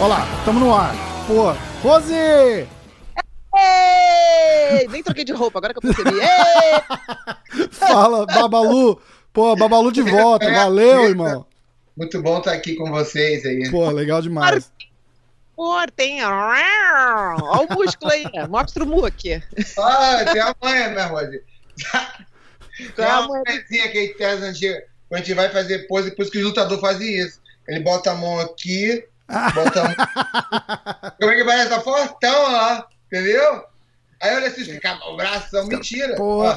Olha lá, tamo no ar. Pô, Rose! Ei! Nem troquei de roupa, agora que eu percebi. Ei! Fala, Babalu. Pô, Babalu de volta. Valeu, irmão. Muito bom estar aqui com vocês aí. Pô, legal demais. Pô, tem. Olha o músculo aí. Mostra o mu aqui. Ah, tem a manha, né, Rose? Tem é a uma manhãzinha que a gente antigas. Quando a gente vai fazer pose, por isso que o lutador fazia isso. Ele bota a mão aqui, bota a mão. Como é que parece? Tá fortão lá, entendeu? Aí olha assim, fica o braço, são mentira. Pô. Ó,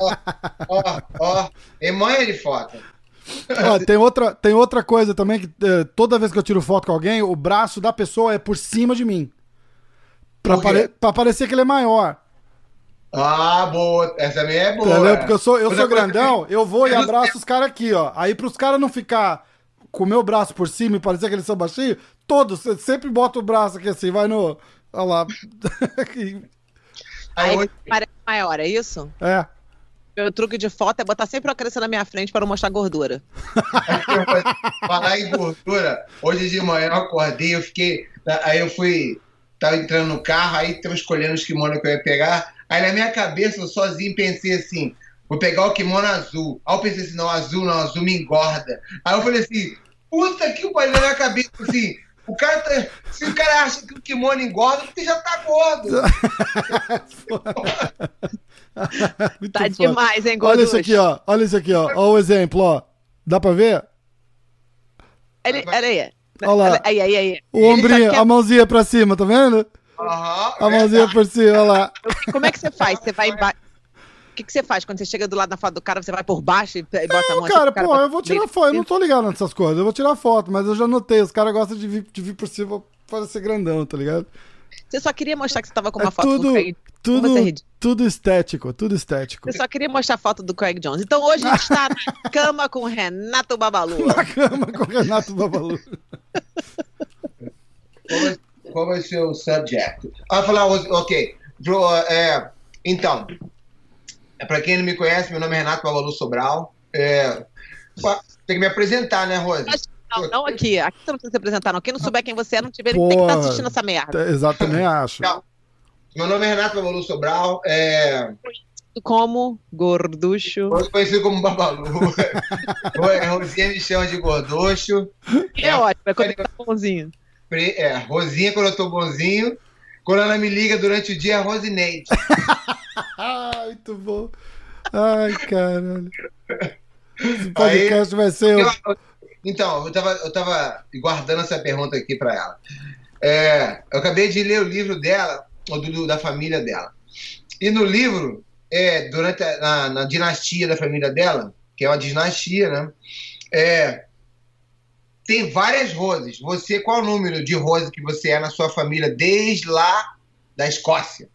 ó, ó, ó. Tem manha de foto. Ó, tem, outra, tem outra coisa também que eh, toda vez que eu tiro foto com alguém, o braço da pessoa é por cima de mim. Pra, Por quê? pare- pra parecer que ele é maior. Ah, boa. Essa também é boa. Entendeu? Porque eu sou, eu sou coisa grandão, que- eu vou e Eu não abraço os caras aqui, ó. Aí pros caras não ficar com o meu braço por cima e parecer que eles são baixinhos, todos, sempre bota o braço aqui assim, vai no. Olha lá. Aí Aí hoje- parece maior, é isso? é. Meu truque de foto é botar sempre uma criança na minha frente para não mostrar gordura. Falar em gordura, hoje de manhã eu acordei, eu fiquei. Aí eu fui. Tava entrando no carro, aí estava escolhendo os kimonos que eu ia pegar. Aí na minha cabeça, eu sozinho pensei assim: vou pegar o kimono azul. Aí eu pensei assim: não, azul não, azul me engorda. Aí eu falei assim: puta que pariu na minha cabeça assim. O cara tá, se o cara acha que o kimono engorda, porque já tá gordo. Muito Tá foda. demais, hein, Olha gorducho? isso aqui, ó. Olha isso aqui, ó. Olha o exemplo, ó. Dá pra ver? Ele, olha aí. Olha lá. Aí, aí, aí. O ombrinho, a mãozinha pra cima, tá vendo? Aham, A mãozinha por cima, olha lá. Como é que você faz? Você vai embaixo. O que, que você faz quando você chega do lado da foto do cara? Você vai por baixo e, bota a Não, mão assim cara, pro pô, eu vou tirar foto. Eu não tô ligado nessas coisas. Eu vou tirar foto, mas eu já notei. Os caras gostam de vir, de vir por cima pra ser grandão, tá ligado? Você só queria mostrar que você tava com uma É foto do tudo, Craig. tudo, é tudo estético, tudo estético. Você só queria mostrar a foto do Craig Jones. Então hoje a gente tá na cama com o Renato Babalu. Na cama com o Renato Babalu. Qual vai, qual vai ser o subject? Ah, falar, ok. É, então, é, para quem não me conhece, meu nome é Renato Babalu Sobral. É, tem que me apresentar, né, Rose? Não, não aqui. Aqui você não precisa se apresentar, não. Quem não souber quem você é, não tiver, tem que estar Porra. assistindo essa merda. É, Exato, também acho. Não. Meu nome é Renato Babalu Sobral. É, Como gorducho. hoje conhecido como Babalu. Oi, Rosinha me chama de gorducho. É ótimo, é quando ele tá bonzinho. É, Rosinha quando eu tô bonzinho. Quando ela me liga durante o dia, é Rosineide. Muito bom. Ai, caralho. Esse podcast vai ser. Eu- então, eu tava, eu tava guardando essa pergunta aqui para ela. É, eu acabei de ler o livro dela, o do, da família dela. E no livro, é, durante a, na, na dinastia da família dela, que é uma dinastia, né? É, tem várias roses. Você, qual o número de rose que você é na sua família desde lá da Escócia?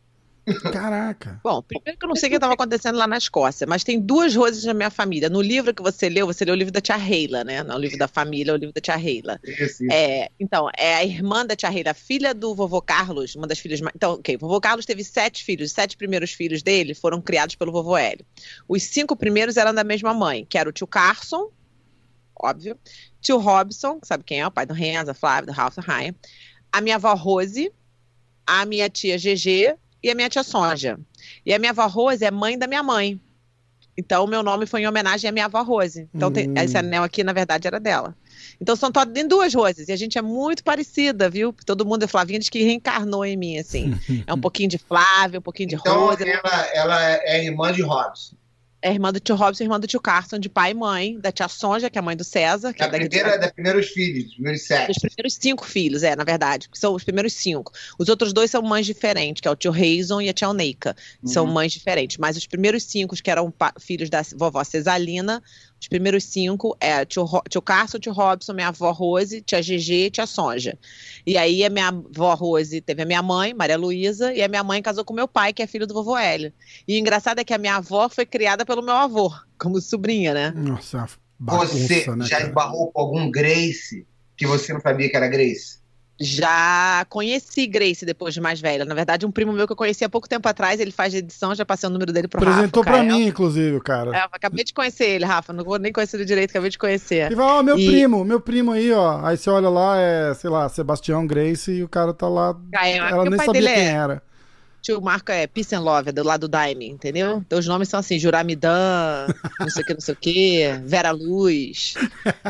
Caraca. Bom, primeiro que eu não sei o que estava acontecendo lá na Escócia, mas tem duas roses na minha família. No livro que você leu, você leu o livro da tia Reila, né? Não o livro da família, o livro da tia Reila. É, então, é a irmã da tia Reila, filha do vovô Carlos, uma das filhas mais. Então, ok, o vovô Carlos teve sete filhos, os sete primeiros filhos dele foram criados pelo vovô Hélio. Os cinco primeiros eram da mesma mãe, que era o tio Carson, óbvio, tio Robson, que sabe quem é, o pai do Renza, Flávio, do Ralph Ryan, a minha avó Rose, a minha tia GG e a minha tia Sonja. E a minha avó Rose é mãe da minha mãe. Então, o meu nome foi em homenagem à minha avó Rose. Então, tem- Hum. esse anel aqui, na verdade, era dela. Então, são todas em duas roses. E a gente é muito parecida, viu? Todo mundo é Flavinha, diz que reencarnou em mim, assim. É um pouquinho de Flávia, um pouquinho de Então, Rose. ela, ela é irmã de Robson. É irmã do tio Robson, irmã do tio Carson, de pai e mãe. Da tia Sonja, que é a mãe do César. Que Da é da primeira, da primeiros filhos, dos primeiros sete. Os primeiros cinco filhos, é, na verdade, são os primeiros cinco. Os outros dois são mães diferentes, que é o tio Reison e a tia Neika. São Uhum. mães diferentes. Mas os primeiros cinco, que eram filhos da vovó Cesalina, os primeiros cinco é tio, tio Carson, tio Robson, minha avó Rose, tia GG e tia Sonja. E aí a minha avó Rose teve a minha mãe, Maria Luísa, e a minha mãe casou com meu pai, que é filho do vovô Hélio. E o engraçado é que a minha avó foi criada pelo meu avô, como sobrinha, né? Nossa, bagunça, Você né, já cara? esbarrou com algum Grace que você não sabia que era Grace? Já conheci Grace depois de mais velha. Na verdade, um primo meu que eu conheci há pouco tempo atrás, ele faz edição, já passei o número dele pro Apresentou Rafa. pra mim, inclusive, cara. É, acabei de conhecer ele, Rafa. Não vou nem conhecer ele direito, acabei de conhecer. E vai, ó, meu E- primo, meu primo aí, ó. Aí você olha lá, é, sei lá, Sebastião Grace e o cara tá lá. Ah, é, Ela nem sabia quem é- era. Tio Marco é Peace and Love, é do lado do Daime, entendeu? Então os nomes são assim, Juramidã, não sei o que, não sei o que, Vera Luz,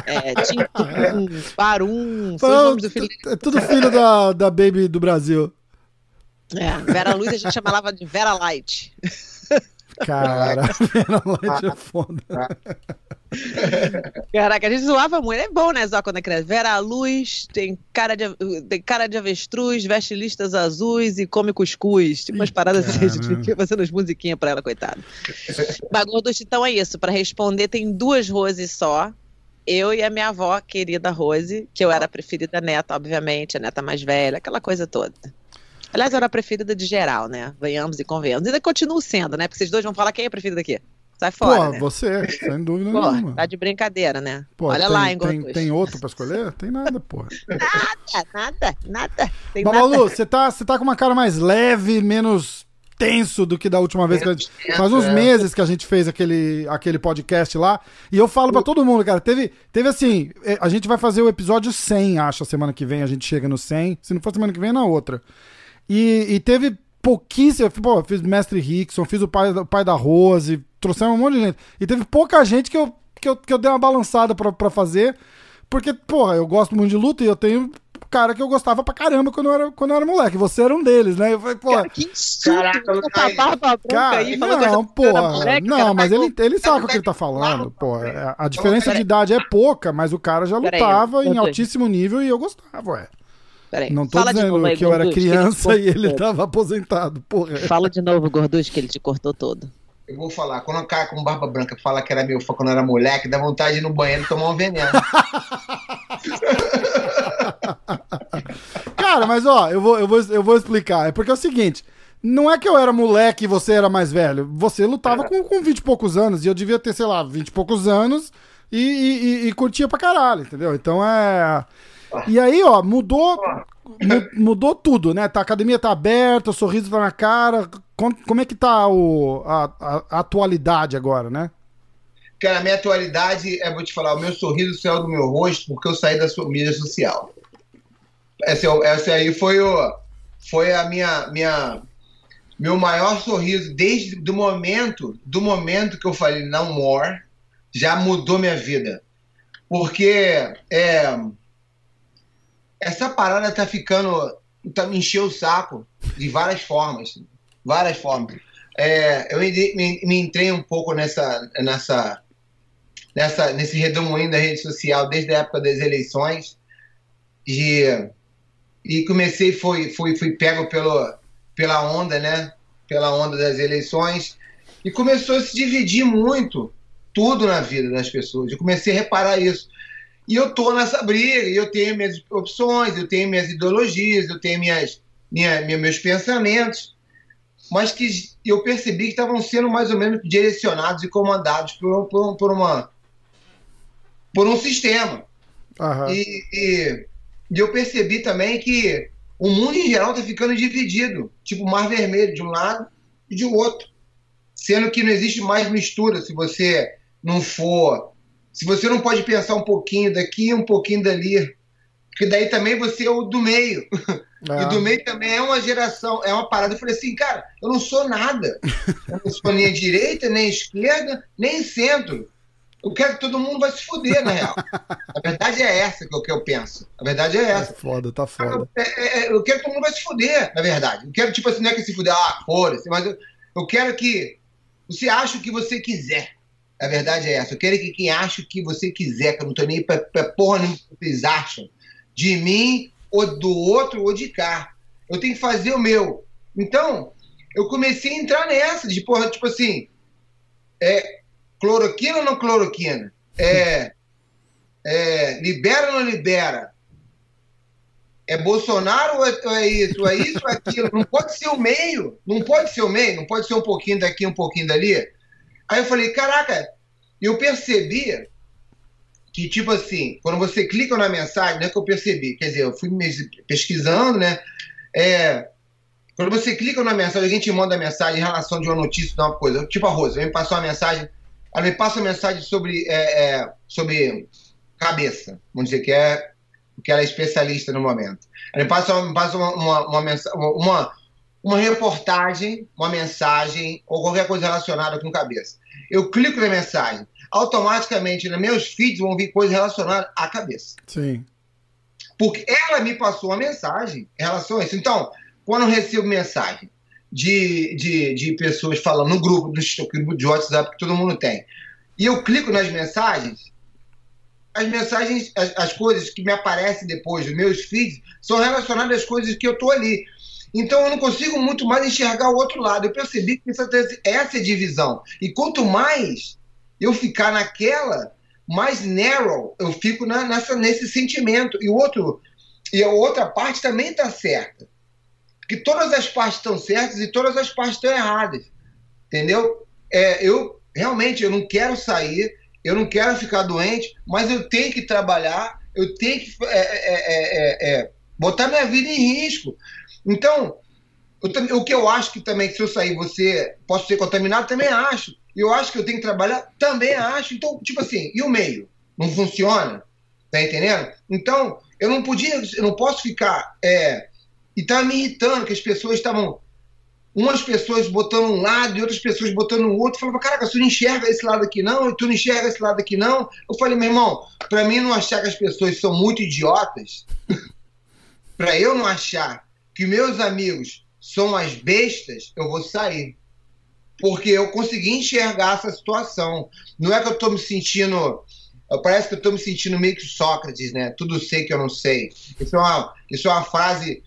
é, Tim Tum, Barum, são os nomes do filho. É tudo filho da, da Baby do Brasil. É, Vera Luz a gente chamava de Vera Light. Cara, Vera Light é foda. Caraca, a gente zoava muito. É bom, né, zoar quando é criança. Vera Luz, tem cara de, tem cara de avestruz, veste listas azuis e come cuscuz. Tipo umas paradas assim, a gente fazendo as musiquinhas pra ela, coitada. Mas, Gorducho, então é isso. Pra responder, tem duas Rose só. Eu e a minha avó, querida Rose, que eu era a preferida neta, obviamente, a neta mais velha, aquela coisa toda. Aliás, eu era a preferida de geral, né? Venhamos e convenhamos. Ainda continuo sendo, né? Porque vocês dois vão falar quem é a preferida aqui. Sai fora, Pô, né? você, sem dúvida Pô, nenhuma. tá de brincadeira, né? Pô, Olha tem, lá, hein, tem, tem outro pra escolher? Tem nada, porra. Nada, nada, nada. Tem Babalu, nada. você tá, você tá com uma cara mais leve, menos tenso do que da última vez que a gente. Faz uns é. meses que a gente fez aquele, aquele podcast lá. E eu falo pra todo mundo, cara. Teve, teve assim. eh, A gente vai fazer o episódio 100, acho, a semana que vem. A gente chega no 100. Se não for semana que vem, é na outra. E, e teve pouquíssimo. Pô, eu fiz o Mestre Rickson, fiz o pai, da- o pai da Rose, trouxemos um monte de gente. E teve pouca gente que eu, que eu, que eu dei uma balançada pra, pra fazer. Porque, porra, eu gosto muito de luta e eu tenho cara que eu gostava pra caramba quando eu era, quando eu era moleque. Você era um deles, né? Eu falei, pô. Cara, que insulto. Caraca, barba branca Cara, aí, eu não, porra. era moleque, não, mas ele, ele sabe o que ele tá falando, pô. A, diferença de idade é pouca, mas o cara já lutava em Gorducho. altíssimo nível e eu gostava, ué. Peraí, Não tô fala de dizendo novo aí, que eu era criança e ele cortou. tava aposentado, porra. Fala de novo, Gorducho, que ele te cortou todo. Eu vou falar, quando um cara com barba branca fala que era meu fã quando eu era moleque, dá vontade de ir no banheiro e tomar um veneno. Cara, mas ó, eu vou, eu, vou, eu vou explicar. É porque é o seguinte: não é que eu era moleque e você era mais velho. Você lutava com, com 20 e poucos anos e eu devia ter, sei lá, 20 e poucos anos e, e, e- e curtia pra caralho, entendeu? Então é. E aí, ó, mudou. mu- mudou tudo, né? Tá, a academia tá aberta, o sorriso tá na cara. Com- Como é que tá o, a, a- a atualidade agora, né? Cara, a minha atualidade, é, vou te falar, o meu sorriso saiu do meu rosto porque eu saí da sua mídia social. Esse, é esse aí foi o foi a minha minha meu maior sorriso desde do momento do momento que eu falei não more já mudou minha vida porque é, essa parada tá ficando tá me encheu o saco de várias formas várias formas. É, eu me, me, entrei um pouco nessa nessa nessa nesse redemoinho da rede social desde a época das eleições. De e comecei fui fui fui pego pelo pela onda né? Pela onda das eleições. E começou a se dividir muito tudo na vida das pessoas. Eu comecei a reparar isso e eu tô nessa briga e eu tenho minhas opções eu tenho minhas ideologias eu tenho minhas minha, minha- meus pensamentos mas que eu percebi que estavam sendo mais ou menos direcionados e comandados por, por, por uma por um sistema Aham. e, e- e eu percebi também que o mundo em geral está ficando dividido, tipo mar vermelho de um lado e de outro, sendo que não existe mais mistura se você não for, se você não pode pensar um pouquinho daqui, um pouquinho dali, porque daí também você é o do meio. E Ah, do meio também é uma geração, é uma parada. Eu falei assim, cara, eu não sou nada. Eu não sou nem a direita, nem a esquerda, nem centro. Eu quero que todo mundo vai se fuder, na real. A verdade é essa que eu, que eu penso. A verdade é tá essa. foda, tá foda. É, é, é, eu quero que todo mundo vai se fuder, na verdade. Eu quero, tipo assim, não é que se fuder, ah, foda-se, mas eu, eu quero que você ache o que você quiser. A verdade é essa. Eu quero que quem acha o que você quiser, que eu não tô nem pra, pra porra nenhuma que vocês acham de mim, ou do outro, ou de cá. Eu tenho que fazer o meu. Então, eu comecei a entrar nessa, de porra, tipo assim, é cloroquina ou não cloroquina? É, é libera ou não libera? É Bolsonaro ou é, ou é isso? Ou é isso ou é aquilo? Não pode ser o meio. Não pode ser o meio. Não pode ser um pouquinho daqui, um pouquinho dali. Aí eu falei, caraca, eu percebi que, tipo assim, quando você clica na mensagem, não é que eu percebi, quer dizer, eu fui pesquisando, né? É, quando você clica na mensagem, alguém te manda mensagem em relação de uma notícia, de uma coisa, tipo a Rosa, me passou uma mensagem, ela me passa uma mensagem sobre, é, é, sobre cabeça, vamos dizer que é que ela é especialista no momento. Ela me passa, me passa uma, uma, uma, uma, uma reportagem, uma mensagem ou qualquer coisa relacionada com cabeça. Eu clico na mensagem, automaticamente nos meus feeds vão vir coisas relacionadas à cabeça. Sim. Porque ela me passou uma mensagem em relação a isso. Então, quando eu recebo mensagem de, de, de pessoas falando no grupo, no grupo de WhatsApp que todo mundo tem, e eu clico nas mensagens, as mensagens, as, as coisas que me aparecem depois dos meus feeds são relacionadas às coisas que eu tô ali. Então eu não consigo muito mais enxergar o outro lado. Eu percebi que essa, essa é a divisão. E quanto mais eu ficar naquela, mais narrow eu fico na, nessa, nesse sentimento. E outro, e a outra parte também está certa. Que todas as partes estão certas e todas as partes estão erradas. Entendeu? É, eu realmente eu não quero sair, eu não quero ficar doente, mas eu tenho que trabalhar, eu tenho que é, é, é, é botar minha vida em risco. Então, eu, o que eu acho que também, se eu sair, você posso ser contaminado, também acho eu acho que eu tenho que trabalhar, também acho. Então, tipo assim, e o meio? Não funciona? Tá entendendo? Então, eu não podia, eu não posso ficar. É, e tá me irritando que as pessoas estavam. Umas pessoas botando um lado e outras pessoas botando o outro. Falava, caraca, tu não enxerga esse lado aqui não, e tu não enxerga esse lado aqui não. Eu falei, meu irmão, para mim não achar que as pessoas são muito idiotas, para eu não achar que meus amigos são as bestas, eu vou sair porque eu consegui enxergar essa situação. Não é que eu estou me sentindo. Parece que eu estou me sentindo meio que Sócrates, né? Tudo sei que eu não sei. Isso é uma, isso é uma frase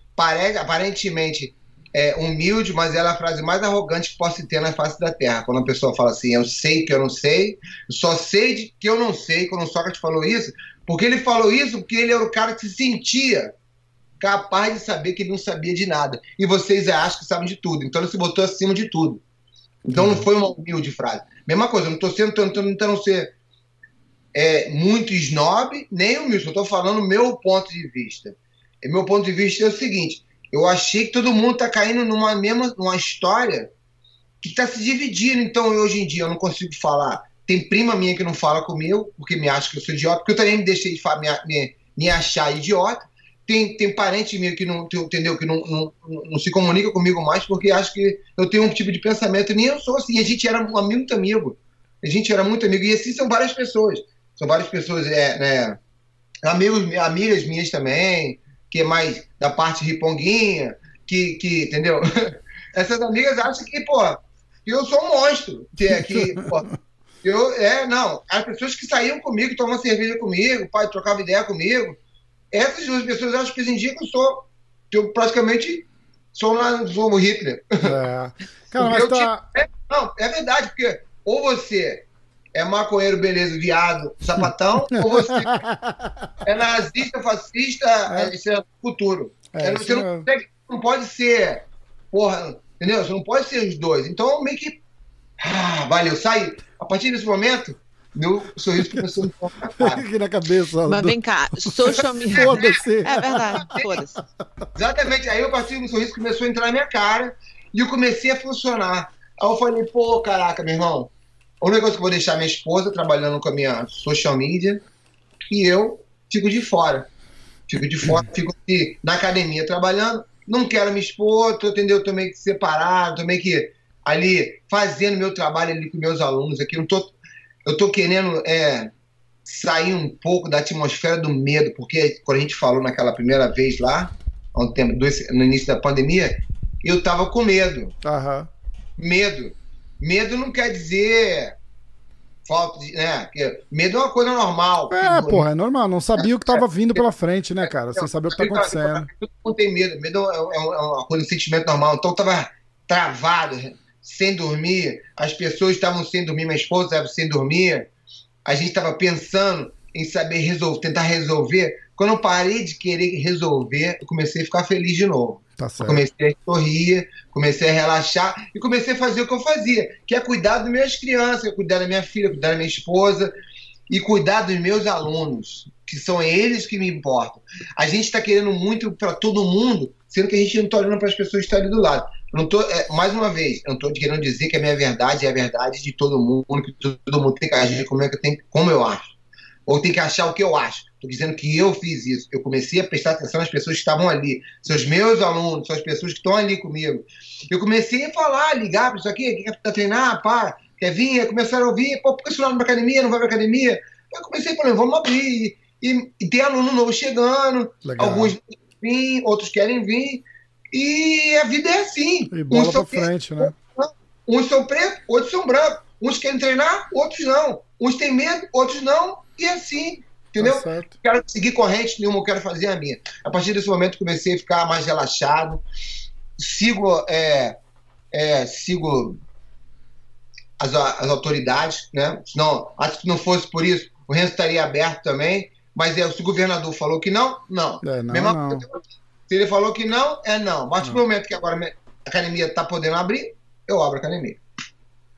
aparentemente é, humilde, mas ela é a frase mais arrogante que possa ter na face da Terra. Quando a pessoa fala assim, eu sei que eu não sei, só sei que eu não sei. Quando o Sócrates falou isso, porque ele falou isso porque ele era o cara que se sentia capaz de saber que ele não sabia de nada. E vocês acham que sabem de tudo. Então ele se botou acima de tudo. Então não foi uma humilde frase. Mesma coisa, eu não estou sendo tentando, tentando ser é, muito snob, nem humilde, eu estou falando meu ponto de vista. E meu ponto de vista é o seguinte: eu achei que todo mundo está caindo numa mesma numa história que está se dividindo. Então, hoje em dia, eu não consigo falar. Tem prima minha que não fala comigo, porque me acha que eu sou idiota, porque eu também me deixei de me, me, me achar idiota. Tem, tem parente meu que não, entendeu, que não, não, não, se comunica comigo mais porque acha que eu tenho um tipo de pensamento. Nem eu sou assim. A gente era muito amigo. A gente era muito amigo. E assim são várias pessoas. São várias pessoas, é, né? Amigos, amigas minhas também, que é mais da parte riponguinha, que, que entendeu? Essas amigas acham que, pô, eu sou um monstro. Que é que, pô, eu, é, não. As pessoas que saíam comigo, tomavam cerveja comigo, pai, trocava ideia comigo essas duas pessoas acham que dia que eu sou, que eu praticamente sou, lá, sou o Hitler. É. Cara, mas tá... é, não, é verdade, porque ou você é maconheiro, beleza, viado, sapatão, ou você é nazista, fascista, é. isso é futuro. É, você não, não, pode ser, porra, entendeu? Você não pode ser os dois. Então, meio que. Ah, valeu, sai. A partir desse momento, meu sorriso começou a me cara. Aqui na cabeça. Mas vem cá, social media. Foda-se. É verdade, foda-se. Exatamente. Aí eu partir do sorriso começou a entrar na minha cara e eu comecei a funcionar. Aí eu falei, pô, caraca, meu irmão, o único coisa que eu vou deixar minha esposa trabalhando com a minha social media e eu fico de fora. Fico de fora, fico aqui na academia trabalhando, não quero me expor, tô, entendeu? Tô meio que separado, tô meio que ali fazendo meu trabalho ali com meus alunos aqui, não tô eu estou querendo é, sair um pouco da atmosfera do medo, porque quando a gente falou naquela primeira vez lá, um tempo, no início da pandemia, eu estava com medo. Uhum. Medo. Medo não quer dizer falta de. Né? Medo é uma coisa normal. É, porra, é normal. Não sabia o que estava vindo pela frente, né, cara? Sem saber o que está acontecendo. Todo mundo tem medo. Medo é, é, é uma coisa, um sentimento normal. Então eu tava travado sem dormir, as pessoas estavam sem dormir, minha esposa estava sem dormir, a gente estava pensando em saber resolver, tentar resolver. Quando eu parei de querer resolver, eu comecei a ficar feliz de novo. Tá comecei a sorrir, comecei a relaxar e comecei a fazer o que eu fazia, que é cuidar das minhas crianças, cuidar da minha filha, cuidar da minha esposa. e cuidar dos meus alunos, que são eles que me importam. A gente está querendo muito para todo mundo, sendo que a gente não está olhando para as pessoas que estão ali do lado. Não tô, é, mais uma vez, eu não estou querendo dizer que a minha verdade é a verdade de todo mundo, que todo mundo tem que agir como, é que tem, como eu acho. Ou tem que achar o que eu acho. Estou dizendo que eu fiz isso. Eu comecei a prestar atenção nas pessoas que estavam ali. São os meus alunos, são as pessoas que estão ali comigo. Eu comecei a falar, ligar para isso aqui, quer treinar, pá, quer vir? Começaram a ouvir, pô, por que você não vai para academia, não vai para academia? Eu comecei a falar, vamos abrir. E, e tem aluno novo chegando, Legal. alguns vêm, outros querem vir. E a vida é assim. E bola uns pra frente, né? Uns são pretos, outros são brancos. Uns querem treinar, outros não. Uns têm medo, outros não. E assim, entendeu? Tá quero seguir corrente nenhuma, eu quero fazer a minha. A partir desse momento comecei a ficar mais relaxado. Sigo, é, é, sigo as, as autoridades, né? Não, acho que não fosse por isso, o Renzo estaria aberto também. Mas é, se o governador falou que não, não. É, não, Mesma não. Se ele falou que não, é não. Mas no momento que agora a academia está podendo abrir, eu abro a academia.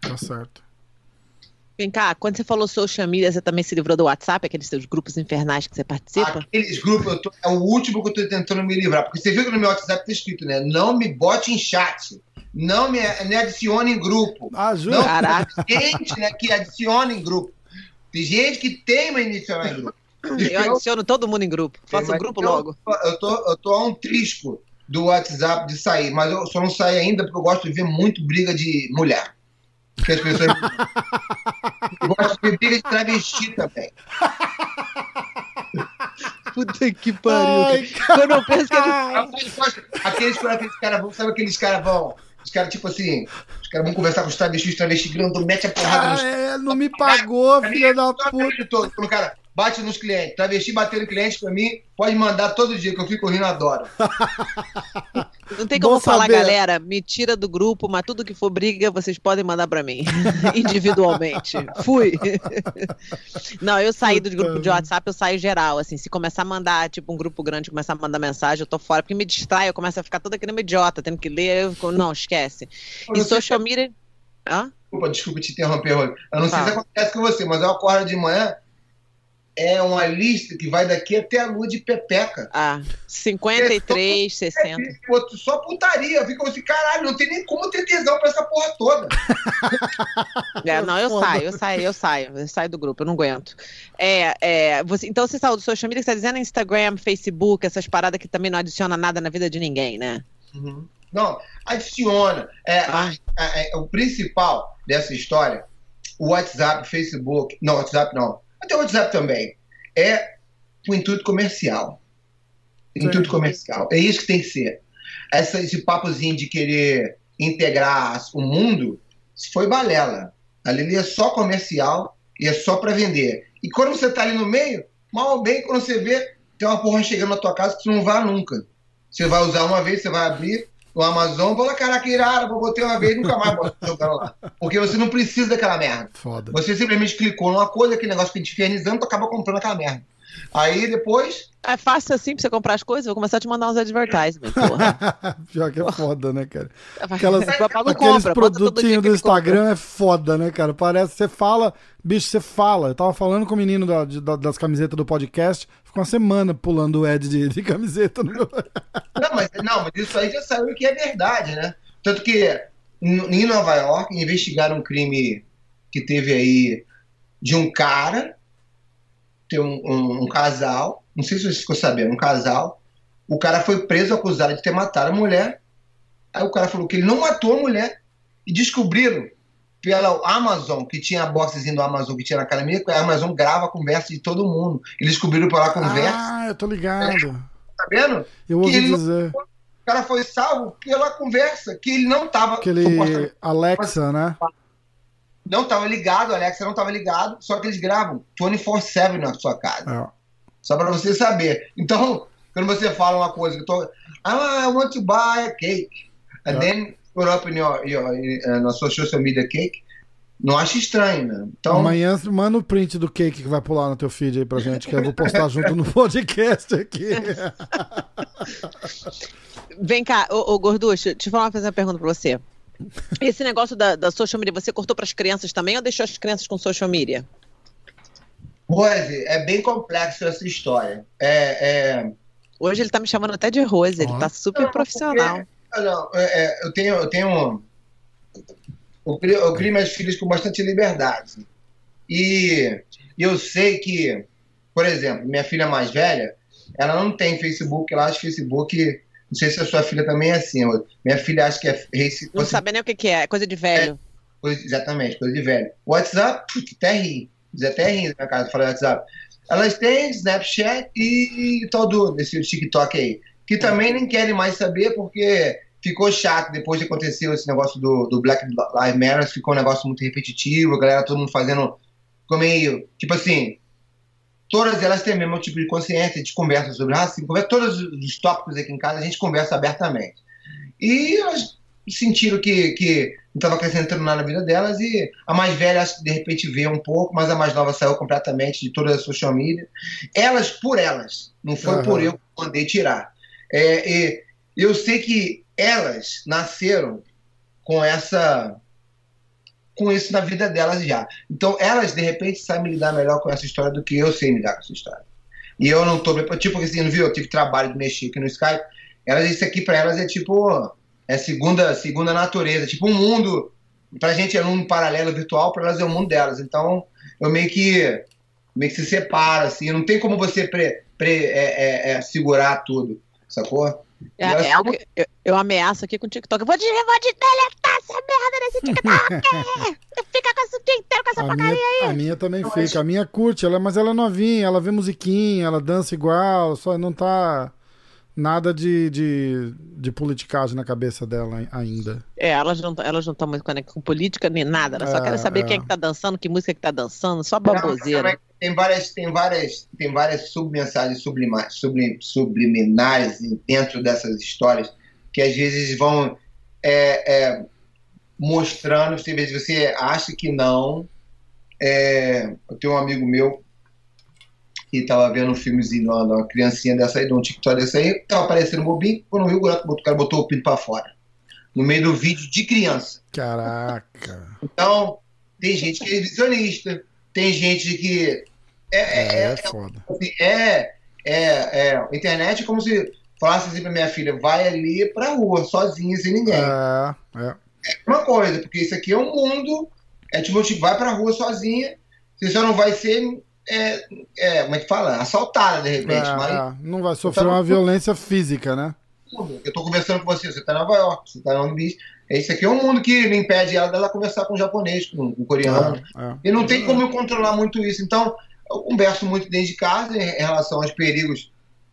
Tá certo. Vem cá, quando você falou social media, você também se livrou do WhatsApp, aqueles seus grupos infernais que você participa? Aqueles grupos, tô, é o último que eu estou tentando me livrar. Porque você viu que no meu WhatsApp está escrito, né? Não me bote em chat. Não me, me adicione em grupo. Ah, juro? Não, Caraca. Tem gente né, que adiciona em grupo. Tem gente que tem uma adicionar em grupo. Eu adiciono todo mundo em grupo. Faça um grupo eu, logo. Eu tô, eu tô a um trisco do WhatsApp de sair, mas eu só não saio ainda porque eu gosto de ver muito briga de mulher. Porque as pessoas. eu gosto de ver briga de travesti também. Puta que pariu. Ai, Quando eu penso que eles. Aqueles, aqueles caras vão, sabe aqueles caras vão. Os caras, tipo assim, os caras vão conversar com os travestis, os travestis grandão, mete a porrada ah, nos. É, não me pagou, filha da puta. Todo. Cara, bate nos clientes. Travesti batendo cliente pra mim, pode mandar todo dia, que eu fico rindo, adoro. Não tem como Bom falar, saber. galera, me tira do grupo, mas tudo que for briga, vocês podem mandar para mim, individualmente. Fui. Não, eu saí do grupo de WhatsApp, eu saio geral, assim, se começar a mandar, tipo, um grupo grande começar a mandar mensagem, eu tô fora, porque me distrai, eu começo a ficar toda aquele idiota, tendo que ler, eu fico, não, esquece. E social media... Hã? Desculpa, desculpa te interromper, Rony. Eu não sei se acontece com você, mas eu acordo de manhã, é uma lista que vai daqui até a lua de Pepeca. Ah, 53, é, 60. É, só putaria. Fica assim, caralho, não tem nem como ter tesão pra essa porra toda. é, não, eu saio, eu saio, eu saio. Eu saio do grupo, eu não aguento. É, é, você, então você saiu do social media, que você tá dizendo Instagram, Facebook, essas paradas que também não adiciona nada na vida de ninguém, né? Uhum. Não, adiciona. É, ah. é, o principal dessa história, o WhatsApp, Facebook. Não, WhatsApp não até o WhatsApp também, é o intuito comercial. Intuito comercial. É isso que tem que ser. Essa, esse papozinho de querer integrar o mundo foi balela. Ali é só comercial e é só para vender. E quando você está ali no meio, mal ou bem, quando você vê, tem uma porra chegando na tua casa que você não vai nunca. Você vai usar uma vez, você vai abrir, no Amazon, fala, caraca, irado, vou botar uma vez e nunca mais botar jogando lá. Porque você não precisa daquela merda. Foda. Você simplesmente clicou numa coisa, aquele negócio que a gente infernizando, tu acaba comprando aquela merda. Aí depois. É fácil assim pra você comprar as coisas, vou começar a te mandar uns advertisements, porra. Pior que é foda, né, cara? Aquelas, aqueles compra, produtinhos do Instagram é foda, né, cara? Parece, você fala, bicho, você fala. Eu tava falando com o menino da, da, das camisetas do podcast, ficou uma semana pulando o Ed de, de camiseta no meu. Não mas, não, mas isso aí já saiu que é verdade, né? Tanto que em Nova York investigaram um crime que teve aí de um cara ter um, um, um, casal, não sei se você ficou sabendo, um casal, o cara foi preso acusado de ter matado a mulher. Aí o cara falou que ele não matou a mulher e descobriram pela Amazon, que tinha a boxezinha do Amazon que tinha na academia, a Amazon grava a conversa de todo mundo. Eles descobriram pela conversa. Ah, eu tô ligado. Tá vendo? Eu ouvi dizer. Não, o cara foi salvo pela conversa, que ele não tava. Aquele Alexa, né? não estava ligado, Alexa não estava ligado, só que eles gravam 24-7 na sua casa. É. Só para você saber. Então, quando você fala uma coisa que eu tô. Ah, I want to buy a cake. And é. then put up in your, your, uh, na sua social media cake. Não acha estranho, né? Então... Amanhã manda o print do cake que vai pular no teu feed aí pra gente, que eu vou postar junto no podcast aqui. Vem cá, ô, ô Gorducho, deixa eu fazer uma pergunta pra você. Esse negócio da, da social media, você cortou para as crianças também ou deixou as crianças com social media? Rose, é bem complexo essa história. É, é... Hoje ele tá me chamando até de Rose, ele tá super não, profissional. Porque, não, é, é, eu tenho. Eu tenho eu, crio, eu crio minhas filhas com bastante liberdade. E eu sei que, por exemplo, minha filha mais velha, ela não tem Facebook, ela acha Facebook. Não sei se a sua filha também é assim. Minha filha acha que é. Não você, sabe nem o que, que é, é coisa de velho. É, exatamente, coisa de velho. WhatsApp, até ri. Diz até ri na minha casa, falar WhatsApp. Elas têm Snapchat e todo esse TikTok aí. Que também nem querem mais saber porque ficou chato depois de acontecer esse negócio do, do Black Lives Matter, ficou um negócio muito repetitivo, a galera todo mundo fazendo, ficou meio, tipo assim, todas elas têm o mesmo tipo de consciência, a gente conversa sobre racismo, conversa, todos os tópicos aqui em casa a gente conversa abertamente. E elas sentiram que, que não estava acrescentando nada na vida delas e a mais velha acho que de repente vê um pouco, mas a mais nova saiu completamente de toda a social media. Elas por elas, não foi uhum. por eu que mandei tirar. É, eu sei que elas nasceram com essa com isso na vida delas já. Então elas de repente sabem lidar melhor com essa história do que eu sei lidar com essa história. E eu não tô tipo assim, não viu? Eu tive trabalho de mexer aqui no Skype. Elas isso aqui para elas é tipo é segunda segunda natureza, tipo um mundo pra gente é um paralelo virtual, para elas é o mundo delas. Então eu meio que meio que se separa assim, não tem como você pre, pre é, é, é, segurar tudo, sacou? É, é algo que eu, eu, ameaço aqui com o TikTok. Eu vou, de, vou de deletar essa merda desse TikTok. fica com esse dia inteiro com essa a porcaria minha, aí. A minha também fica. A minha curte, ela, mas ela é novinha, ela vê musiquinha, ela dança igual, só não tá nada de, de, de politicagem na cabeça dela ainda. É, elas não elas não estão muito conectadas com política nem nada, elas é, só querem saber é. quem é que tá dançando, que música que tá dançando, só baboseira. Tem várias, tem várias, tem várias submensagens sublim, subliminares dentro dessas histórias que às vezes vão é, é, mostrando, às vezes você acha que não. É, eu tenho um amigo meu que tava vendo um filmezinho de uma, criancinha dessa aí, de um TikTok dessa aí, tava aparecendo bobinho, quando viu, o cara botou o pinto pra fora. No meio do vídeo de criança. Caraca. Então, tem gente que é visionista, tem gente que. É, é, é, é foda. Assim, é, é, é, internet é como se falasse assim pra minha filha, vai ali pra rua, sozinha, sem ninguém. É, é. É uma coisa, porque isso aqui é um mundo, é tipo, tipo vai pra rua sozinha, você só não vai ser é, é, como é que fala? Assaltada, de repente. É, mas, é. não vai sofrer tá uma violência física, né? Eu tô conversando com você, você tá em Nova York, você tá no Beach. Esse aqui é um mundo que não impede ela dela conversar com o japonês, com o coreano. É, é. E não tem como eu controlar muito isso. Então, eu converso muito dentro de casa em relação aos perigos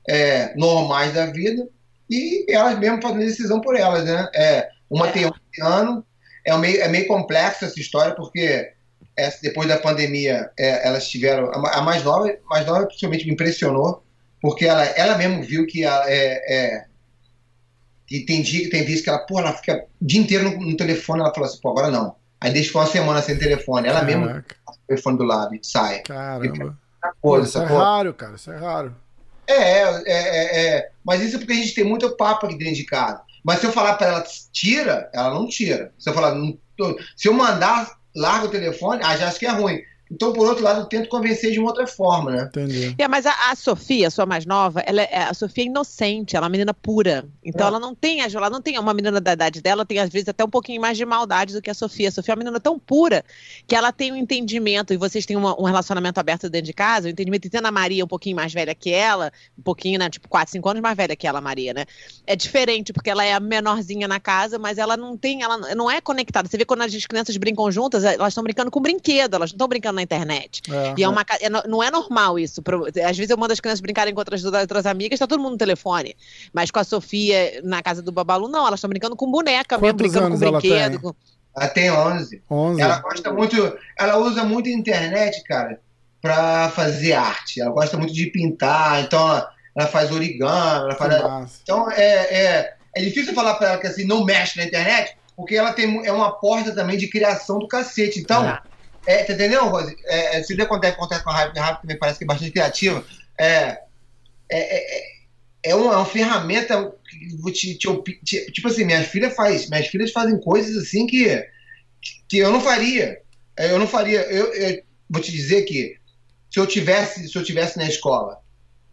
é, normais da vida e elas mesmo fazendo decisão por elas, né? É, uma tem um ano, é meio, é meio complexo essa história, porque essa, depois da pandemia, é, elas tiveram. A, a, mais nova, mais nova principalmente me impressionou, porque ela, ela mesmo viu que ela, é, é, e tem dia que tem vezes que ela, pô, ela fica o dia inteiro no, no telefone, ela fala assim, pô, agora não. Aí deixa uma semana sem telefone. Ela Caraca. mesmo o telefone do lado e sai. Caramba. Coisa, isso é raro, cara, isso é raro. É, é, é, é, mas isso é porque a gente tem muito papo aqui dentro de casa. Mas se eu falar para ela tira, ela não tira. Se eu falar, se eu mandar larga o telefone, ah, já acho que é ruim. Então, por outro lado, eu tento convencer de uma outra forma, né? Entendi. É, mas a, a Sofia, a sua mais nova, ela é, a Sofia é inocente, ela é uma menina pura. Então é. ela não tem, ela não tem uma menina da idade dela, tem às vezes até um pouquinho mais de maldade do que a Sofia. A Sofia é uma menina tão pura que ela tem um entendimento, e vocês têm uma, um relacionamento aberto dentro de casa, o um entendimento, e tendo a Maria um pouquinho mais velha que ela, um pouquinho, né, tipo 4, 5 anos mais velha que ela, Maria, né? É diferente, porque ela é a menorzinha na casa, mas ela não tem, ela não é conectada. Você vê quando as crianças brincam juntas, elas estão brincando com brinquedo, elas não estão brincando na internet. É. E é uma, é, não é normal isso. Às vezes eu mando as crianças brincarem com outras, outras amigas, tá todo mundo no telefone. Mas com a Sofia na casa do Babalu, não, elas estão brincando com boneca Quantos mesmo, brincando com brinquedo. Ela tem, ela tem 11. 11. Ela gosta muito, ela usa muito a internet, cara, para fazer arte. Ela gosta muito de pintar, então ela, ela faz origami, ela faz. Então é, é, é difícil falar para ela que assim, não mexe na internet, porque ela tem, é uma porta também de criação do cacete. Então. É é, tá entendeu, Rose? É, se acontece, acontece com a Rápido, Rápido também parece que é bastante criativa. É, é, é, é uma, é uma ferramenta que te, te, te, tipo assim, minhas filhas faz, minhas filhas fazem coisas assim que, que eu não faria. É, eu não faria. Eu, eu vou te dizer que se eu tivesse, se eu tivesse na escola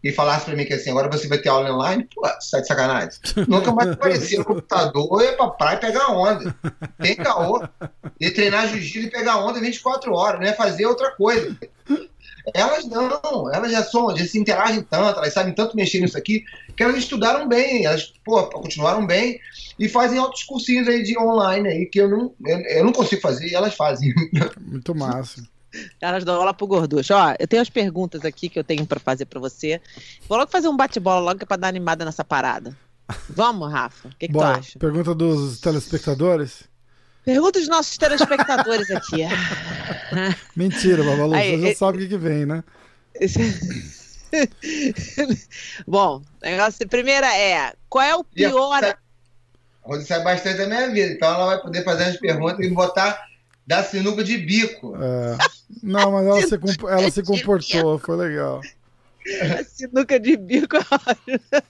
e falasse para mim que assim, agora você vai ter aula online, pô, você tá de sacanagem. Nunca mais aparecia no computador, ia pra praia pegar onda. Tem caô. E treinar jiu-jitsu e pegar onda 24 horas, não é fazer outra coisa. Elas não, elas já são, já se interagem tanto, elas sabem tanto mexer nisso aqui, que elas estudaram bem, elas pô, continuaram bem e fazem outros cursinhos aí de online aí, que eu não, eu, eu não consigo fazer e elas fazem. Muito massa. Elas dão aula pro gorducho. Ó, eu tenho as perguntas aqui que eu tenho para fazer para você. Vou logo fazer um bate-bola logo que é pra dar animada nessa parada. Vamos, Rafa? O que, que tu Bora, acha? pergunta dos telespectadores. Pergunta dos nossos telespectadores aqui. Mentira, Babalu, Aí, você já sabe o que, que vem, né? Bom, o negócio, primeira é: qual é o pior. A Rose sabe bastante da minha vida, então ela vai poder fazer as perguntas e botar da sinuca de bico. É. Não, mas ela se, comp- ela se comportou, foi legal. A sinuca de bico. é.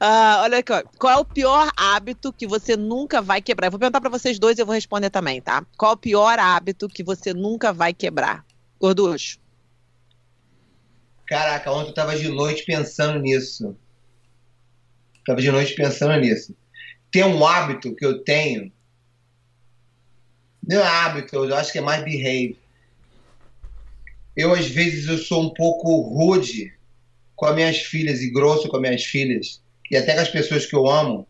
Ah, olha aqui, ó. qual é o pior hábito que você nunca vai quebrar? Eu vou perguntar pra vocês dois e eu vou responder também, tá? Qual é o pior hábito que você nunca vai quebrar? Gorducho. Caraca, ontem eu tava de noite pensando nisso. Tava de noite pensando nisso. Tem um hábito que eu tenho. Não é hábito, eu acho que é mais behave. Eu, às vezes, eu sou um pouco rude com as minhas filhas e grosso com as minhas filhas. E até com as pessoas que eu amo,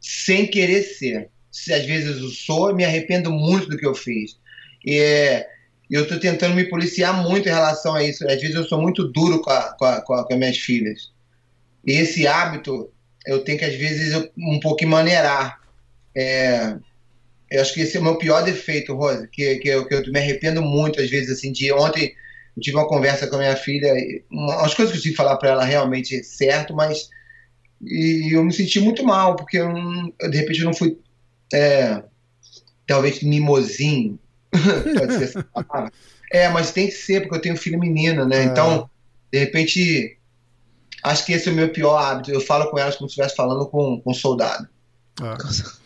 sem querer ser. Se às vezes eu sou, eu me arrependo muito do que eu fiz. E é, eu tô tentando me policiar muito em relação a isso. Às vezes eu sou muito duro com, a, com, a, com, a, com as minhas filhas. E esse hábito eu tenho que, às vezes, eu, um pouco maneirar. É, eu acho que esse é o meu pior defeito, Rosa, que, que, eu, que eu me arrependo muito, às vezes, assim, de ontem eu tive uma conversa com a minha filha, uma- umas coisas que eu tive que falar para ela realmente é certo, mas e eu me senti muito mal, porque eu de repente eu não fui, é, talvez, mimosinho, pode ser essa palavra. É, mas tem que ser, porque eu tenho filho menina, né? É. Então, de repente, acho que esse é o meu pior hábito. Eu falo com elas como se estivesse falando com, com um soldado. É.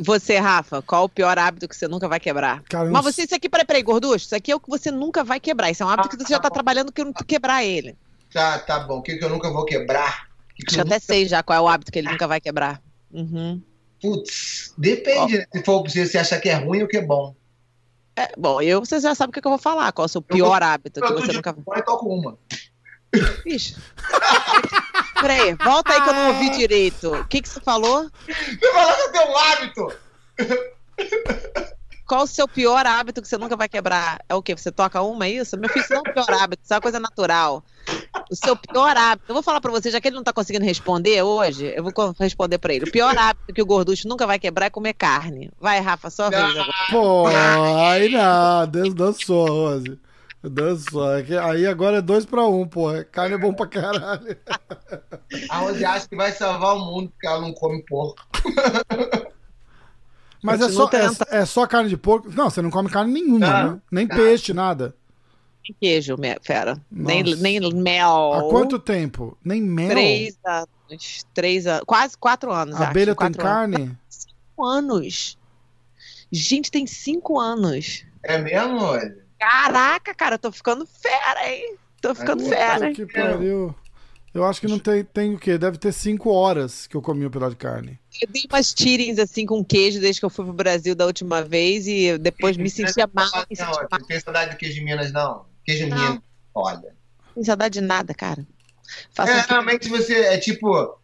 Você, Rafa, qual o pior hábito que você nunca vai quebrar? cara, eu Mas você, isso aqui, peraí, peraí, gorducho, isso aqui é o que você nunca vai quebrar. Isso é um hábito que você já tá trabalhando que não quebrar ele. Tá, tá bom. O que, que eu nunca vou quebrar? Que que Acho que eu até sei já qual é o hábito que ele nunca vai quebrar. Uhum. Putz, depende. né? Se for se você achar que é ruim ou que é bom. É, bom, eu você já sabe o que, que eu vou falar. Qual é o seu pior hábito que Eu tô você de nunca vai. fora e toco uma. Ixi. Peraí, volta aí que eu não ouvi direito. O que, que você falou? Você falou que eu tenho um hábito! Qual o seu pior hábito que você nunca vai quebrar? É o quê? Você toca uma, é isso? Meu filho, isso não é um pior hábito, isso é uma coisa natural. O seu pior hábito, eu vou falar pra você, já que ele não tá conseguindo responder hoje, eu vou responder pra ele. O pior hábito que o gorducho nunca vai quebrar é comer carne. Vai, Rafa, só vez agora. Pô, aí não, Deus dançou, Rose. Dançou. É Aí agora é dois pra um, pô. Carne é bom pra caralho. A Rose acha que vai salvar o mundo porque ela não come porco. Mas é só, é, é só carne de porco? Não, você não come carne nenhuma, Não, né? Nem não. peixe, nada. Nem queijo, me- fera. Nem, nem mel. Há quanto tempo? Nem mel? Três anos. Três anos. Quase quatro anos. A acho. abelha tem Quatro anos. carne? Cinco anos. Gente, tem cinco anos. É mesmo, Rose? Caraca, cara, eu tô ficando fera, hein? Tô ficando Puta fera, que pariu. Eu acho que não tem, tem o quê? Deve ter cinco horas que eu comi um pedaço de carne. Eu dei umas tirings assim com queijo desde que eu fui pro Brasil da última vez e depois me sentia mal. Me Não, sentia Rose, mal. não tem saudade de queijo de Minas, não. Queijo Não. Minas, olha. Não tem saudade de nada, cara. Faça É, um- realmente você é tipo.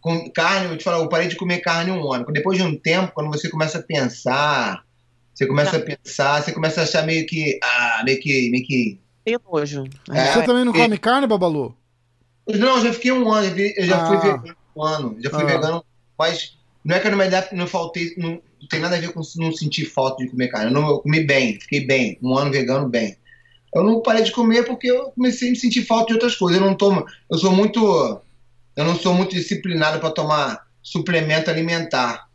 Com carne, eu te falo, eu parei de comer carne um ano. Depois de um tempo, quando você começa a pensar, você começa a pensar, você começa a achar meio que. Ah, meio que. Meio que Tenho nojo. É. Você também não come carne, Babalu? Não, eu já fiquei um ano, eu já Ah. fui vegano um ano, já fui Ah. vegano, mas não é que eu não me adapto, não faltei, não, não tem nada a ver com não sentir falta de comer carne. Eu, não, eu comi bem, fiquei bem, um ano vegano bem. Eu não parei de comer porque eu comecei a me sentir falta de outras coisas. Eu não tomo, eu sou muito, eu não sou muito disciplinado para tomar suplemento alimentar.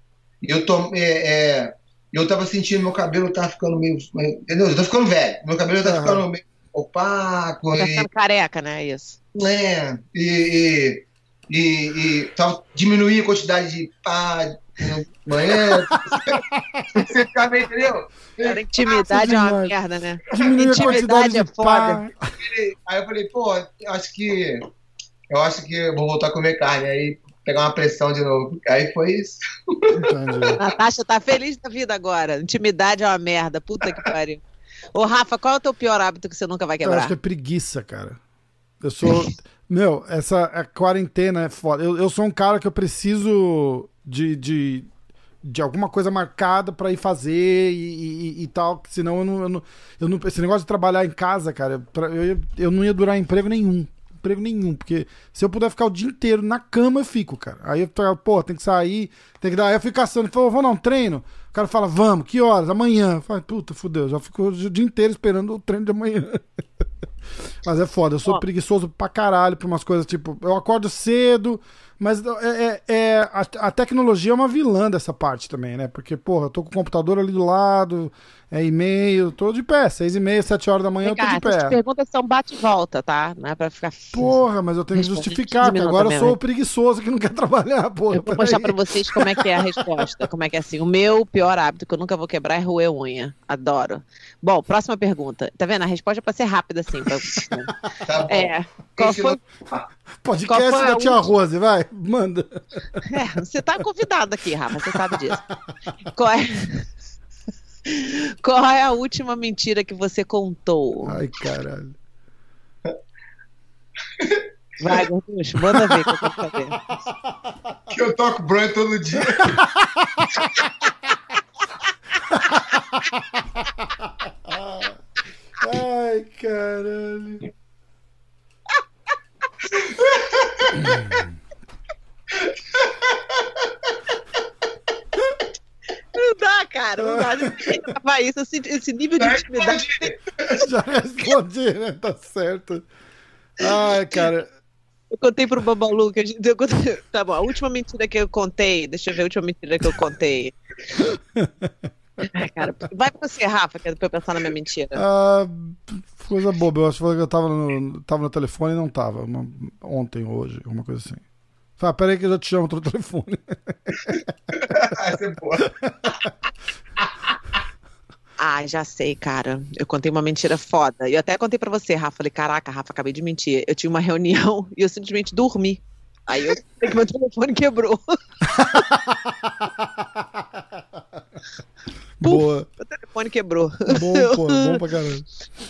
E eu tomo, é, é, eu tava sentindo meu cabelo tá ficando meio, entendeu? Eu tô ficando velho, meu cabelo tá Aham. ficando meio opaco Tá e ficando careca, né? Isso. é, e, e, e, e tal, diminuir a quantidade de pá banheiro. Você meio, entendeu? Cara, intimidade é uma demais. merda, né? Diminuir a quantidade Intimidade de é pá. Aí eu falei, pô, eu acho que. Eu acho que eu vou voltar a comer carne. Aí pegar uma pressão de novo. Aí foi isso. Entendi. Natasha tá feliz da vida agora. Intimidade é uma merda. Puta que pariu. Ô, Rafa, qual é o teu pior hábito que você nunca vai Eu acho quebrar? que é preguiça, cara. Eu sou. Meu, essa a quarentena é foda. Eu, eu sou um cara que eu preciso de, de, de alguma coisa marcada pra ir fazer e, e- e tal, senão eu não, eu não, eu não- Esse negócio de trabalhar em casa, cara, pra- eu, eu não ia durar emprego nenhum. Emprego nenhum, porque se eu puder ficar o dia inteiro na cama, eu fico, cara. Aí eu pô, tem que sair, tem que dar. Aí eu fico caçando, falou, vou dar um treino. O cara fala, vamos, que horas? Amanhã. Eu falo, puta, fudeu, já fico o dia inteiro esperando o treino de amanhã. Mas é foda, eu sou preguiçoso pra caralho pra umas coisas, tipo, eu acordo cedo, mas é, é- é- a, a tecnologia é uma vilã dessa parte também, né? Porque, porra, eu tô com o computador ali do lado, é e-mail, tô de pé, seis e meia, sete horas da manhã eu tô de pé. perguntas são bate e volta, tá? Não é pra ficar. Porra, mas eu tenho que justificar, 15 que agora eu sou né? o preguiçoso que não quer trabalhar, porra. Eu vou mostrar pra vocês como é que é a resposta. Como é que é assim. O meu pior hábito que eu nunca vou quebrar é roer unha. Adoro. Bom, próxima pergunta. Tá vendo? A resposta é pra ser rápida, assim. pra- Tá bom. É. Qual foi? Podcast Qual foi da tia última? Rose, vai, manda. É, você tá convidado aqui, Rafa, você sabe disso. Qual é... Qual é a última mentira que você contou? Ai, caralho. Vai, Gorducho, manda ver que eu quero saber. Que eu toco bronha todo dia. Ai, caralho. Não dá, cara, não dá. Vai, isso, esse, esse nível de intimidade. Já respondi, né? Tá certo. Ai, cara. Eu contei pro Babalu que a gente. eu contei- Tá bom, a última mentira que eu contei. Deixa eu ver a última mentira que eu contei. Ai, cara, vai pra você, Rafa, que é pra eu pensar na minha mentira. Ah, coisa boba, eu acho que eu tava no, tava no telefone e não tava. uma- ontem, hoje, alguma coisa assim. Fala, peraí que eu já te chamo outro telefone. Essa é boa. Ah, já sei, cara. Eu contei uma mentira foda. E eu até contei pra você, Rafa. Falei, caraca, Rafa, acabei de mentir. Eu tinha uma reunião e eu simplesmente dormi. Aí eu sei que meu telefone quebrou. Boa. Meu telefone quebrou. Bom, pô, bom pra caralho.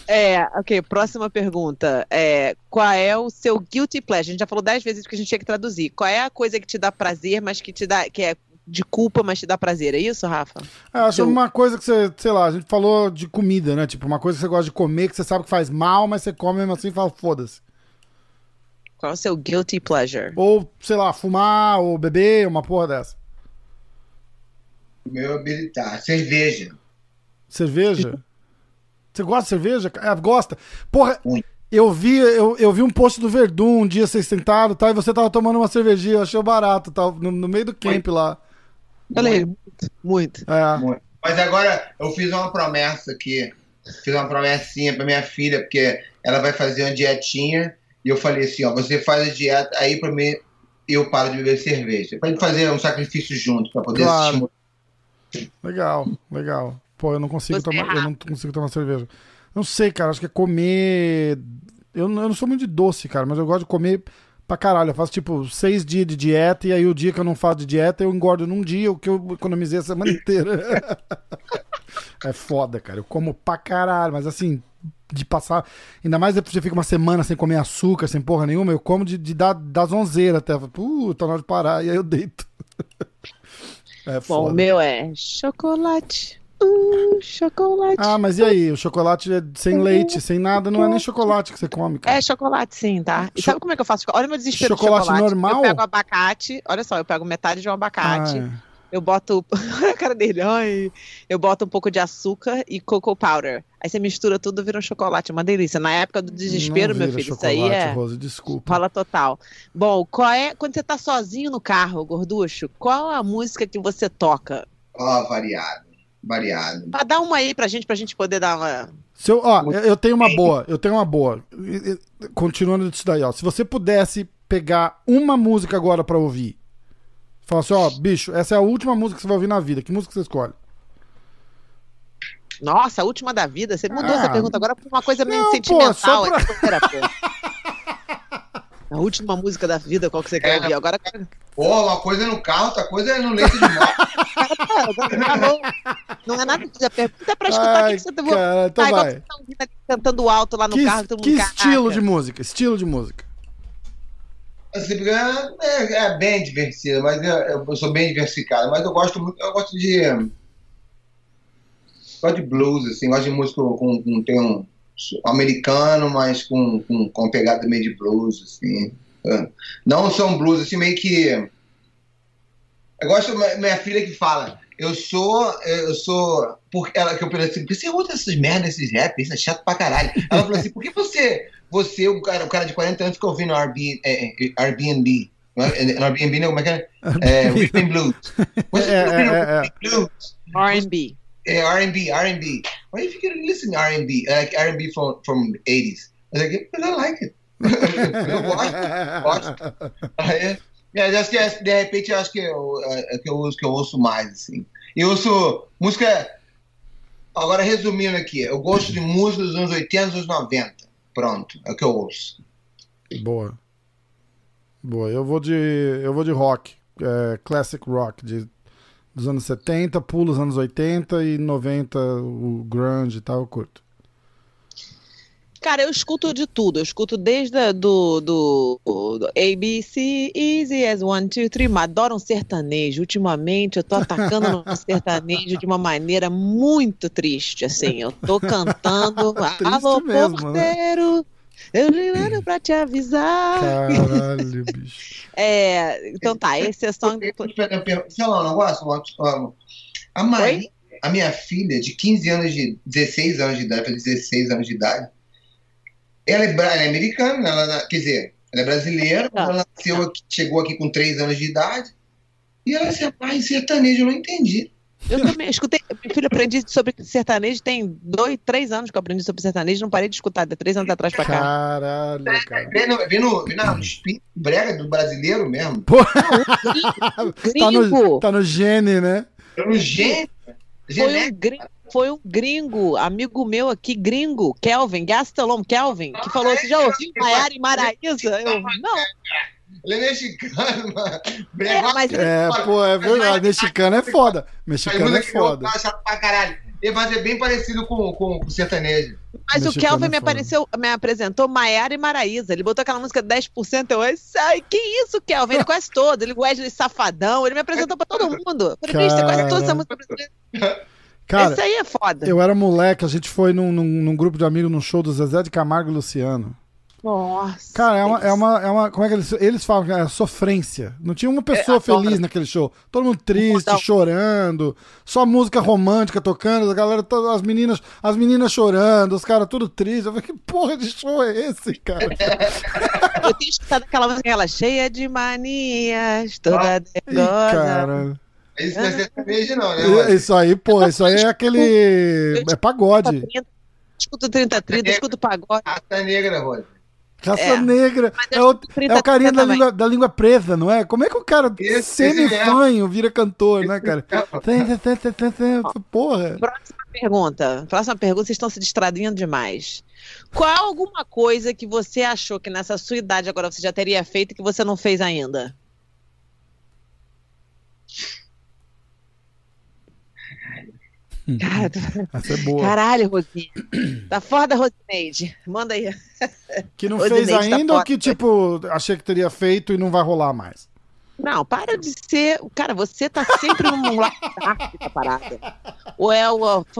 É, ok, próxima pergunta. É, qual é o seu guilty pleasure? A gente já falou dez vezes que a gente tinha que traduzir. Qual é a coisa que te dá prazer, mas que te dá. que é de culpa, mas te dá prazer? É isso, Rafa? É, acho Seu- uma coisa que você, sei lá, a gente falou de comida, né? Tipo, uma coisa que você gosta de comer, que você sabe que faz mal, mas você come mesmo assim e fala, foda-se. Qual é o seu guilty pleasure? Ou, sei lá, fumar ou beber, uma porra dessa. Meu habilitar. Cerveja. Cerveja? Você gosta de cerveja? É, gosta. Porra, Muito. eu vi, eu, eu vi um post do Verdun um dia vocês sentaram, tá? E você tava tomando uma cervejinha, eu achei barato, tá? No, no meio do camp lá. Falei, muito, muito. É. Muito. Mas agora eu fiz uma promessa aqui. Fiz uma promessinha pra minha filha, porque ela vai fazer uma dietinha. E eu falei assim: ó, você faz a dieta, aí pra mim eu paro de beber cerveja. Pra gente fazer um sacrifício junto, pra poder Claro. Legal, legal. Pô, eu não consigo Você, tomar, eu Rafa? não consigo tomar cerveja. Não sei, cara, acho que é comer. Eu, não- eu não sou muito de doce, cara, mas eu gosto de comer pra caralho. Eu faço tipo seis dias de dieta e aí o dia que eu não faço de dieta eu engordo num dia, o que eu economizei a semana inteira. é foda, cara. Eu como pra caralho, mas assim, de passar. Ainda mais depois que você fica uma semana sem comer açúcar, sem porra nenhuma, eu como de, de dar, dar zonzeira até. Puta, tá na hora de parar, e aí eu deito. é Bom, o meu é chocolate. Uh, chocolate. Ah, mas e aí? O chocolate é sem leite, sem nada, não é nem chocolate que você come, cara. É chocolate, sim, tá? E Cho- sabe como é que eu faço? Olha o meu desespero Chocolate de chocolate. normal? Eu pego abacate, olha só, eu pego metade de um abacate, Ah, eu boto. Olha a cara dele, ai. Eu boto um pouco de açúcar e cocoa powder. Aí você mistura tudo, vira um chocolate, uma delícia. Na época do desespero, não meu filho, isso aí chocolate, é. Rose, desculpa. Rola total. Bom, qual é. Quando você tá sozinho no carro, gorducho, qual a música que você toca? Ó, variado. Variado. Pra dar uma aí pra gente, pra gente poder dar uma. Se eu, ó, eu tenho uma boa, eu tenho uma boa. Continuando disso daí, ó. Se você pudesse pegar uma música agora pra ouvir, falar assim, ó, bicho, essa é a última música que você vai ouvir na vida. Que música você escolhe? Nossa, a última da vida. Você mudou Ah. essa pergunta agora pra uma coisa meio Não, pô, sentimental. só pra- aqui, terapeuta. A última música da vida, qual que você quer É. ouvir? Agora, Pô, uma coisa é no carro, outra coisa é no leite de morte. Falou. Não é nada disso. A pergunta é pra escutar o Ai, que que você teve. cara, então Ah, igual vai. você tá ouvindo cantando alto lá no Que, carro. todo que estilo de música? Estilo de música. Assim, é, é- é bem divertido, mas eu, eu sou bem diversificado. Mas eu gosto muito, eu gosto de. Gosto de blues, assim, gosto de música com, com tem um americano, mas com, com, com pegada meio de blues, assim. É. Não são blues, assim, meio que. Eu gosto minha filha que fala. Eu sou. Eu sou. Por, ela que eu falei assim, por que você usa essas merdas, esses rap, isso é chato pra caralho. Ela falou assim, por que você. Você, o cara, o cara de 40 anos, fica ouvindo RB, é, é, Airbnb. Não é- é- Airbnb, não, como é que é? É, Rhythm Blues. Você É, é, é, é. Blues. R&B. É, R&B, R&B. Why you you listen to R&B? Like R&B from, from 80s. I was like, I don't like it. gosto, gosto. Aí, é, acho que, é, de repente, eu acho que eu, é, que eu uso que eu ouço mais, assim. E eu ouço música. Agora, resumindo aqui, eu gosto de música dos anos 80 dos anos 90. Pronto, é o que eu ouço. Boa. Boa. Eu vou de. Eu vou de rock. é, classic rock. De, dos anos 70, pulo os anos 80 e 90, o grunge e tal, eu curto. Cara, eu escuto de tudo. Eu escuto desde a- do, do, do ABC, Easy as One, Two, Three. Mas Adoro um sertanejo. Ultimamente eu tô atacando no sertanejo de uma maneira muito triste, assim. Eu tô cantando. Alô, mesmo, né? Eu ligando pra te avisar. Caralho, bicho. É, então tá, esse é só. Eu- eu- eu- Sei lá, um negócio. um- A Maria, a minha filha, de 15 anos de. 16 anos de idade, pra 16 anos de idade, ela é, ela é americana, ela, quer dizer, ela é brasileira, Tá. ela nasceu aqui, chegou aqui com 3 anos de idade, e ela se amarra em sertanejo, eu não entendi. Eu também escutei. Meu filho aprendi sobre sertanejo, tem dois, três anos que eu aprendi sobre sertanejo, não parei de escutar, de três anos atrás pra cá. Caralho, cara. Vem no, vem no, vem no espírito brega do brasileiro mesmo. Tá no, tá no gene, né? Eu no gênio. Foi um, genético. gringo, foi um gringo, amigo meu aqui, gringo, Kelvin, Gastelum, Kelvin, que falou: Você já ouviu Maiara e Maraísa? Eu, não, Ele é mexicano, mano. É, mas- É, pô, é verdade. Mexicano é foda. Mexicano é foda. Chato pra caralho. Ele vai ser bem parecido com, com, com o sertanejo. mas o Mexicano Kelvin é me, foda. apareceu, me apresentou Maiara e Maraísa. Ele botou aquela música 10%. Eu, ai, que isso, Kelvin? Ele conhece todo. Ele, Wesley Safadão, ele me apresentou pra todo mundo. Eu falei, bicho, você conhece toda essa música brasileira. Cara, Esse aí é foda. eu era moleque, a gente foi num, num, num grupo de amigos num show do Zezé de Camargo e Luciano. Nossa. Cara, é uma, é uma, é uma. Como é que eles, eles falam? que É sofrência. Não tinha uma pessoa É, feliz naquele show. Todo mundo triste, Não. chorando. Só música romântica tocando. A galera, as meninas, as meninas chorando, os caras tudo tristes. Eu falei, que porra de show é esse, cara? Eu tenho escutado aquela música, aquela cheia de manias, toda Ih, nervosa. cara. Isso não é sertanejo, não, né? Isso aí, pô, isso aí é aquele. É pagode. Escuto 30, 30, escuto pagode. Raça negra, Rose. Raça É. negra. É eu o, escuto 30, é o carinha da 30 língua, da língua presa, não é? Como é que o cara Esse- semi-fanho vira cantor, né, cara? Esse Porra. Próxima pergunta. Próxima pergunta, vocês estão se distraindo demais. Qual é alguma coisa que você achou que nessa sua idade agora você já teria feito e que você não fez ainda? Cara, Essa é boa. caralho, Rosinha. Tá foda, Rosineide. Manda aí. Que não Ô, fez tá ainda ou foda. que, tipo, achei que teria feito e não vai rolar mais? Não, para de ser. Cara, você tá sempre num lado dark da parada. Ou é a,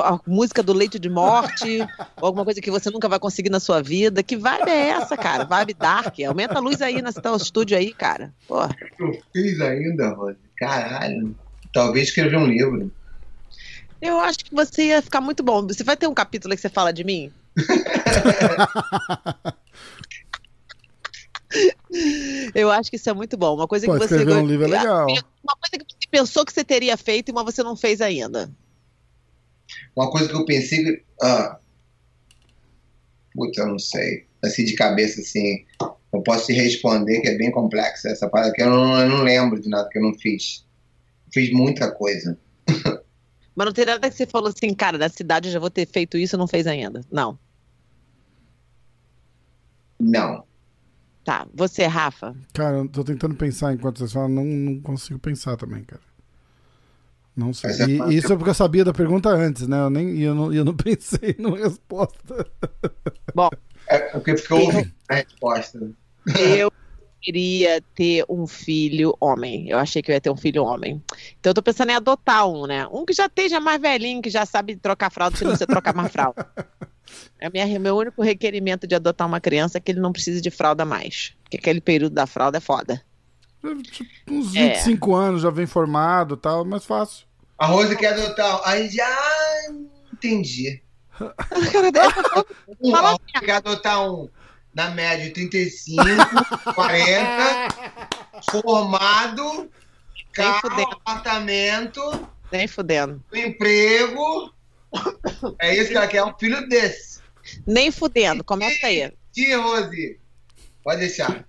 a música do leite de morte, ou alguma coisa que você nunca vai conseguir na sua vida. Que vibe é essa, cara? Vibe dark. Aumenta a luz aí nesse teu estúdio aí, cara. Porra. eu fiz ainda, Rose. Caralho. Talvez escrever um livro. Eu acho que você ia ficar muito bom. Você vai ter um capítulo aí que você fala de mim? Eu acho que isso é muito bom. Uma coisa Pô, que você. escrever um livro é legal. Uma coisa que você pensou que você teria feito, mas você não fez ainda. Uma coisa que eu pensei. Ah, puta, eu não sei. Assim, de cabeça, assim. Eu posso te responder que é bem complexa essa parada, que eu não, eu não lembro de nada que eu não fiz. Fiz muita coisa. Mas não tem nada que você falou assim, cara, na cidade eu já vou ter feito isso e não fez ainda. Não. Não. Tá. Você, Rafa? Cara, eu tô tentando pensar enquanto vocês falam, não, não consigo pensar também, cara. Não sei. É E, fácil. isso é porque eu sabia da pergunta antes, né? Eu nem, e eu, não, eu não pensei na resposta. Bom, É porque ficou a resposta. eu queria ter um filho homem. Eu achei que eu ia ter um filho homem. Então eu tô pensando em adotar um, né? Um que já esteja mais velhinho, que já sabe trocar fralda, se não você trocar mais fralda. É minha, meu único requerimento de adotar uma criança é que ele não precise de fralda mais. Porque aquele período da fralda é foda. Tipo, uns É. 25 anos já vem formado e tal, mais fácil. A Rose quer adotar. Aí já entendi. Cara, Fala a Rose quer adotar um na média 35, 40, formado, carro, fudendo. apartamento, nem fudendo. emprego. É isso que ela quer, um filho desse. Nem fudendo. Começa aí. Tia Rose. Pode deixar.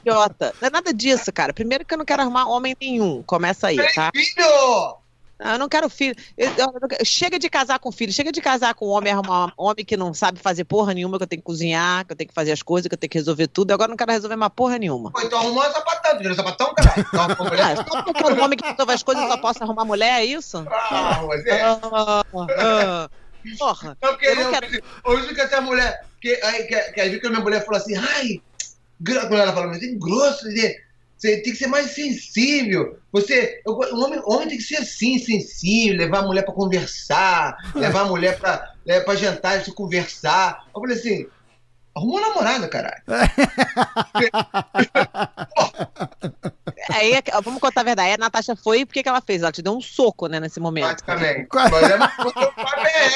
Idiota. Não é nada disso, cara. Primeiro que eu não quero arrumar homem nenhum. Começa aí, tá? Filho! Não, eu não quero filho. Eu- eu- eu Chega de casar com filho. Chega de casar com homem, arrumar um homem que não sabe fazer porra nenhuma, que eu tenho que cozinhar, que eu tenho que fazer as coisas, que eu tenho que resolver tudo. Agora eu não quero resolver uma porra nenhuma. Pô, então arrumou um sapatão. Virou sapatão, caralho? Então Ah, só porque eu quero um homem que resolve as coisas e só posso arrumar mulher, é isso? Ah, Rose. é. Ah, ah. Porra. Não, porque Eu não eu quero- hoje que essa mulher. Que, aí, que, que, aí que a minha mulher falou assim, ai, quando ela falou, mas tem grosso, você, você tem que ser mais sensível. Você, o homem, o homem tem que ser assim, sensível, levar a mulher pra conversar, levar a mulher pra, é, pra jantar, se conversar. Eu falei assim, arruma uma namorada, caralho. Aí, é vamos contar a verdade. A Natasha foi e por que ela fez? Ela te deu um soco, né, nesse momento. Praticamente. Mas é,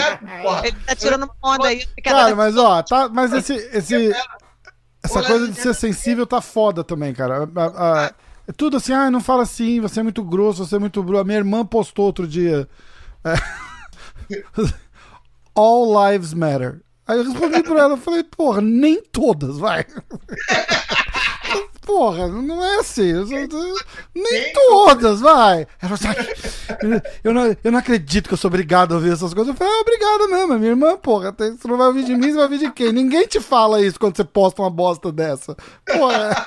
é porra. Ele tá tirando uma onda aí. Cara, mas ó, tá, mas esse, esse, essa Olha, coisa de ser sensível tá foda também, cara. A- a- a- é tudo assim, ah, não fala assim, você é muito grosso, você é muito bruto. A minha irmã postou outro dia. é, All lives matter. Aí eu respondi pra ela, falei, porra, nem todas, vai. Porra, não é assim. Nem todas, vai. Ela falou assim, eu, não, eu não acredito que eu sou obrigado a ouvir essas coisas. Eu falei, é obrigado mesmo, é minha irmã, porra. Você não vai ouvir de mim, você vai ouvir de quem? Ninguém te fala isso quando você posta uma bosta dessa. Porra.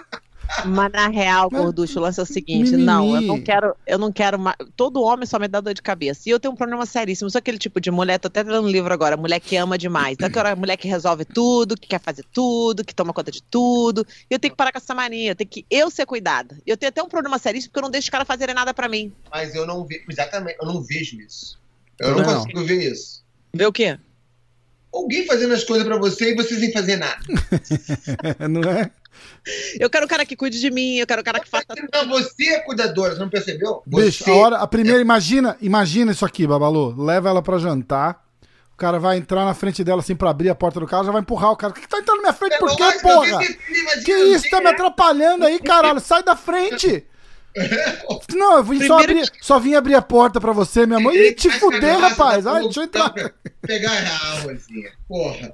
Mas na real, Gorducho, o lance é o seguinte, Mimimi. não, eu não quero, eu não quero mais. Todo homem só me dá dor de cabeça. E eu tenho um problema seríssimo. Sou aquele tipo de mulher, tô até lendo um livro agora, mulher que ama demais. Então, aquela mulher que resolve tudo, que quer fazer tudo, que toma conta de tudo. E eu tenho que parar com essa mania, eu tenho que eu ser cuidada. Eu tenho até um problema seríssimo porque eu não deixo os caras fazerem nada pra mim. Mas eu não vejo, exatamente, eu não vejo isso. Eu não, Não. consigo ver isso. Vê o quê? Alguém fazendo as coisas pra você e você sem fazer nada. Não é? Eu quero um cara que cuide de mim, eu quero um cara que faça. Não, você é cuidadora, você não percebeu? Bicho, Você a hora, a primeira, imagina, imagina isso aqui, Babalu. Leva ela pra jantar. O cara vai entrar na frente dela assim pra abrir a porta do carro, já vai empurrar o cara. O que que tá entrando na minha frente? Por quê, alguém porra? Que isso? Tá me atrapalhando aí, caralho. Sai da frente. Não, eu vim só, abrir, só vim abrir a porta pra você, minha mãe. Ih, te Vai fuder, rapaz. você Ai, tá deixa eu entrar. pra Pegar a Rosinha. Porra.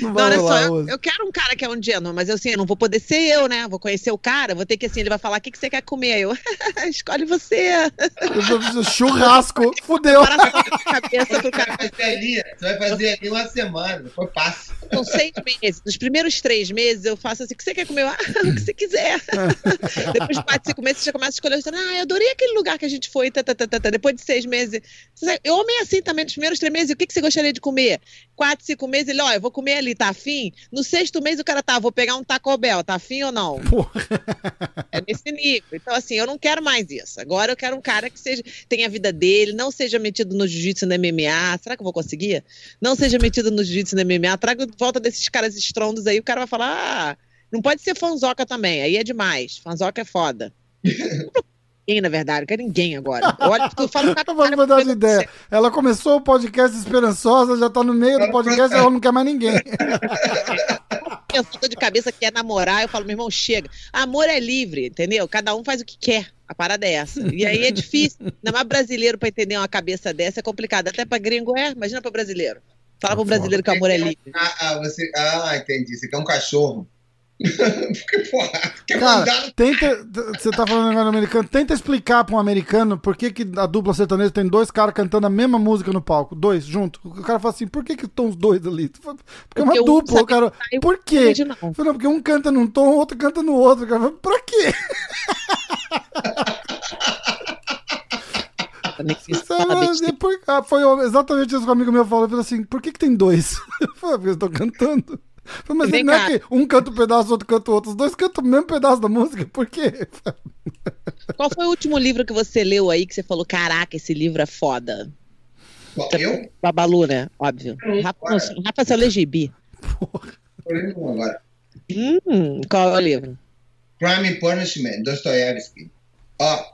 Não Não, vai olha só, eu, eu quero um cara que é um ingênuo, mas eu, assim, eu não vou poder ser eu, né? Vou conhecer o cara, vou ter que, assim, ele vai falar, o que, que você quer comer? Eu, escolhe você. Eu Churrasco. Fudeu. Cabeça pro cara. Vai fazer ali, você vai fazer ali uma semana, depois passa. São seis meses. Nos primeiros três meses, eu faço assim, o que você quer comer? Eu, Ah, o que você quiser. Depois de você já começa a escolher. Ah, eu adorei aquele lugar que a gente foi. Tá, tá, tá, tá, tá. Depois de seis meses. Eu homem assim também, nos primeiros três meses, o que, que você gostaria de comer? Quatro, cinco meses, ele, ó, eu vou comer ali, tá afim? No sexto mês, o cara tá, vou pegar um Taco Bell, tá afim ou não? Porra. É nesse nível. Então, assim, eu não quero mais isso. Agora eu quero um cara que seja, tenha a vida dele, não seja metido no jiu-jitsu no MMA. Será que eu vou conseguir? Não seja metido no jiu-jitsu no MMA. Traga de volta desses caras estrondos aí, o cara vai falar: ah, não pode ser fanzoca também. Aí é demais. Fanzoca é foda. Ninguém, na verdade, não quero ninguém agora. Olha, tu fala com a Eu vou mudar de ideia. Ela começou o podcast esperançosa, já tá no meio do podcast, ela não quer mais ninguém. Pensando de cabeça que é namorar, eu falo, meu irmão, chega. Amor é livre, entendeu? Cada um faz o que quer. A parada é essa. E aí é difícil. Ainda mais brasileiro pra entender uma cabeça dessa é complicado. Até pra gringo é, imagina pra brasileiro. Fala pro É foda. brasileiro que o amor é livre. Ah, ah, você, ah, entendi. Você quer um cachorro. Porque, porra, quer Cara, mandar tenta. Você tá falando negócio americano, tenta explicar pra um americano por que, que a dupla sertaneja tem dois caras cantando a mesma música no palco, dois junto. O cara fala assim, por que que estão os dois ali? Fala, Porque é uma um dupla, sabe o cara. Por quê? não. Eu falei, Não, porque um canta num tom, o outro canta no outro. O cara fala, pra quê? Fala fala, besteira. por- ah, Foi exatamente isso que um amigo meu falou. Ele falou assim: por que, que tem dois? Eu falei, porque eles estão cantando. Mas Vem não é que um canta um pedaço, outro canta o outro. Os dois cantam o mesmo pedaço da música. Por quê? Qual foi o último livro que você leu aí que você falou, caraca, esse livro é foda? Eu? Babalu, né? Óbvio. Rafa, bora. não, Rafa só lê gibi. Tô lendo um agora. Hum, qual é o livro? Crime and Punishment, Dostoiévski. Ó,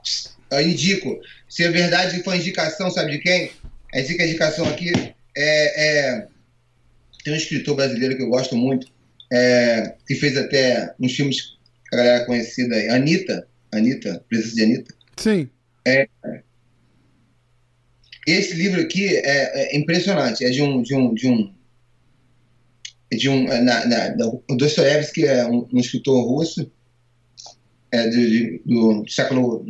eu indico. Se é verdade foi indicação, sabe de quem? Essa que a indicação aqui é, é- Tem um escritor brasileiro que eu gosto muito, é, que fez até uns filmes que a galera conhecida aí. Anitta. Anitta, Presença de Anitta. Sim. Esse livro aqui é, é impressionante. É de um. De um, de um, é de um é na, na, Dostoiévski é um, um escritor russo é de- de- do século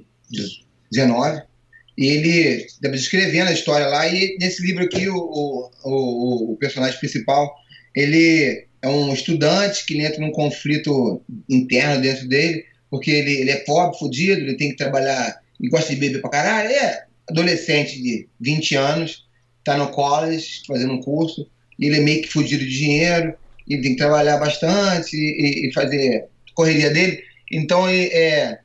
XIX. E ele estava descrevendo a história lá. E nesse livro aqui, o, o, o, personagem principal ele é um estudante que entra num conflito interno dentro dele, porque ele, ele é pobre, fudido, ele tem que trabalhar e gosta de beber pra caralho. É adolescente de 20 anos, tá no college, fazendo um curso, e ele é meio que fudido de dinheiro, ele tem que trabalhar bastante e, e fazer correria dele. Então ele, é,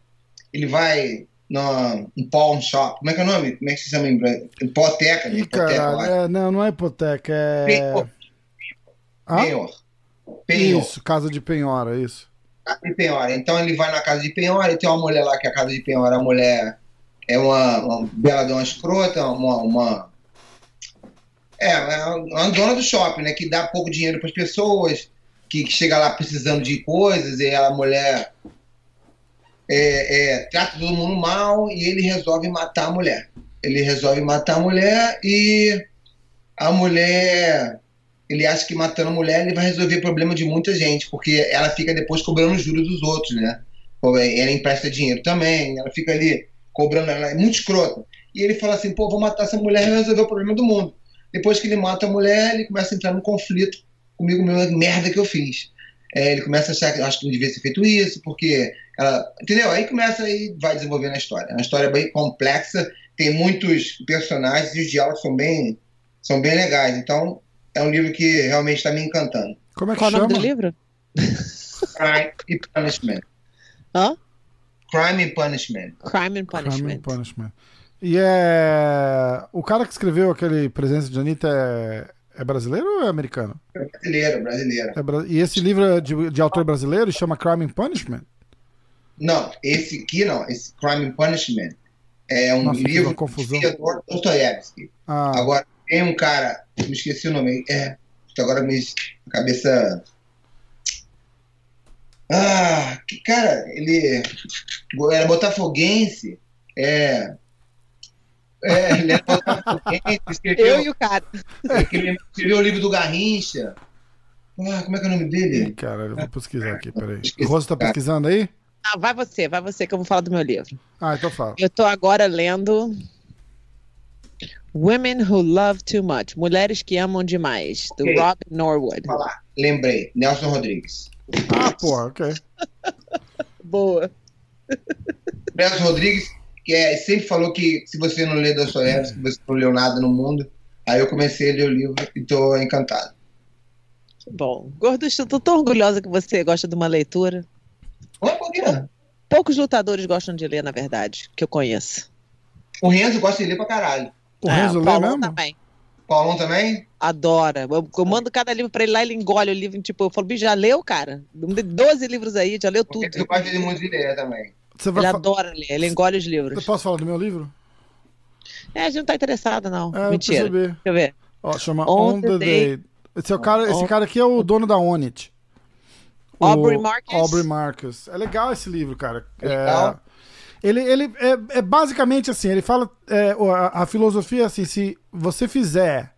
ele vai no, um pawn shop, como é que é o nome? Como é que se chama em inglês? Hipoteca, né? Hipoteca, caralho. É, não, não é hipoteca. É. Penhor. Ah? Penhor. Penhor. Isso, casa de penhora, isso. Casa de penhora. Então ele vai na casa de penhora e tem uma mulher lá que é a casa de penhora. A mulher é uma, uma bela de uma escrota, uma, uma. É, é uma dona do shopping, né? Que dá pouco dinheiro para as pessoas, que, que chega lá precisando de coisas e a mulher é, é, trata todo mundo mal e ele resolve matar a mulher. Ele resolve matar a mulher e a mulher ele acha que matando a mulher ele vai resolver o problema de muita gente, porque ela fica depois cobrando os juros dos outros, né? Ela empresta dinheiro também, ela fica ali cobrando, ela é muito escrota. E ele fala assim, pô, vou matar essa mulher e resolver o problema do mundo. Depois que ele mata a mulher, ele começa a entrar num conflito comigo, meu, merda que eu fiz. É, ele começa a achar que eu acho que não devia ter feito isso, porque ela. Entendeu? Aí começa e vai desenvolvendo a história. É uma história bem complexa, tem muitos personagens e os diálogos são bem, são bem legais. Então, é um livro que realmente está me encantando. Como é que Qual o chama? nome do livro? Crime e Punishment. Hã? Crime and Punishment. Crime and Crime Punishment. and Punishment. E é. O cara que escreveu aquele Presença de Anitta é, é brasileiro ou é americano? Brasileiro, brasileiro. É bra- E esse livro é de, de autor brasileiro e chama Crime and Punishment? Não, esse aqui não. Esse Crime and Punishment é um Nossa, livro do Fyodor Dostoiévski. Ah, Agora, tem um cara, me esqueci o nome, é, agora me cabeça. Ah, que cara, ele era botafoguense, é. É, ele era botafoguense, escreveu, Eu e o cara. ele escreveu o livro do Garrincha. Ah, como é que é o nome dele? cara, eu vou pesquisar aqui, peraí. O Rosto tá pesquisando aí? Ah, vai você, vai você que eu vou falar do meu livro. Ah, então fala. Eu tô agora lendo Women Who Love Too Much, Mulheres que Amam Demais, do Ok. Robin Norwood. Falar, lembrei, Nelson Rodrigues. Ah, porra, ok. Boa. Nelson Rodrigues, que é, sempre falou que se você não lê Dostoiévski, você não leu nada no mundo. Aí eu comecei a ler o livro e tô encantado. Bom, Gorducho, eu tô tão orgulhosa que você gosta de uma leitura. Ué, por quê? Poucos lutadores gostam de ler, na verdade, que eu conheço. O Renzo gosta de ler pra caralho. O É, Renzo lê Paulão mesmo? também. Paulão também? Adora. Eu, eu mando cada livro pra ele lá, ele engole o livro. Tipo, eu falo, bicho, já leu, cara? Me dê 12 livros aí, já leu O tudo. Renzo gosta de muito de ler também. Você vai Ele fa- adora ler, ele engole os Eu livros. posso falar do meu livro? É, a gente não tá interessada, não. É, eu Mentira. percebi. Deixa eu ver. Ó, chama On On, the the Day. Day. Esse, é o cara, esse cara aqui é o dono da Onit. Aubrey Marcus? Aubrey Marcus. É legal esse livro, cara. É, Legal. ele ele é, é basicamente assim, ele fala. é, a, a filosofia é assim: se você fizer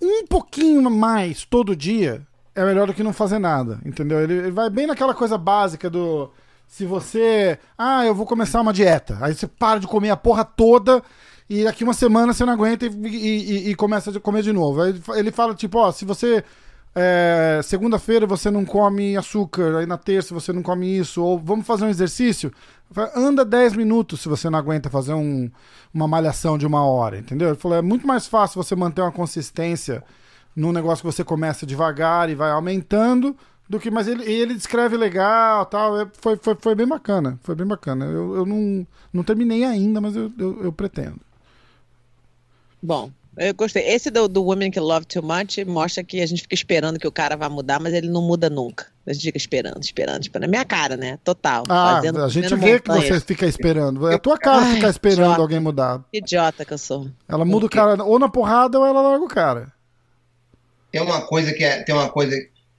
um pouquinho mais todo dia, é melhor do que não fazer nada, entendeu? Ele, ele vai bem naquela coisa básica do. Se você. Ah, eu vou começar uma dieta. Aí você para de comer a porra toda e daqui uma semana você não aguenta e, e, e começa a comer de novo. Aí ele fala, tipo, ó, se você. É, Segunda-feira você não come açúcar, aí na terça você não come isso, ou vamos fazer um exercício. Anda 10 minutos se você não aguenta fazer um, uma malhação de uma hora, entendeu? Ele falou: é muito mais fácil você manter uma consistência num negócio que você começa devagar e vai aumentando do que. Mas ele, ele descreve legal tal. É, foi, foi, foi bem bacana. Foi bem bacana. Eu, eu não, não terminei ainda, mas eu, eu, eu pretendo. Bom, eu gostei. Esse do, do Women que Love Too Much mostra que a gente fica esperando que o cara vá mudar, mas ele não muda nunca. A gente fica esperando, esperando, esperando. É minha cara, né? Total. Ah, fazendo, a gente vê que você fica esperando. É a tua cara Ai, ficar esperando idiota. alguém mudar. Que idiota que eu sou. Ela muda o cara ou na porrada ou ela larga o cara. Tem uma coisa que é. Tem uma coisa.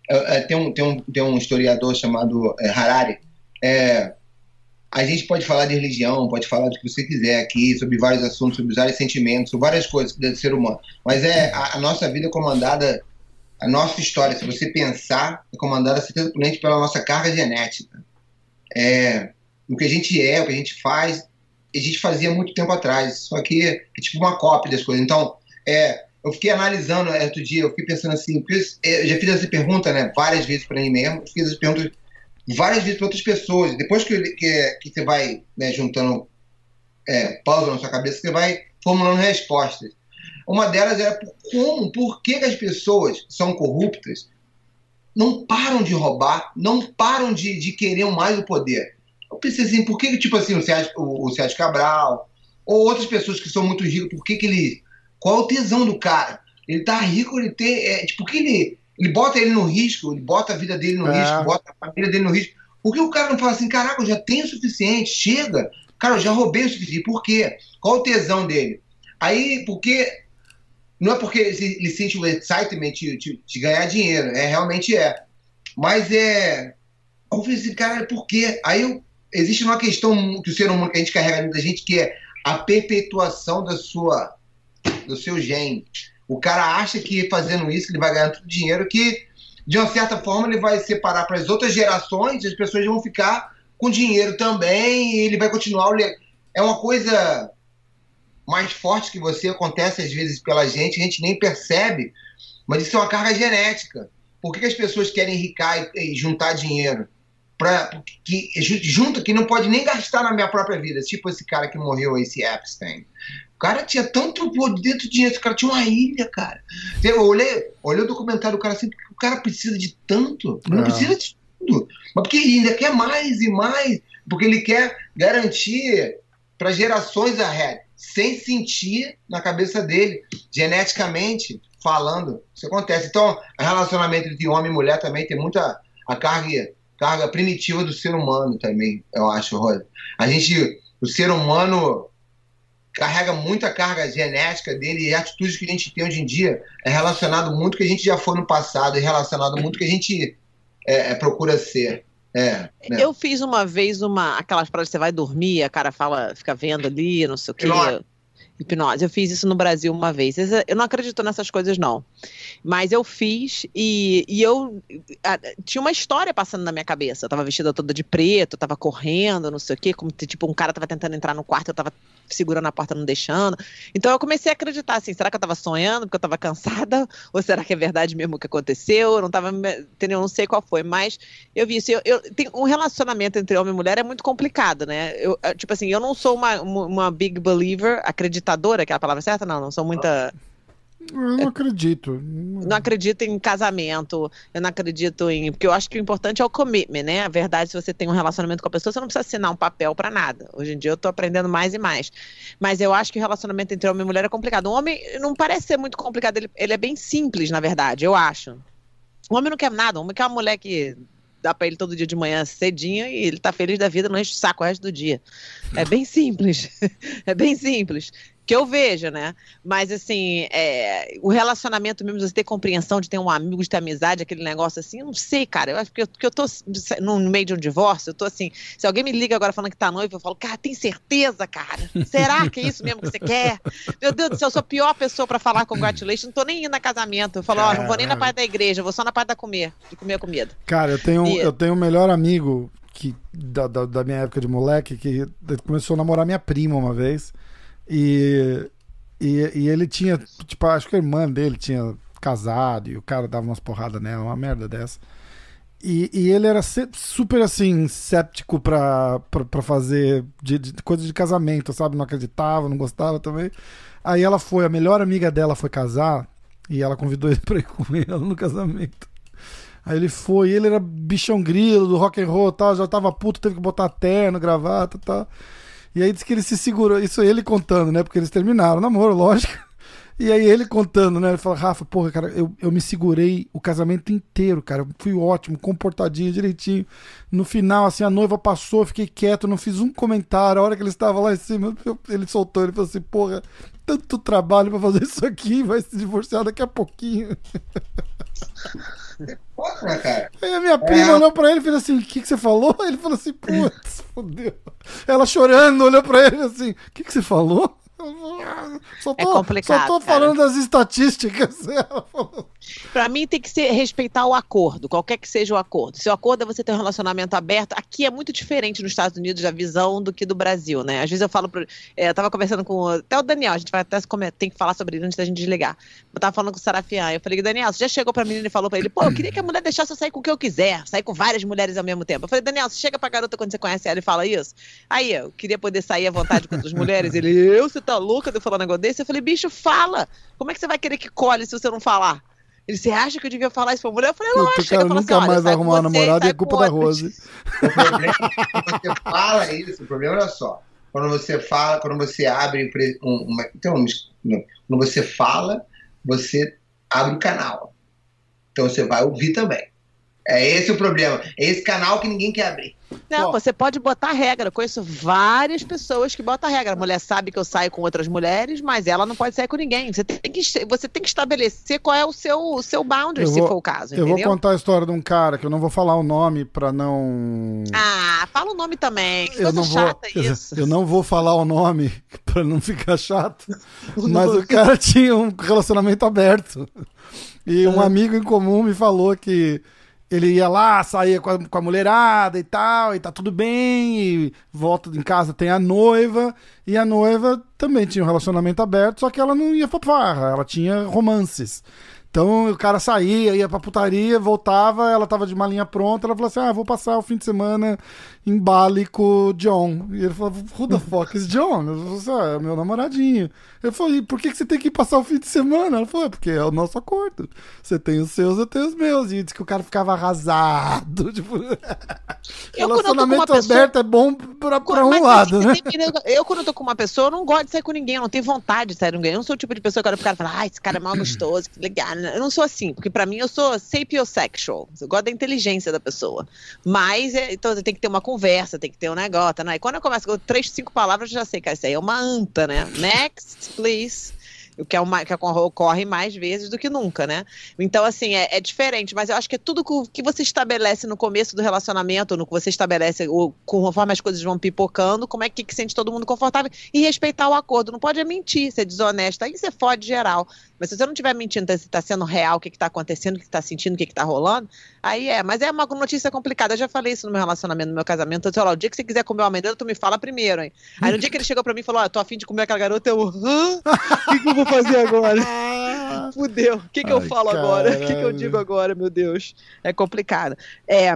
É, é, tem, um, tem, um, tem um historiador chamado é, Harari. É, a gente pode falar de religião, pode falar do que você quiser aqui, sobre vários assuntos, sobre vários sentimentos, sobre várias coisas do ser humano. Mas é a, a nossa vida é comandada, a nossa história, se você pensar, é comandada simplesmente pela nossa carga genética. É, o que a gente é, o que a gente faz, a gente fazia muito tempo atrás. Só que é tipo uma cópia das coisas. Então, é, eu fiquei analisando é, outro dia, eu fiquei pensando assim, eu já fiz essa pergunta né, várias vezes para mim mesmo, fiz essa pergunta várias vezes para outras pessoas. Depois que, que, que você vai né, juntando é, puzzle na sua cabeça, você vai formulando respostas. Uma delas era como, por que, que as pessoas são corruptas não param de roubar, não param de, de querer mais o poder. Eu pensei assim, por que, tipo assim, o Sérgio, o, o Sérgio Cabral, ou outras pessoas que são muito ricas, por que, que ele. Qual é o tesão do cara? Ele tá rico, ele tem. É, tipo, por que ele ele bota ele no risco, ele bota a vida dele no é. risco, bota a família dele no risco. Por que o cara não fala assim, caraca, eu já tenho o suficiente, chega. Cara, eu já roubei o suficiente. Por quê? Qual o tesão dele? Aí, porque. Não é porque ele sente o excitement de, de, de ganhar dinheiro, é realmente é. Mas é. Eu falei assim, cara, por quê? Aí eu, existe uma questão que o ser humano que a gente carrega dentro da gente, que é a perpetuação da sua, do seu gene. O cara acha que fazendo isso ele vai ganhar todo dinheiro que, de uma certa forma, ele vai separar para as outras gerações as pessoas vão ficar com dinheiro também e ele vai continuar. É uma coisa mais forte que você, acontece às vezes pela gente, a gente nem percebe, mas isso é uma carga genética. Por que, que as pessoas querem enricar e, e juntar dinheiro? Pra, que junta que não pode nem gastar na minha própria vida, tipo esse cara que morreu, esse Epstein. O cara tinha tanto poder dentro de dinheiro, esse cara tinha uma ilha, cara. Eu olhei, olhei o documentário do cara assim, o cara precisa de tanto, não é. precisa de tudo. Mas porque ele ainda quer mais e mais, porque ele quer garantir para gerações ahead, sem sentir na cabeça dele, geneticamente falando. Isso acontece. Então, o relacionamento entre homem e mulher também tem muita a carga, carga primitiva do ser humano também, eu acho, Rosa. A gente, o ser humano carrega muita carga genética dele e atitudes que a gente tem hoje em dia é relacionado muito que a gente já foi no passado, é relacionado muito que a gente é, é, procura ser. É, né? Eu fiz uma vez uma aquelas paradas que você vai dormir, a cara fala, fica vendo ali, não sei o quê. Hipnose. Eu fiz isso no Brasil uma vez. Eu não acredito nessas coisas, não. Mas eu fiz e, e eu. A, tinha uma história passando na minha cabeça. Eu tava vestida toda de preto, eu tava correndo, não sei o quê. Como tipo, um cara tava tentando entrar no quarto, eu tava segurando a porta, não deixando. Então eu comecei a acreditar assim: será que eu tava sonhando porque eu tava cansada? Ou será que é verdade mesmo o que aconteceu? Eu não tava. Entendeu? Eu não sei qual foi. Mas eu vi isso. Eu, eu, tem, um relacionamento entre homem e mulher é muito complicado, né? Eu, tipo assim, eu não sou uma, uma big believer, acredito acreditadora, que é a palavra certa? Não, não sou muita. Eu não acredito. Não acredito em casamento, eu não acredito em. Porque eu acho que o importante é o commitment, né? A verdade, se você tem um relacionamento com a pessoa, você não precisa assinar um papel para nada. Hoje em dia eu tô aprendendo mais e mais. Mas eu acho que o relacionamento entre homem e mulher é complicado. O homem não parece ser muito complicado, ele, ele é bem simples, na verdade, eu acho. O homem não quer nada, o homem quer uma mulher que dá para ele todo dia de manhã cedinho e ele tá feliz da vida, não enche o saco o resto do dia. É bem simples. é bem simples. Que eu vejo, né? Mas assim, é, o relacionamento mesmo, você ter compreensão de ter um amigo, de ter amizade, aquele negócio assim, eu não sei, cara. Eu acho que eu, que eu tô no meio de um divórcio, eu tô assim, se alguém me liga agora falando que tá noivo, eu falo, cara, tem certeza, cara? Será que é isso mesmo que você quer? Meu Deus do céu, eu sou a pior pessoa pra falar congratulations, não tô nem indo a casamento. Eu falo, ó, oh, não vou nem na parte da igreja, vou só na parte da comer, de comer comida. Cara, eu tenho, e... eu tenho um melhor amigo que, da, da, da minha época de moleque que começou a namorar minha prima uma vez. E e, e ele tinha, tipo, acho que a irmã dele tinha casado e o cara dava umas porradas nela, uma merda dessa. E, e ele era super assim, séptico pra, pra, pra fazer de, de, coisa de casamento, sabe? Não acreditava, não gostava também. Aí ela foi, a melhor amiga dela foi casar e ela convidou ele pra ir com ela no casamento. Aí ele foi, ele era bichão grilo do rock and roll tal, já tava puto, teve que botar terno, gravata e tal. E aí diz que ele se segurou, isso ele contando, né? Porque eles terminaram o namoro, lógico. E aí ele contando, né? Ele fala, Rafa, porra, cara, eu, eu me segurei o casamento inteiro, cara. Eu fui ótimo, comportadinho, direitinho. No final, assim, a noiva passou, eu fiquei quieto, não fiz um comentário. A hora que ele estava lá em cima, eu, ele soltou, ele falou assim, porra, tanto trabalho pra fazer isso aqui, vai se divorciar daqui a pouquinho. Porra, cara. Aí a minha prima é. olhou pra ele e fez assim: O que, que você falou? Ele falou assim: Putz, fodeu. Ela chorando, olhou pra ele assim: O que, que você falou? Só é tô, é complicado. Só tô falando cara. das estatísticas. Para mim tem que ser respeitar o acordo, qualquer que seja o acordo. Se o acordo é você ter um relacionamento aberto, aqui é muito diferente nos Estados Unidos a visão do que do Brasil, né? Às vezes eu falo, pro, é, eu tava conversando com até o Daniel, a gente vai até tem que falar sobre isso antes da gente desligar. Eu tava falando com o Sarafian, eu falei, Daniel, você já chegou pra menina e falou pra ele, pô, eu queria que a mulher deixasse eu sair com o que eu quiser, sair com várias mulheres ao mesmo tempo. Eu falei, Daniel, você chega pra garota quando você conhece ela e fala isso? Aí, eu queria poder sair à vontade com outras mulheres. Ele, eu, você tá louca de eu falar um negócio desse? Eu falei, bicho, fala. Como é que você vai querer que colhe se você não falar? Ele, você acha que eu devia falar isso pra mulher? Eu falei, lógico. O cara nunca assim, mais vai arrumar uma namorada e é culpa da Rose. O problema é você fala isso, o problema é só. Quando você fala, quando você abre uma, então, quando você fala, você abre o canal. Então você vai ouvir também. É esse o problema. É esse canal que ninguém quer abrir. Não, você pode botar regra. Eu conheço várias pessoas que botam regra. A mulher sabe que eu saio com outras mulheres, mas ela não pode sair com ninguém. Você tem que, você tem que estabelecer qual é o seu, o seu boundary, eu se vou, for o caso. Eu entendeu? vou contar a história de um cara que eu não vou falar o nome pra não. Ah, fala o nome também. Que eu não chata vou, isso. Eu não vou falar o nome pra não ficar chato. mas o cara tinha um relacionamento aberto. E um amigo em comum me falou que ele ia lá, saía com a, com a, mulherada e tal, e tá tudo bem, e volta em casa, tem a noiva, e a noiva também tinha um relacionamento aberto, só que ela não ia pra farra, ela tinha romances. Então o cara saía, ia pra putaria, voltava, ela tava de malinha pronta, ela falou assim: Ah, vou passar o fim de semana em Bali com o John. E ele falou: Who the fuck is John? Eu falei ah, é meu namoradinho. Eu falei: Por que, que você tem que passar o fim de semana? Ela falou: É porque é o nosso acordo. Você tem os seus, eu tenho os meus. E disse que o cara ficava arrasado. Tipo, relacionamento pessoa... aberto é bom pra, pra um lado, né? eu, quando eu tô com uma pessoa, eu não gosto de sair com ninguém, eu não tenho vontade de sair com ninguém. Eu não sou o tipo de pessoa que olha pro cara e fala: Ah, esse cara é mal gostoso, que legal. Eu não sou assim, porque pra mim eu sou sapiosexual. Eu gosto da inteligência da pessoa. Mas, é, então tem que ter uma conversa, tem que ter um negócio, né? E quando eu começo com três, cinco palavras, eu já sei, cara, isso aí é uma anta, né? Next, please o que, é uma, que ocorre mais vezes do que nunca, né? Então, assim, é, é, diferente, mas eu acho que é tudo que você estabelece no começo do relacionamento, no que você estabelece, o, conforme as coisas vão pipocando, como é que, que sente todo mundo confortável e respeitar o acordo. Não pode é mentir, ser desonesto, aí você fode geral. Mas se você não estiver mentindo, se está sendo real, o que está acontecendo, o que está sentindo, o que está rolando, aí é. Mas é uma notícia complicada. Eu já falei isso no meu relacionamento, no meu casamento. Eu disse, o dia que você quiser comer uma amendoim, tu me fala primeiro, hein? Aí no dia que ele chegou pra mim e falou, ó, oh, tô afim de comer aquela garota, eu, hã? O que, que eu vou fazer agora? Fudeu. O que, que eu falo caralho. agora? O que, que eu digo agora, meu Deus? É complicado. É.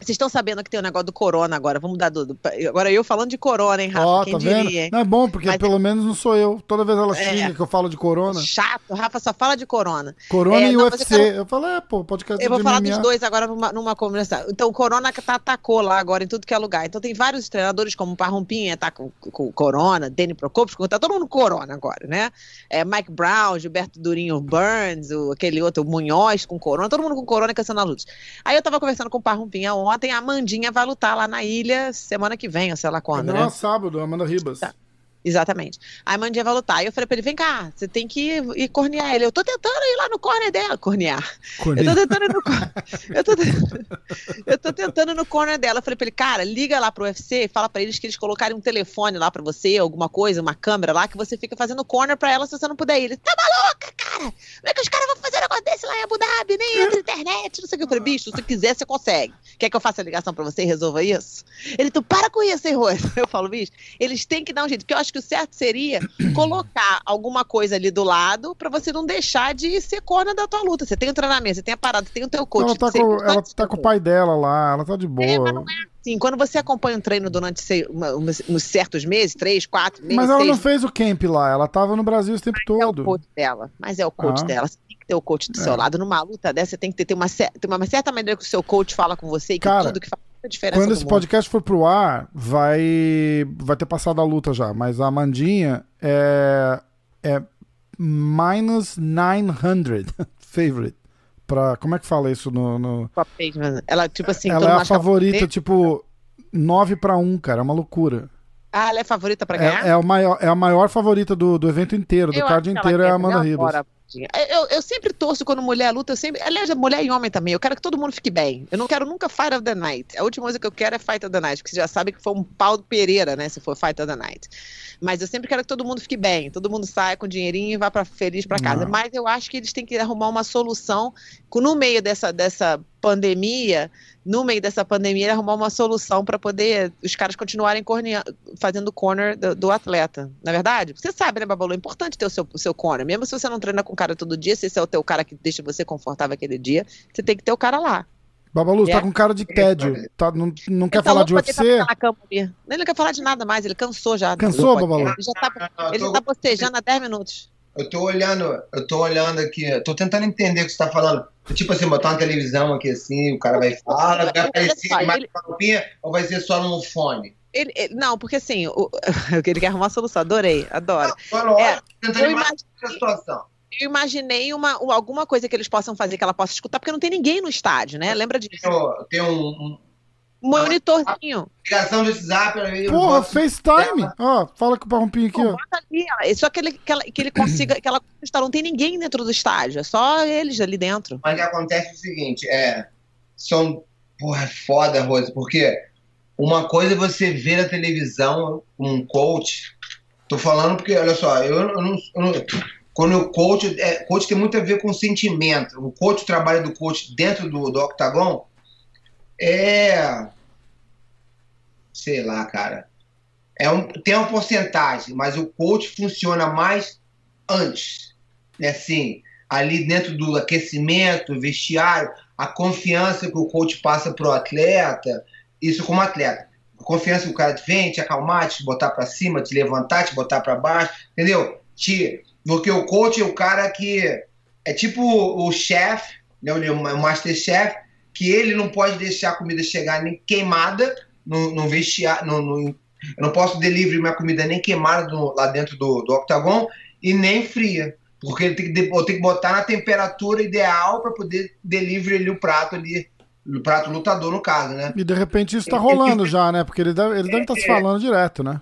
Vocês estão sabendo que tem o um negócio do corona agora. Vamos dar do, Agora eu falando de corona, hein, Rafa? Ó, oh, tá diria, vendo? Hein? Não é bom, porque Mas... pelo menos não sou eu. Toda vez ela é. xinga é... que eu falo de corona. Chato, Rafa só fala de corona. Corona é, e não, UFC. Eu, quero... eu falo, é, pô, podcast Eu vou falar MMA. dos dois agora numa, numa conversa. Então, o corona tá, atacou lá agora em tudo que é lugar. Então, tem vários treinadores, como o Parrumpinha tá com, com corona, Danny Procopio, tá todo mundo com corona agora, né? É, Mike Brown, Gilberto Durinho Burns, o, aquele outro, o Munhoz com corona, todo mundo com corona caçando a luz. Aí eu tava conversando com o Parrumpinha ontem, a Mandinha vai lutar lá na ilha semana que vem, ou sei lá quando. Não, né? sábado, Amanda Ribas. Tá. Exatamente. Aí a Mandinha vai lutar. Aí eu falei pra ele: vem cá, você tem que ir, ir cornear ele. Eu tô tentando ir lá no corner dela. Cornear. Cornear. Eu tô tentando ir no corner. Eu tô, tentando... eu tô tentando no corner dela. Eu falei pra ele: cara, liga lá pro UFC e fala pra eles que eles colocarem um telefone lá pra você, alguma coisa, uma câmera lá, que você fica fazendo corner pra ela se você não puder ir. Ele: tá maluca, cara? Como é que os caras vão fazer um negócio desse lá em Abu Dhabi? Nem entra internet, não sei o que. Eu falei: bicho, se quiser, você consegue. Quer que eu faça a ligação pra você e resolva isso? Ele: tu para com isso, hein? Eu falo: bicho, eles têm que dar um jeito. Porque eu acho que o certo seria colocar alguma coisa ali do lado pra você não deixar de ser corna da tua luta. Você tem o treinamento, você tem a parada, tem o teu coach. Ela tá, com, ela tá com o pai dela lá, ela tá de boa. É, mas não Sim, quando você acompanha um treino durante sei, uma- uns, certos meses, três, quatro meses, Mas ela seis, não fez o camp lá, ela tava no Brasil esse tempo é o todo. coach dela. Mas é o coach Ah. dela. Você tem que ter o coach do É. seu lado. Numa luta dessa, você tem que ter, ter uma, ter uma certa maneira que o seu coach fala com você e que Cara, tudo que diferença. Quando esse mundo. podcast for pro ar, vai vai ter passado a luta já, mas a Amandinha é é minus 900 favorite. Pra, como é que fala isso no, no- Ela, tipo assim, Ela é a ela- favorita, tipo 9 pra 1, cara, é uma loucura. Ah, ela é favorita pra ganhar? É, é, o maior, é a maior favorita do, do evento inteiro, do Eu card que ela inteiro é a Amanda Ribas. adoro a Amandinha. Eu, eu sempre torço quando mulher luta, eu sempre. Aliás, mulher e homem também. Eu quero que todo mundo fique bem. Eu não quero nunca Fight of the Night. A última coisa que eu quero é Fight of the Night, porque você já sabe que foi um pau do Pereira, né? Se for Fight of the Night. Mas eu sempre quero que todo mundo fique bem, todo mundo saia com dinheirinho e vá pra, feliz pra casa. Não. Mas eu acho que eles têm que arrumar uma solução no meio dessa, dessa pandemia. No meio dessa pandemia, arrumar uma solução para poder os caras continuarem cornea- fazendo corner do, do atleta. Na é verdade, você sabe, né, Babalu? É importante ter o seu, o seu corner. Mesmo se você não treina com o cara todo dia, se esse é o teu cara que deixa você confortável aquele dia, você tem que ter o cara lá. Babalu, você É. tá com cara de tédio. Tá, não, não quer Ele tá falar de UFC? na cama. Ele não quer falar de nada mais, ele cansou já. Cansou. Babalu? Ele já tá, Não, eu ele tô- tá bocejando há 10 minutos. Eu tô olhando, eu tô olhando aqui, eu tô tentando entender o que você tá falando. Tipo assim, botar uma televisão aqui assim, o cara vai falar, vai aparecer mais ele- uma roupinha ou vai ser só no fone? Ele, ele- não, porque assim, o, ele quer arrumar uma solução. Adorei, adoro. É, eu a situação. Eu imaginei uma, uma- alguma coisa que eles possam fazer que ela possa escutar, porque não tem ninguém no estádio, né? Lembra disso? Um, Um monitorzinho. ligação de WhatsApp, Porra, FaceTime! Ó, fala com o Parrompinho aqui, ó. Bota ali, ó. só que ele, que, ela, que ele consiga, que ela consiga, não tem ninguém dentro do estádio, é só eles ali dentro. Mas o que acontece é o seguinte, é. São. Porra, é foda, Rose, porque uma coisa é você ver na televisão um coach. Tô falando porque, olha só, eu, eu não. eu não- quando o coach. É, coach tem muito a ver com sentimento. O coach, o trabalho do coach dentro do, do octagon é. Sei lá, cara. É um, tem uma porcentagem, mas o coach funciona mais antes. Né? Assim, ali dentro do aquecimento, vestiário, a confiança que o coach passa pro atleta, isso como atleta. A confiança que o cara vem te acalmar, te botar para cima, te levantar, te botar para baixo, entendeu? Te, porque o coach é o cara que é tipo o chefe, né, o masterchef, que ele não pode deixar a comida chegar nem queimada no, no vestiário, no, no, eu não posso delivery minha comida nem queimada no, lá dentro do, do octagon e nem fria. Porque ele tem que, eu tenho que botar na temperatura ideal para poder delivery ali o prato ali, o prato lutador no caso, né? E de repente isso tá rolando já, né? Porque ele deve, ele deve estar se falando direto, né?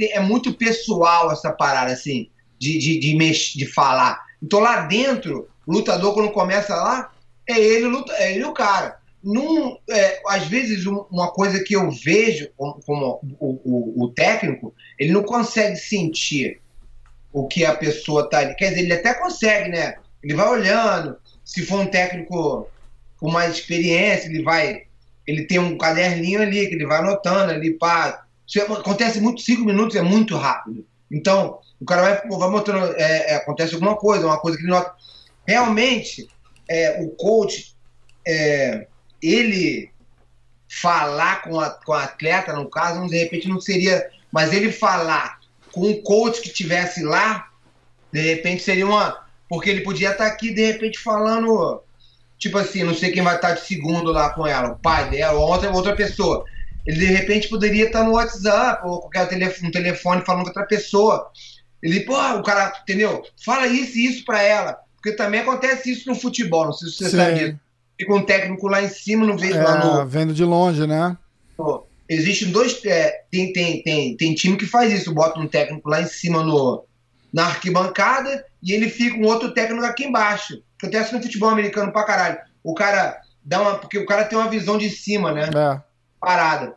é muito pessoal essa parada, assim, de, de, de, mex- de falar. Então lá dentro, o lutador, quando começa lá, é ele, luta, é ele o cara. Num, é, às vezes, um- uma coisa que eu vejo como, como o, o, o técnico, ele não consegue sentir o que a pessoa tá. Quer dizer, ele até consegue, né? Ele vai olhando. Se for um técnico com mais experiência, ele vai. Ele tem um caderninho ali que ele vai anotando ali, pá. Isso é- acontece muito, cinco minutos é muito rápido. Então, o cara vai, vai mostrando, é, é, acontece alguma coisa, uma coisa que ele nota. Realmente, é, o coach, é, ele falar com a, com a atleta, no caso, de repente não seria, mas ele falar com um coach que tivesse lá, de repente seria uma, porque ele podia estar aqui, de repente, falando, tipo assim, não sei quem vai estar de segundo lá com ela, o pai dela, ou outra, outra pessoa. Ele de repente poderia estar no WhatsApp ou qualquer telefone, um telefone falando com outra pessoa. Ele, pô, o cara, entendeu? Fala isso e isso pra ela. Porque também acontece isso no futebol, não sei se você Sim. sabe disso. Fica um técnico lá em cima, não vejo lá É, no, vendo de longe, né? no- existem dois. É, tem, tem, tem, tem time que faz isso, bota um técnico lá em cima no, na arquibancada e ele fica um outro técnico aqui embaixo. Acontece no futebol americano pra caralho. O cara dá uma. Porque o cara tem uma visão de cima, né? É. Parada.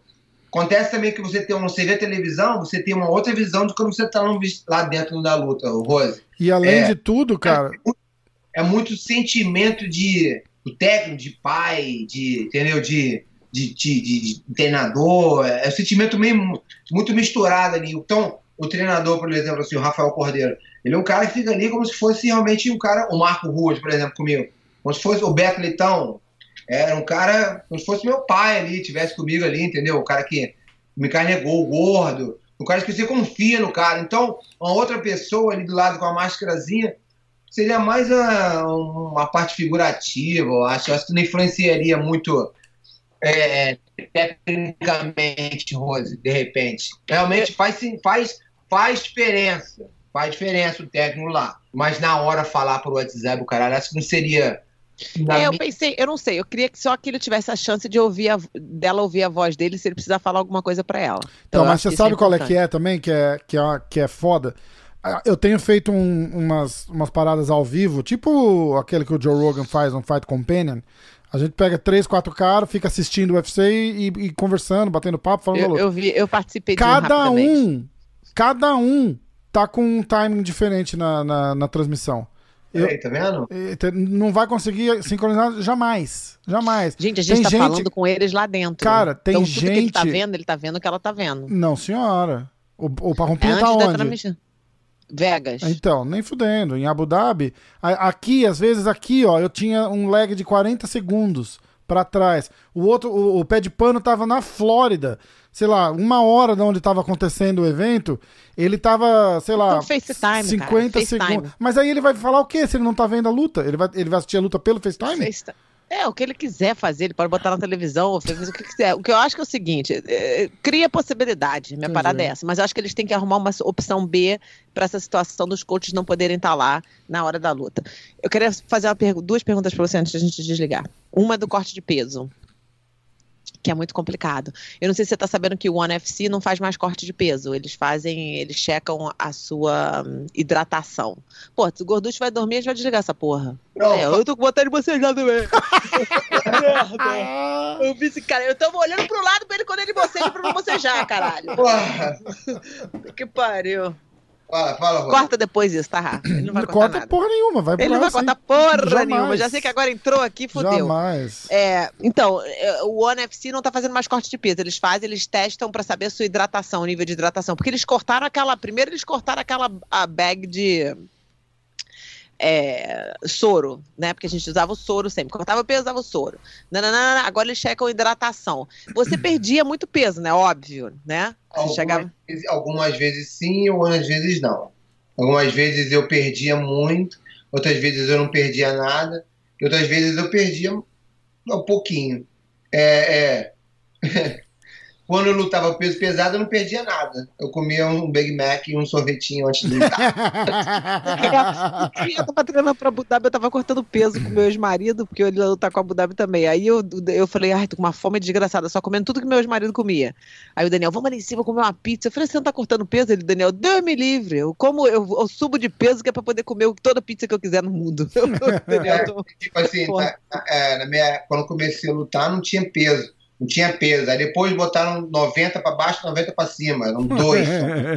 Acontece também que você tem um, você vê televisão, você tem uma outra visão de quando você tá lá dentro da luta, o Rose. E além É. de tudo, cara, É muito sentimento de o técnico, de pai, de entendeu, de de, de, de- de treinador. É um sentimento meio muito misturado ali. Então, o treinador, por exemplo, assim, o Rafael Cordeiro, ele é um cara que fica ali como se fosse realmente um cara, o Marco Ruas, por exemplo, comigo, como se fosse o Beto Leitão, era um cara como se fosse meu pai ali, tivesse comigo ali, entendeu? O cara que me carregou, o gordo, o cara que você confia no cara. Então, uma outra pessoa ali do lado com a máscarazinha seria mais a- uma parte figurativa, eu acho. Eu acho que não influenciaria muito é, tecnicamente, Rose, de repente. Realmente faz, sim- faz, faz diferença. Faz diferença o técnico lá. Mas na hora falar por WhatsApp, o caralho, acho que não seria. É, eu pensei, eu não sei, eu queria que só que ele tivesse a chance de ouvir a, dela ouvir a voz dele se ele precisar falar alguma coisa pra ela. Então, eu mas você isso sabe qual é que é também, que é, que é, que é foda? Eu tenho feito um- umas, umas paradas ao vivo, tipo aquele que o Joe Rogan faz, um Fight Companion. A gente pega três, quatro caras, fica assistindo o UFC e, e conversando, batendo papo, falando Eu, eu vi, eu participei de um Cada um, cada um tá com um timing diferente na, na, na transmissão. Eu- Aí, tá vendo? Não vai conseguir sincronizar jamais. Jamais. Gente, a gente Tem tá gente- falando com eles lá dentro. Cara, tem então, tudo que ele tá gente- vendo, ele tá vendo o que ela tá vendo. Não, senhora. O, o É Parrompinho antes tá da onde? transmissão. Vegas. Então, nem fudendo. Em Abu Dhabi, aqui, às vezes, aqui, ó, eu tinha um lag de 40 segundos pra trás. O outro, o, o pé de pano tava na Flórida. Sei lá, uma hora de onde tava acontecendo o evento, ele tava, sei lá, Então, FaceTime, cara, 50 FaceTime. segundos. Mas aí ele vai falar o quê se ele não tá vendo a luta? Ele vai, ele vai assistir a luta pelo FaceTime? Face- É, o que ele quiser fazer, ele pode botar na televisão, ou o que quiser. O que eu acho que é o seguinte, é, cria possibilidade, minha Entendi. parada é essa, mas eu acho que eles têm que arrumar uma opção B para essa situação dos coaches não poderem estar lá na hora da luta. Eu queria fazer pergu- duas perguntas para você antes da gente desligar. Uma é do corte de peso, que é muito complicado. Eu não sei se você está sabendo que o One FC não faz mais corte de peso, eles fazem, eles checam a sua hum, hidratação. Pô, se o gorducho vai dormir, a gente vai desligar essa porra. Não, É, eu tô com vontade de bocejar também. Merda. Eu vi esse cara, eu tava olhando pro lado pra ele quando ele boceja pra não bocejar, caralho. Porra. Que pariu. Fala, fala, Rose. Corta depois isso, tá, Rafa? Ele não vai Não cortar corta nada. porra nenhuma, vai Ele não vai lá, cortar porra Jamais. nenhuma. Já sei que agora entrou aqui, fodeu. Jamais. É, então, é, o One FC não tá fazendo mais corte de peso. Eles fazem, eles testam pra saber a sua hidratação, o nível de hidratação. Porque eles cortaram aquela. Primeiro, eles cortaram aquela a bag de. É, soro, né? Porque a gente usava o soro sempre. Cortava o peso, usava o soro. Nananana, agora eles checam hidratação. Você perdia muito peso, né? Óbvio, né? Algumas, chegava. vezes, algumas vezes sim, outras vezes não. Algumas vezes eu perdia muito, outras vezes eu não perdia nada, e outras vezes eu perdia um pouquinho. É, é. Quando eu lutava peso pesado, eu não perdia nada. Eu comia um Big Mac e um sorvetinho antes de lutar. Eu tava treinando pra Abu Dhabi, eu tava cortando peso com meu ex-marido, porque ele lutar com a Abu Dhabi também. Aí eu, eu falei, ai, tô com uma fome desgraçada, só comendo tudo que meu ex-marido comia. Aí o Daniel, vamos ali em cima comer uma pizza. Eu falei, você não tá cortando peso? Ele, Daniel, Deus me livre. Eu como, eu, eu subo de peso que é pra poder comer toda pizza que eu quiser no mundo. Daniel, tô- tipo assim, na- na- é, na minha- quando eu comecei a lutar, não tinha peso. Não tinha peso. Aí depois botaram 90 para baixo, 90 para cima. Eram dois.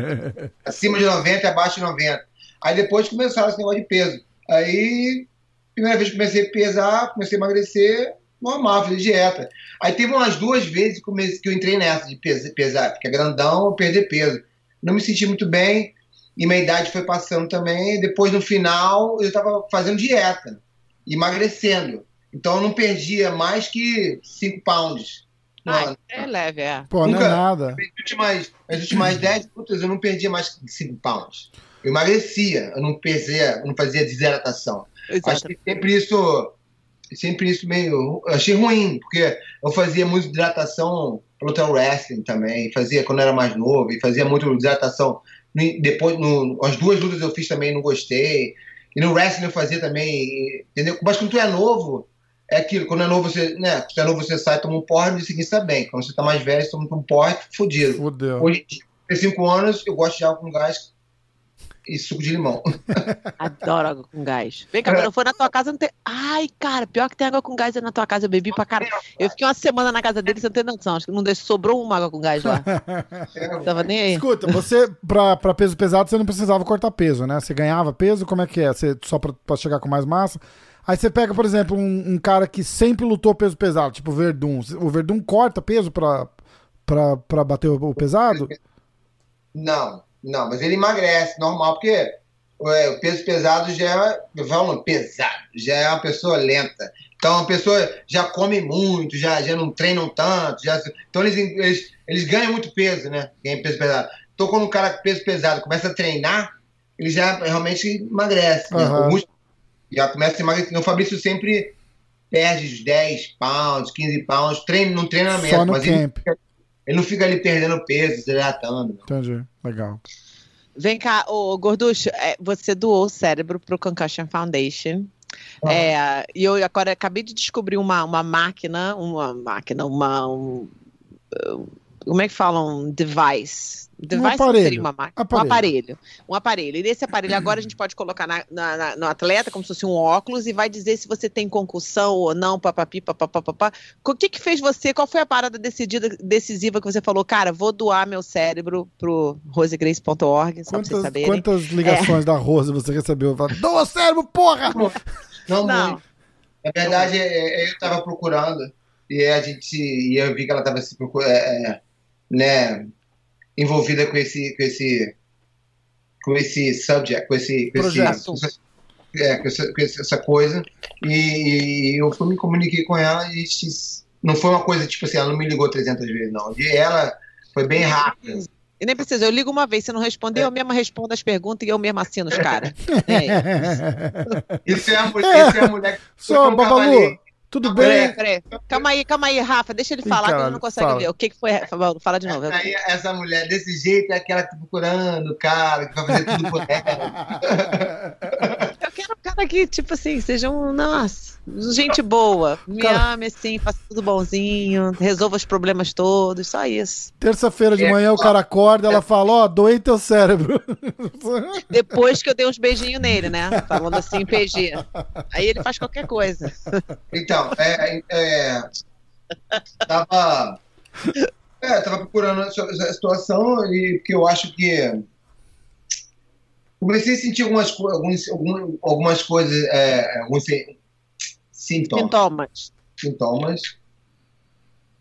acima de 90 e abaixo de 90. Aí depois começaram esse negócio de peso. Aí, primeira vez que comecei a pesar, comecei a emagrecer, normal, fazer dieta. Aí teve umas duas vezes que, eu entrei nessa de pes- pesar, ficar grandão ou perder peso. Não me senti muito bem, e minha idade foi passando também. Depois, no final, eu estava fazendo dieta, emagrecendo. Então eu não perdia mais que 5 pounds. Ano. é leve, é. Pô, não é Nunca- nada. Últimas, nas últimas 10 lutas eu não perdia mais que 5 pounds. Eu emagrecia, eu não perdia, eu não fazia desidratação. Acho que sempre isso, sempre isso meio, eu achei ruim, porque eu fazia muito hidratação para lutar o wrestling também, fazia quando eu era mais novo, e fazia muito hidratação. Depois, no, as duas lutas eu fiz também, não gostei. E no wrestling eu fazia também, entendeu? Mas quando tu é novo, é aquilo, quando é novo você, né, quando é novo você sai, toma um porre, no dia seguinte tá bem. Quando você tá mais velho, você toma um porre, fudido. Fudeu. Hoje, tem cinco anos, eu gosto de água com gás e suco de limão. Adoro água com gás. Vem cá, quando eu for na tua casa, não tem. Ai, cara, pior que tem água com gás é na tua casa. Eu bebi pra caralho. Eu fiquei uma semana na casa dele, você não tem noção. Acho que não deixou, sobrou uma água com gás lá. Tava nem aí. Escuta, você, pra, pra peso pesado, você não precisava cortar peso, né? Você ganhava peso, como é que é? Você, só pra, pra chegar com mais massa? Aí você pega, por exemplo, um, um cara que sempre lutou peso pesado, tipo o Verdun. O Verdun corta peso pra, pra, pra bater o, o pesado? Não, não, mas ele emagrece, normal, porque é, o peso pesado já é, falo pesado, já é uma pessoa lenta. Então a pessoa já come muito, já, já não treinam tanto, já, então eles, eles, eles ganham muito peso, né? Ganham peso pesado. Então quando um cara com peso pesado começa a treinar, ele já realmente emagrece. Né? O músculo já começa a emagrecer. O Fabrício sempre perde os 10 pounds, 15 pounds, treino, no treinamento. Só no mas ele, camp. ele não fica ali perdendo peso, se hidratando. Entendi. Legal. Vem cá, ô Gorducho, é, você doou o cérebro pro Concussion Foundation. Ah. É, e eu agora acabei de descobrir uma, uma máquina, uma máquina, uma. um, como é que falam? Um device. Device não aparelho. seria uma máquina. Aparelho. Um aparelho. Um aparelho. E nesse aparelho agora a gente pode colocar na- na- na- no atleta como se fosse um óculos e vai dizer se você tem concussão ou não, papapi, papapá. O que que fez você? Qual foi a parada decidida, decisiva que você falou, cara, vou doar meu cérebro pro rosegrace.org, só pra vocês Quantas, saberem. quantas ligações da Rosa você recebeu? Fala, Doa cérebro, porra! Não, Não. muito. Na verdade, é, é, eu estava procurando e a gente e eu vi que ela estava se procu- é, é, né, envolvida com esse com esse com esse subject, com esse, com esse Projeto. é, com essa, com essa coisa e, e eu fui me comuniquei com ela e não foi uma coisa tipo assim, ela não me ligou 300 vezes não. E ela foi bem rápida. E nem precisa, eu ligo uma vez, se não responder, eu mesma respondo as perguntas e eu mesma assino os caras. É. Isso é a mulher, isso é a mulher que Só, Babalu. Tudo Peraí, bem? peraí. Calma aí, calma aí, Rafa, deixa ele falar que cara, ele não consegue fala. ver. O que, que foi, Rafa? Fala de novo. Aí, essa mulher desse jeito é aquela que tá procurando o cara, que vai fazer tudo por ela. Cara que, tipo assim, seja um, nossa, gente boa. Me Cara- ame assim, faça tudo bonzinho, resolva os problemas todos, só isso. Terça-feira de É, manhã o cara acorda, ela fala, ó, doei teu cérebro. Depois que eu dei uns beijinhos nele, né? Falando assim, PG. Aí ele faz qualquer coisa. Então, é, é, tava, é, tava procurando essa essa situação e porque eu acho que comecei a sentir algumas, alguns, algum- algumas coisas, é, alguns si- sintomas, Sintomas. sintomas,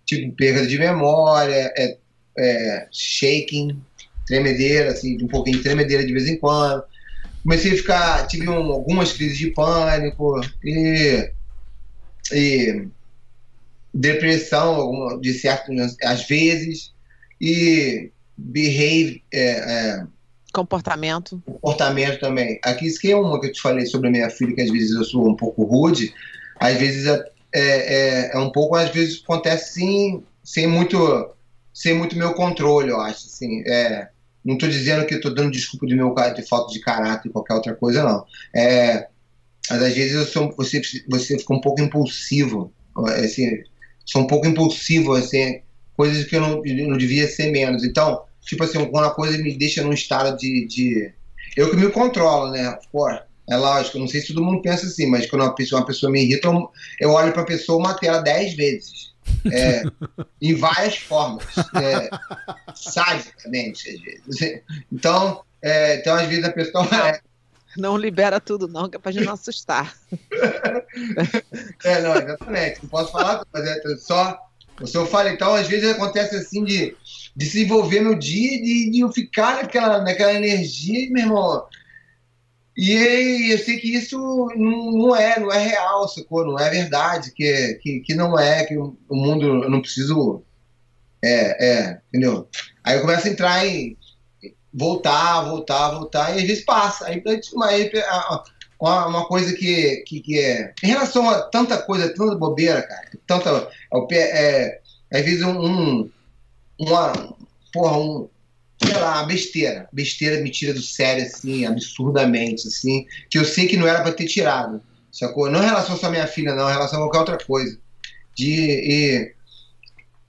tipo perda de memória, é, é, shaking, tremedeira, assim, um pouquinho de tremedeira de vez em quando. Comecei a ficar, tive um- algumas crises de pânico e, e depressão, alguma- de certo, às vezes, e behave, é, é, Comportamento. comportamento também. Aqui, isso que é uma que eu te falei sobre a minha filha, que às vezes eu sou um pouco rude, às vezes é, é, é- é um pouco, às vezes acontece sim, sem muito, sem muito meu controle, eu acho. Assim, é, não estou dizendo que estou dando desculpa de meu de falta de caráter e qualquer outra coisa, não. É, mas às vezes eu sou, você, você fica um pouco impulsivo, assim, sou um pouco impulsivo, assim, coisas que eu não, eu não devia ser menos. Então, tipo assim, quando a coisa me deixa num estado de, de eu que me controlo, né? Pô, é lógico, eu não sei se todo mundo pensa assim, mas quando uma pessoa, uma pessoa me irrita, eu, olho pra pessoa e mato ela dez vezes. É, em várias formas. É, sadicamente, às vezes. Então, é, então, às vezes a pessoa. É, Não libera tudo, não, que é pra gente não assustar. é, não, exatamente. Não posso falar, mas é só. Se eu falo, então, às vezes acontece assim de, de se envolver no dia e de, de eu ficar naquela, naquela energia, meu irmão. E eu sei que isso não, não é, não é real, sacou? Não é verdade, que, que, que não é, que o, o mundo, eu não preciso. É, é, entendeu? Aí eu começo a entrar em. voltar, voltar, voltar, e às vezes passa. Aí, a- a- uma, coisa que, que, que é. Em relação a tanta coisa, tanta bobeira, cara, tanta. É, é, às vezes um. um uma. Porra, um. Sei lá, besteira. Besteira me tira do sério, assim, absurdamente, assim, que eu sei que não era pra ter tirado. sacou? Não em relação só à minha filha, não, em relação a qualquer outra coisa. De, e,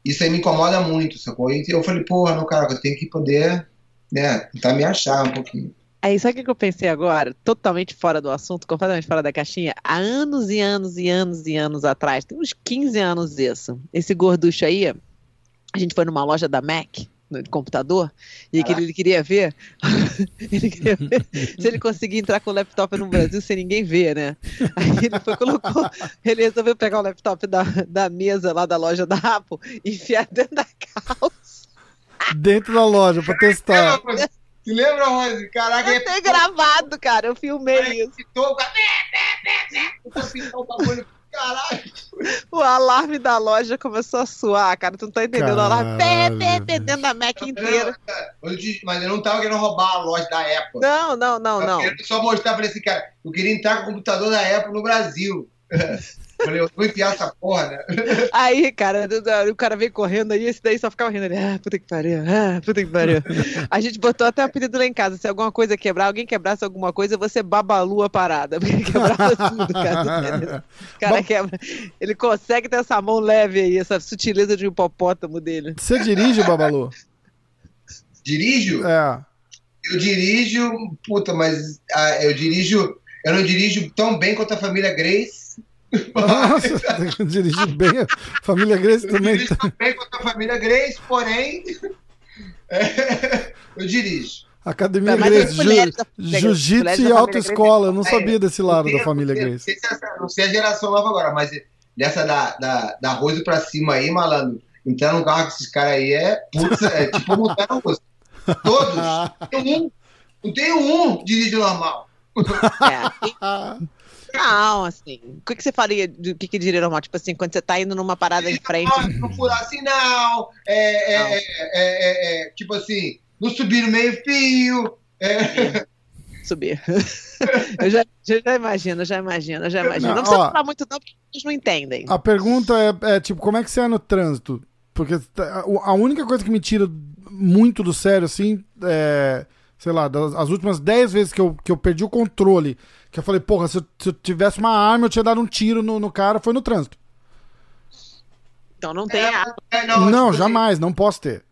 isso aí me incomoda muito, sacou? E eu falei, porra, não, cara, eu tenho que poder, né, tentar me achar um pouquinho. Aí, sabe o que eu pensei agora? Totalmente fora do assunto, completamente fora da caixinha. Há anos e anos e anos e anos atrás, tem uns 15 anos isso. Esse gorducho aí, a gente foi numa loja da Mac, no computador, e que ele queria ver, ele queria ver se ele conseguia entrar com o laptop no Brasil sem ninguém ver, né? Aí ele foi, colocou, ele resolveu pegar o laptop da, da mesa lá da loja da Apple e enfiar dentro da calça. Dentro da loja, pra testar. Se lembra, Rose? Caraca, Eu tenho gravado, cara, eu filmei isso. Pitou, cara. Pitou o bagulho. Caralho. O alarme da loja começou a suar, cara. Tu não tá entendendo? O alarme pé, Caralho, pé, pé, dentro da Mac inteira. Eu Mas eu não tava querendo roubar a loja da Apple. Não, não, não, eu não. queria só mostrar pra esse cara. Eu queria entrar com o computador da Apple no Brasil. Falei, eu vou enfiar essa porra, né? Aí, cara, o cara veio correndo aí, esse daí só ficava rindo. Ele, ah, puta que pariu, ah, puta que pariu. A gente botou até o apelido lá em casa. Se alguma coisa quebrar, alguém quebrasse alguma coisa, você babalu a parada. Porque quebrava tudo, cara. O cara quebra. Ele consegue ter essa mão leve aí, essa sutileza de hipopótamo dele. Você dirige, Babalu? Dirijo? É. Eu dirijo, puta, mas ah, eu dirijo, eu não dirijo tão bem quanto a família Grace. Nossa, dirige bem. A família Grace Eu também. dirijo tão bem quanto a família Grace, porém. é, eu dirijo. Academia Mas Grace, ju- jiu-jitsu e autoescola. Eu não Grace- sabia desse lado Não da família Grace. Não sei, se essa- não sei a geração nova agora, mas dessa da, da, da Rose pra cima aí, malandro, entrar num carro com esses caras aí é, putz, é tipo montar no rosto. Todos. Tem um, não tem um dirige normal. É. Não, assim. O que, que você faria? do- O que, que diria normal? Tipo assim, quando você tá indo numa parada em frente. Não furar sinal, é, é, Não. é, é, é, tipo assim, não subir no meio fio. É, subir. eu já, já, já imagino, já imagino, já imagino. Não, Não, precisa ó. falar muito, não, porque eles não entendem. A pergunta é, é, tipo, como é que você é no trânsito? Porque tá- a única coisa que me tira muito do sério, assim, é, sei lá, das, as últimas 10 vezes que eu, que eu perdi o controle, que eu falei, porra, se eu, se eu tivesse uma arma, eu tinha dado um tiro no, no cara, foi no trânsito. Então não tem é, a... é, Não, tipo assim, jamais, não posso ter.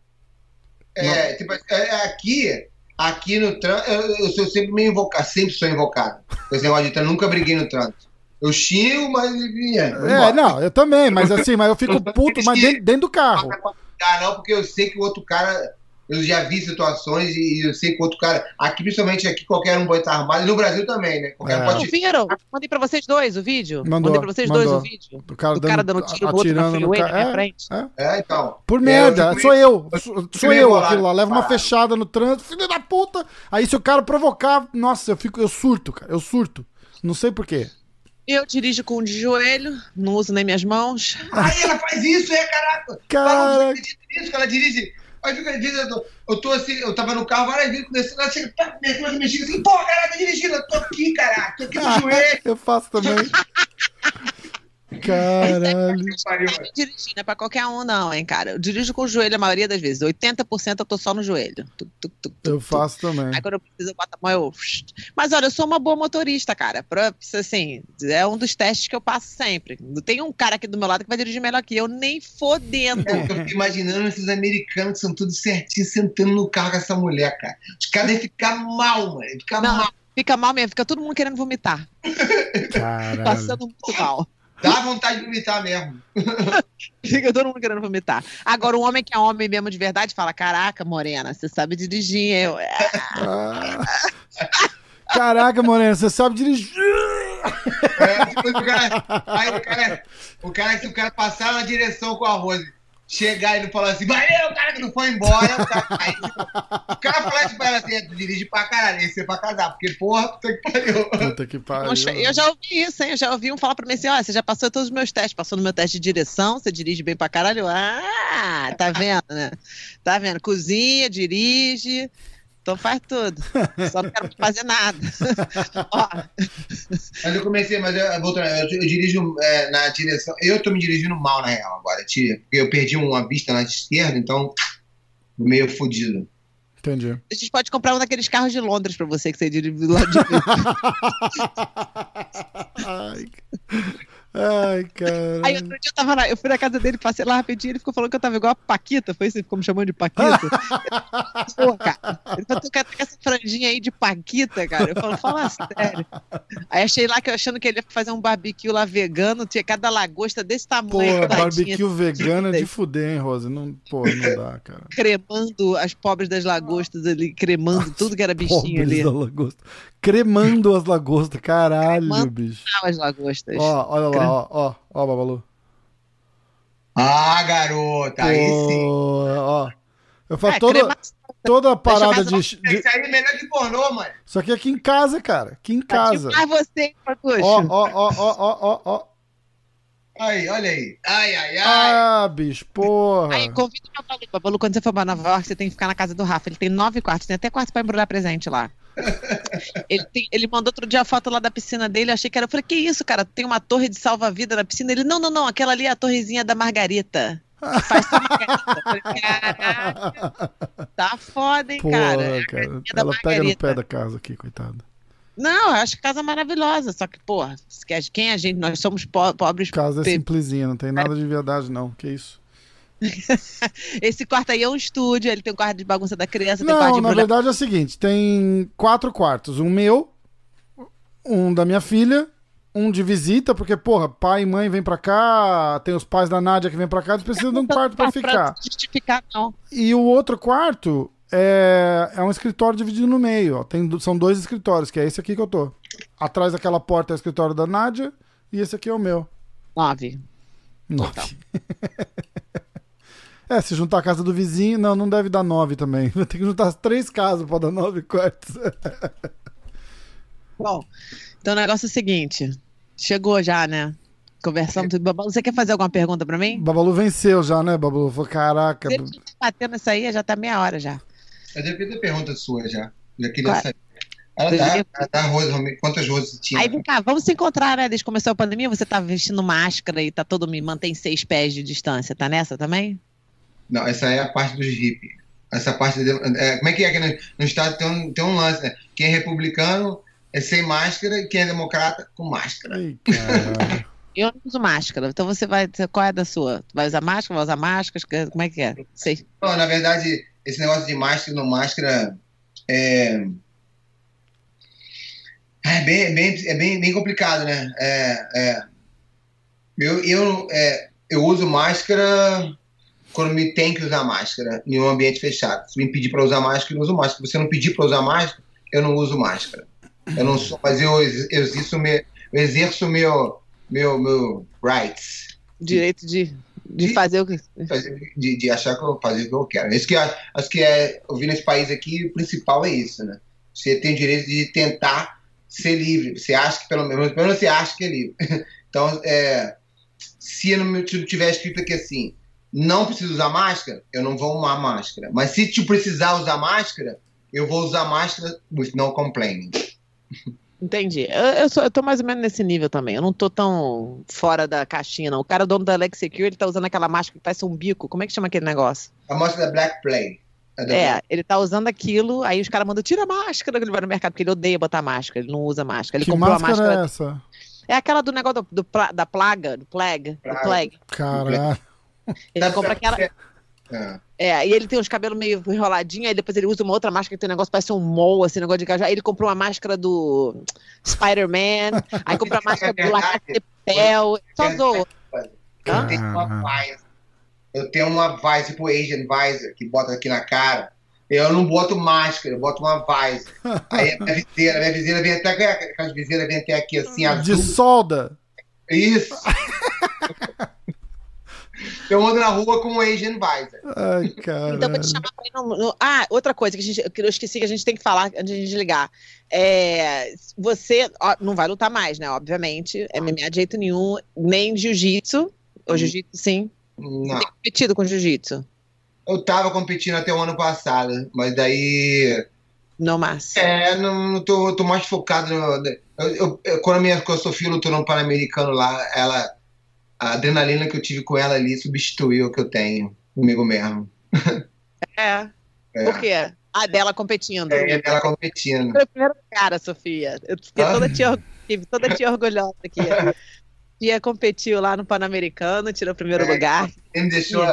É, tipo, é, é, aqui, aqui no trânsito, eu, eu sou sempre meio invocado, sempre sou invocado. Esse negócio de trânsito, nunca briguei no trânsito. Eu xingo, mas. É, É, não, eu também, mas assim, mas eu fico puto, mas dentro, dentro do carro. Ah, não, porque eu sei que o outro cara. Eu já vi situações e eu sei que o outro cara. Aqui, principalmente aqui, qualquer um pode estar armado. E no Brasil também, né? Qualquer É. um Não pode. viram? Mandei pra vocês dois o vídeo. Mandou, Mandei pra vocês mandou. dois o vídeo. O cara, O cara dando tiro no outro na freeway na minha cara. frente. É, é. É, então. Por É, merda, eu sou eu. eu Sou, sou eu aquilo lá. Leva uma parado. fechada no trânsito, filho da puta. Aí se o cara provocar, nossa, eu fico, eu surto, cara. Eu surto. Não sei porquê. Eu dirijo com o de joelho, não uso nem minhas mãos. Aí ela faz isso, é, caraca. Cara. Você acredita nisso, que ela dirige. Aí fica, vezes eu tô, assim, eu tava no carro várias vezes, descendo, ela chega, pá, me começa a mexer assim, pô, caralho, tá dirigindo, eu tô aqui, caralho, tô aqui no joelho. Eu faço também. Caralho. Não é dirigir, não é pra qualquer um, não, hein, cara. Eu dirijo com o joelho a maioria das vezes. 80% eu tô só no joelho. Tuc, tuc, tuc, tuc, Eu faço também. Aí quando eu preciso, eu boto a mão, eu. Mas olha, eu sou uma boa motorista, cara. Pra, assim, é um dos testes que eu passo sempre. Tem um cara aqui do meu lado que vai dirigir melhor que eu, nem fodendo. Eu fico imaginando esses americanos que são todos certinhos sentando no carro com essa mulher, cara. Os caras devem ficar mal, mano. Ficar Não. mal. Fica mal mesmo, fica todo mundo querendo vomitar. Caralho. Passando muito mal. Dá vontade de vomitar mesmo. Fica todo mundo querendo vomitar. Agora, um homem que é homem mesmo de verdade fala: Caraca, Morena, você sabe dirigir. Eu, "É." Ah. Caraca, Morena, você sabe dirigir. É, depois o cara. Aí o cara. O cara, se o cara passar na direção com a Rose, chegar e não falar assim, valeu, o cara que não foi embora. O cara, aí, tipo, o cara falar pra ela assim, "É, dirige pra caralho, esse é pra casar, porque porra, puta que pariu. Puta que pariu. Poxa, eu já ouvi isso, hein? Eu já ouvi um falar pra mim assim: ó, você já passou todos os meus testes, passou no meu teste de direção, você dirige bem pra caralho. Ah, tá vendo, né? Tá vendo? Cozinha, dirige. Então faz tudo. Só não quero fazer nada. Ó, Mas eu comecei, mas eu, voltando, eu, eu dirijo é, na direção. Eu tô me dirigindo mal, na real, agora, tia. Porque eu perdi uma vista na esquerda, então meio fodido. Entendi. A gente pode comprar um daqueles carros de Londres pra você que você dirige lá de Ai, cara. Aí outro dia eu tava lá, eu fui na casa dele, passei lá rapidinho, ele ficou falando que eu tava igual a Paquita, foi isso? Ele ficou me chamando de Paquita. Pô, cara, ele falou, tu ter essa franjinha aí de Paquita, cara? Eu falo, fala sério. Aí achei lá que eu achando que ele ia fazer um barbecue lá vegano, tinha cada lagosta desse tamanho. Pô, barbecue vegano é de fuder, hein, Rosa? Não, pô, não dá, cara. cremando as pobres das lagostas ali, cremando tudo que era bichinho Pobres ali. da lagosta. Cremando as lagostas, caralho, Cremando. bicho. As lagostas. Ó, olha lá, ó, ó, ó, Babalu. Ah, garota, aí sim. Ó. Eu faço É, toda, cremação. toda a parada de, de. Isso aí é melhor que pornô, mano. Isso aqui é aqui em casa, cara. Aqui em casa. Mas você. Ó, ó, ó, ó, ó, ó, ó. Aí, olha aí. Ai, ai, ai. Ah, bicho, porra. Aí, convida o Babalu. Babalu, quando você for pra Nova York, você tem que ficar na casa do Rafa. Ele tem nove quartos, tem até quarto pra embrulhar presente lá. Ele, tem- ele mandou outro dia a foto lá da piscina dele, achei que era. Eu falei, que isso, cara? Tem uma torre de salva-vida na piscina? Ele, não, não, não, aquela ali é a torrezinha da Margarita. Faz Margarita. Tá foda, hein, Porra, cara? É cara. Ela pega no pé da casa aqui, coitada. Não, eu acho casa maravilhosa. Só que, porra, quem é a gente? Nós somos po- pobres. Casa é simplesinha, não tem nada de verdade, não. Que isso? Esse quarto aí é um estúdio, ele tem um quarto de bagunça da criança, tem um quarto Não, de na verdade é o seguinte: tem quatro quartos. Um meu, um da minha filha, um de visita, porque, porra, pai e mãe vêm pra cá, tem os pais da Nádia que vêm pra cá, eles precisam de um quarto pra ficar. justificar, não. E o outro quarto é, é um escritório dividido no meio. Ó. Tem, são dois escritórios, que é esse aqui que eu tô. Atrás daquela porta é o escritório da Nádia e esse aqui é o meu. Nove. Nove. é, se juntar a casa do vizinho, não, não deve dar nove também. Vai ter que juntar as três casas pra dar nove quartos. Bom, então o negócio é o seguinte. Chegou já, né? Conversamos tudo. Babalu, você quer fazer alguma pergunta pra mim? Babalu venceu já, né, Babalu? Falou, caraca. Se a gente batendo isso aí, já tá meia hora já. Eu devia ter pergunta sua já. Já queria Qual? saber. Ela dá, devia- ela dá rosas, quantas rosas tinha? Aí vem cá, vamos se encontrar, né? Desde que começou a pandemia, você tá vestindo máscara e tá todo me mantém seis pés de distância. Tá nessa também? Não, essa é a parte dos hippies. Essa parte. De, é, como é que é? Que no, no estado tem um, tem um lance, né? Quem é republicano é sem máscara e quem é democrata com máscara. Ei. Eu não uso máscara. Então você vai. Qual é a da sua? Tu vai usar máscara? Vai usar máscara? Como é que é? Sei. Não, na verdade, esse negócio de máscara e não máscara é. É bem, bem, é bem, bem complicado, né? É, é. Eu, eu, é, eu uso máscara quando me tem que usar máscara em um ambiente fechado. Se me pedir para usar máscara, eu uso máscara. Se você não pedir para usar máscara, eu não uso máscara. Eu não sou, mas eu, ex- eu exerço meu, eu exerço meu, meu, meu rights. Direito de, de De- fazer o que. de, de achar que eu fazer o que eu quero. Isso que eu acho que é, eu vi nesse país aqui, o principal é isso, né? Você tem o direito de tentar ser livre. Você acha que pelo menos, pelo menos você acha que é livre. Então, é, se eu não se não tiver escrito aqui assim, não preciso usar máscara, eu não vou usar máscara. Mas se tu precisar usar máscara, eu vou usar máscara with no complaining. Entendi. Eu, eu, sou, eu tô mais ou menos nesse nível também. Eu não tô tão fora da caixinha, não. O cara, dono da Alex Secure, ele tá usando aquela máscara que parece um bico. Como é que chama aquele negócio? A máscara da Black da É, ele tá usando aquilo, aí os caras mandam, tira a máscara, ele vai no mercado, porque ele odeia botar máscara, ele não usa máscara. Ele que comprou a máscara máscara. é essa? É aquela do negócio do, do da plaga, do plague, do Plaga. plague. Caralho. Ele Sabe- compra aquela. É. É, e ele tem uns cabelos meio enroladinhos, aí depois ele usa uma outra máscara que tem um negócio, parece um mol, assim, negócio de cajá. Aí ele comprou uma máscara do Spider-Man, aí comprou a máscara do La Casa de Papel, só zoou. Eu tenho uma Visor. Eu tenho uma Visor, tipo Asian Visor, que bota aqui na cara. Eu não boto máscara, eu boto uma Visor. Aí a minha viseira, a minha viseira vem até aquelas viseiras vem até aqui assim, De azul. solda. Isso! Eu ando na rua com um Asian Visor. Ai, cara. Então, vou te chamar pra ir no, no- Ah, outra coisa que, a gente, que eu esqueci que a gente tem que falar antes de a gente ligar. É, você ó, não vai lutar mais, né? Obviamente. MMA de jeito nenhum, nem jiu-jitsu. Ou jiu-jitsu, sim. Não. Tem competido com jiu-jitsu. Eu tava competindo até o ano passado, mas daí. No mas. É, não, não tô, tô mais focado no. Eu, eu- eu- quando a minha a Sofia lutou no Pan-Americano lá, ela. A adrenalina que eu tive com ela ali substituiu o que eu tenho comigo mesmo. É. É. Por quê? A dela competindo. É, dela competindo. Foi o primeiro cara, Sofia. Eu fiquei Ah. toda tia, fiquei toda tia orgulhosa aqui. Tia competiu lá no Pan-Americano, tirou o primeiro É. lugar. Ele me deixou,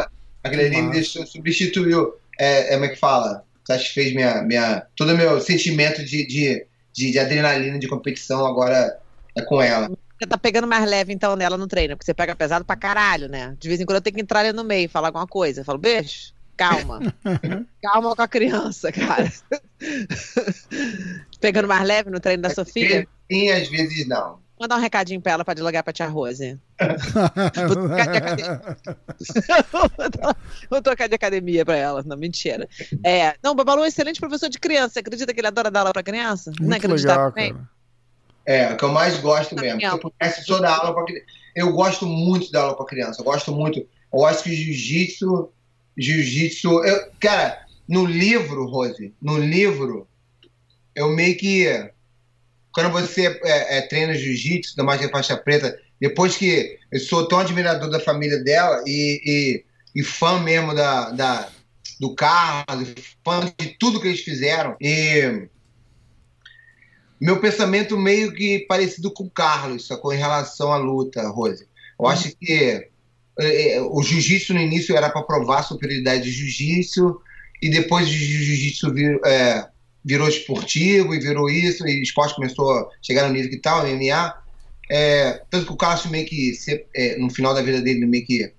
aquele ali me deixou, substituiu, é, é, como é que fala? Satisfez minha, minha, todo o meu sentimento de, de, de, de adrenalina de competição agora é com ela. Você tá pegando mais leve, então, nela no treino, porque você pega pesado pra caralho, né? De vez em quando eu tenho que entrar ali no meio e falar alguma coisa. Eu falo, beijo, calma. calma com a criança, cara. pegando mais leve no treino da Sofia? Sim, às vezes não. Mandar um recadinho pra ela pra dialogar pra tia Rose. Vou trocar de academia pra ela. Não, mentira. É, não, o Babalu é um excelente professor de criança. Você acredita que ele adora dar aula pra criança? não é Muito legal, também? cara. É, o que eu mais gosto mesmo. Daniel. Se eu pudesse só dar aula para criança. Eu gosto muito dar aula para criança. Eu gosto muito. Eu acho que jiu-jitsu. Jiu-jitsu. Cara, no livro, Rose, no livro, eu meio que. Quando você é, é, treina jiu-jitsu, ainda mais que é faixa preta, depois que eu sou tão admirador da família dela e, e, e fã mesmo da, da, do Carlos, fã de tudo que eles fizeram. E meu pensamento meio que parecido com o Carlos, sacou? Em relação à luta, Rose. Eu acho que eh, o jiu-jitsu no início era para provar a superioridade do jiu-jitsu, e depois o jiu-jitsu vir- eh, virou esportivo e virou isso, e o esporte começou a chegar no nível que tal, MMA. Eh, tanto que o Carlos meio que, se- eh, no final da vida dele, ele meio que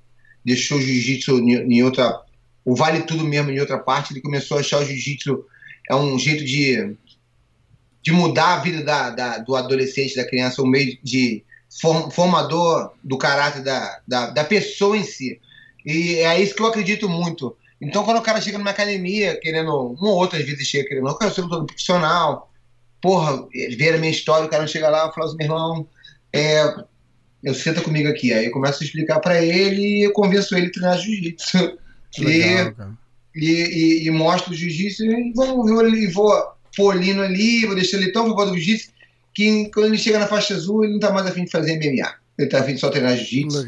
deixou o jiu-jitsu em em outra. O vale tudo mesmo em outra parte, ele começou a achar o jiu-jitsu é um jeito de de mudar a vida da, da- do adolescente, da criança, um meio de form- formador do caráter da, da, da pessoa em si. E é isso que eu acredito muito. Então, quando o cara chega numa academia, querendo, uma ou outra às vezes chega querendo, eu quero ser todo profissional, porra, ver a minha história, o cara chega lá e fala assim, meu irmão, é, eu senta comigo aqui. Aí eu começo a explicar pra ele e eu convenço ele a treinar jiu-jitsu. Cara. E, e, e mostro o jiu-jitsu e vou, vou, ali- vou polindo ali, vou deixando ele tão favor do jiu-jitsu que quando ele chega na faixa azul, ele não tá mais afim de fazer MMA. Ele tá afim de só treinar jiu-jitsu.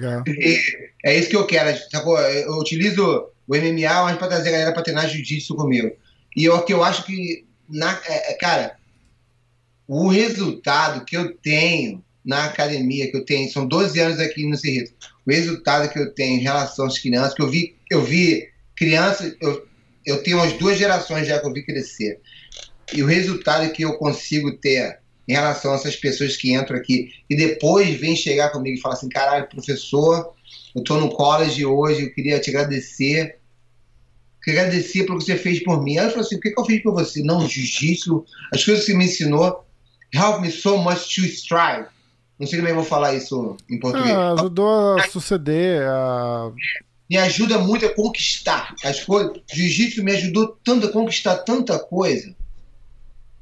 É isso que eu quero, sacou? Eu utilizo o MMA mas para trazer a galera para treinar jiu-jitsu comigo. E eu, que eu acho que, na, é, é, cara, o resultado que eu tenho na academia, que eu tenho, são 12 anos aqui no Cerrito, o resultado que eu tenho em relação às crianças, que eu vi, eu vi crianças, eu, eu tenho umas duas gerações já que eu vi crescer. E o resultado que eu consigo ter em relação a essas pessoas que entram aqui e depois vêm chegar comigo e falar assim, caralho, professor, eu tô no college hoje, eu queria te agradecer. Queria agradecer pelo que você fez por mim. Aí eu falei assim, o que, que eu fiz por você? Não, jiu-jitsu, as coisas que você me ensinou, help me so much to strive. Não sei como é que eu vou falar isso em português. Ah, ajudou a suceder, a... Me ajuda muito a conquistar as coisas. Jiu-jitsu me ajudou tanto a conquistar tanta coisa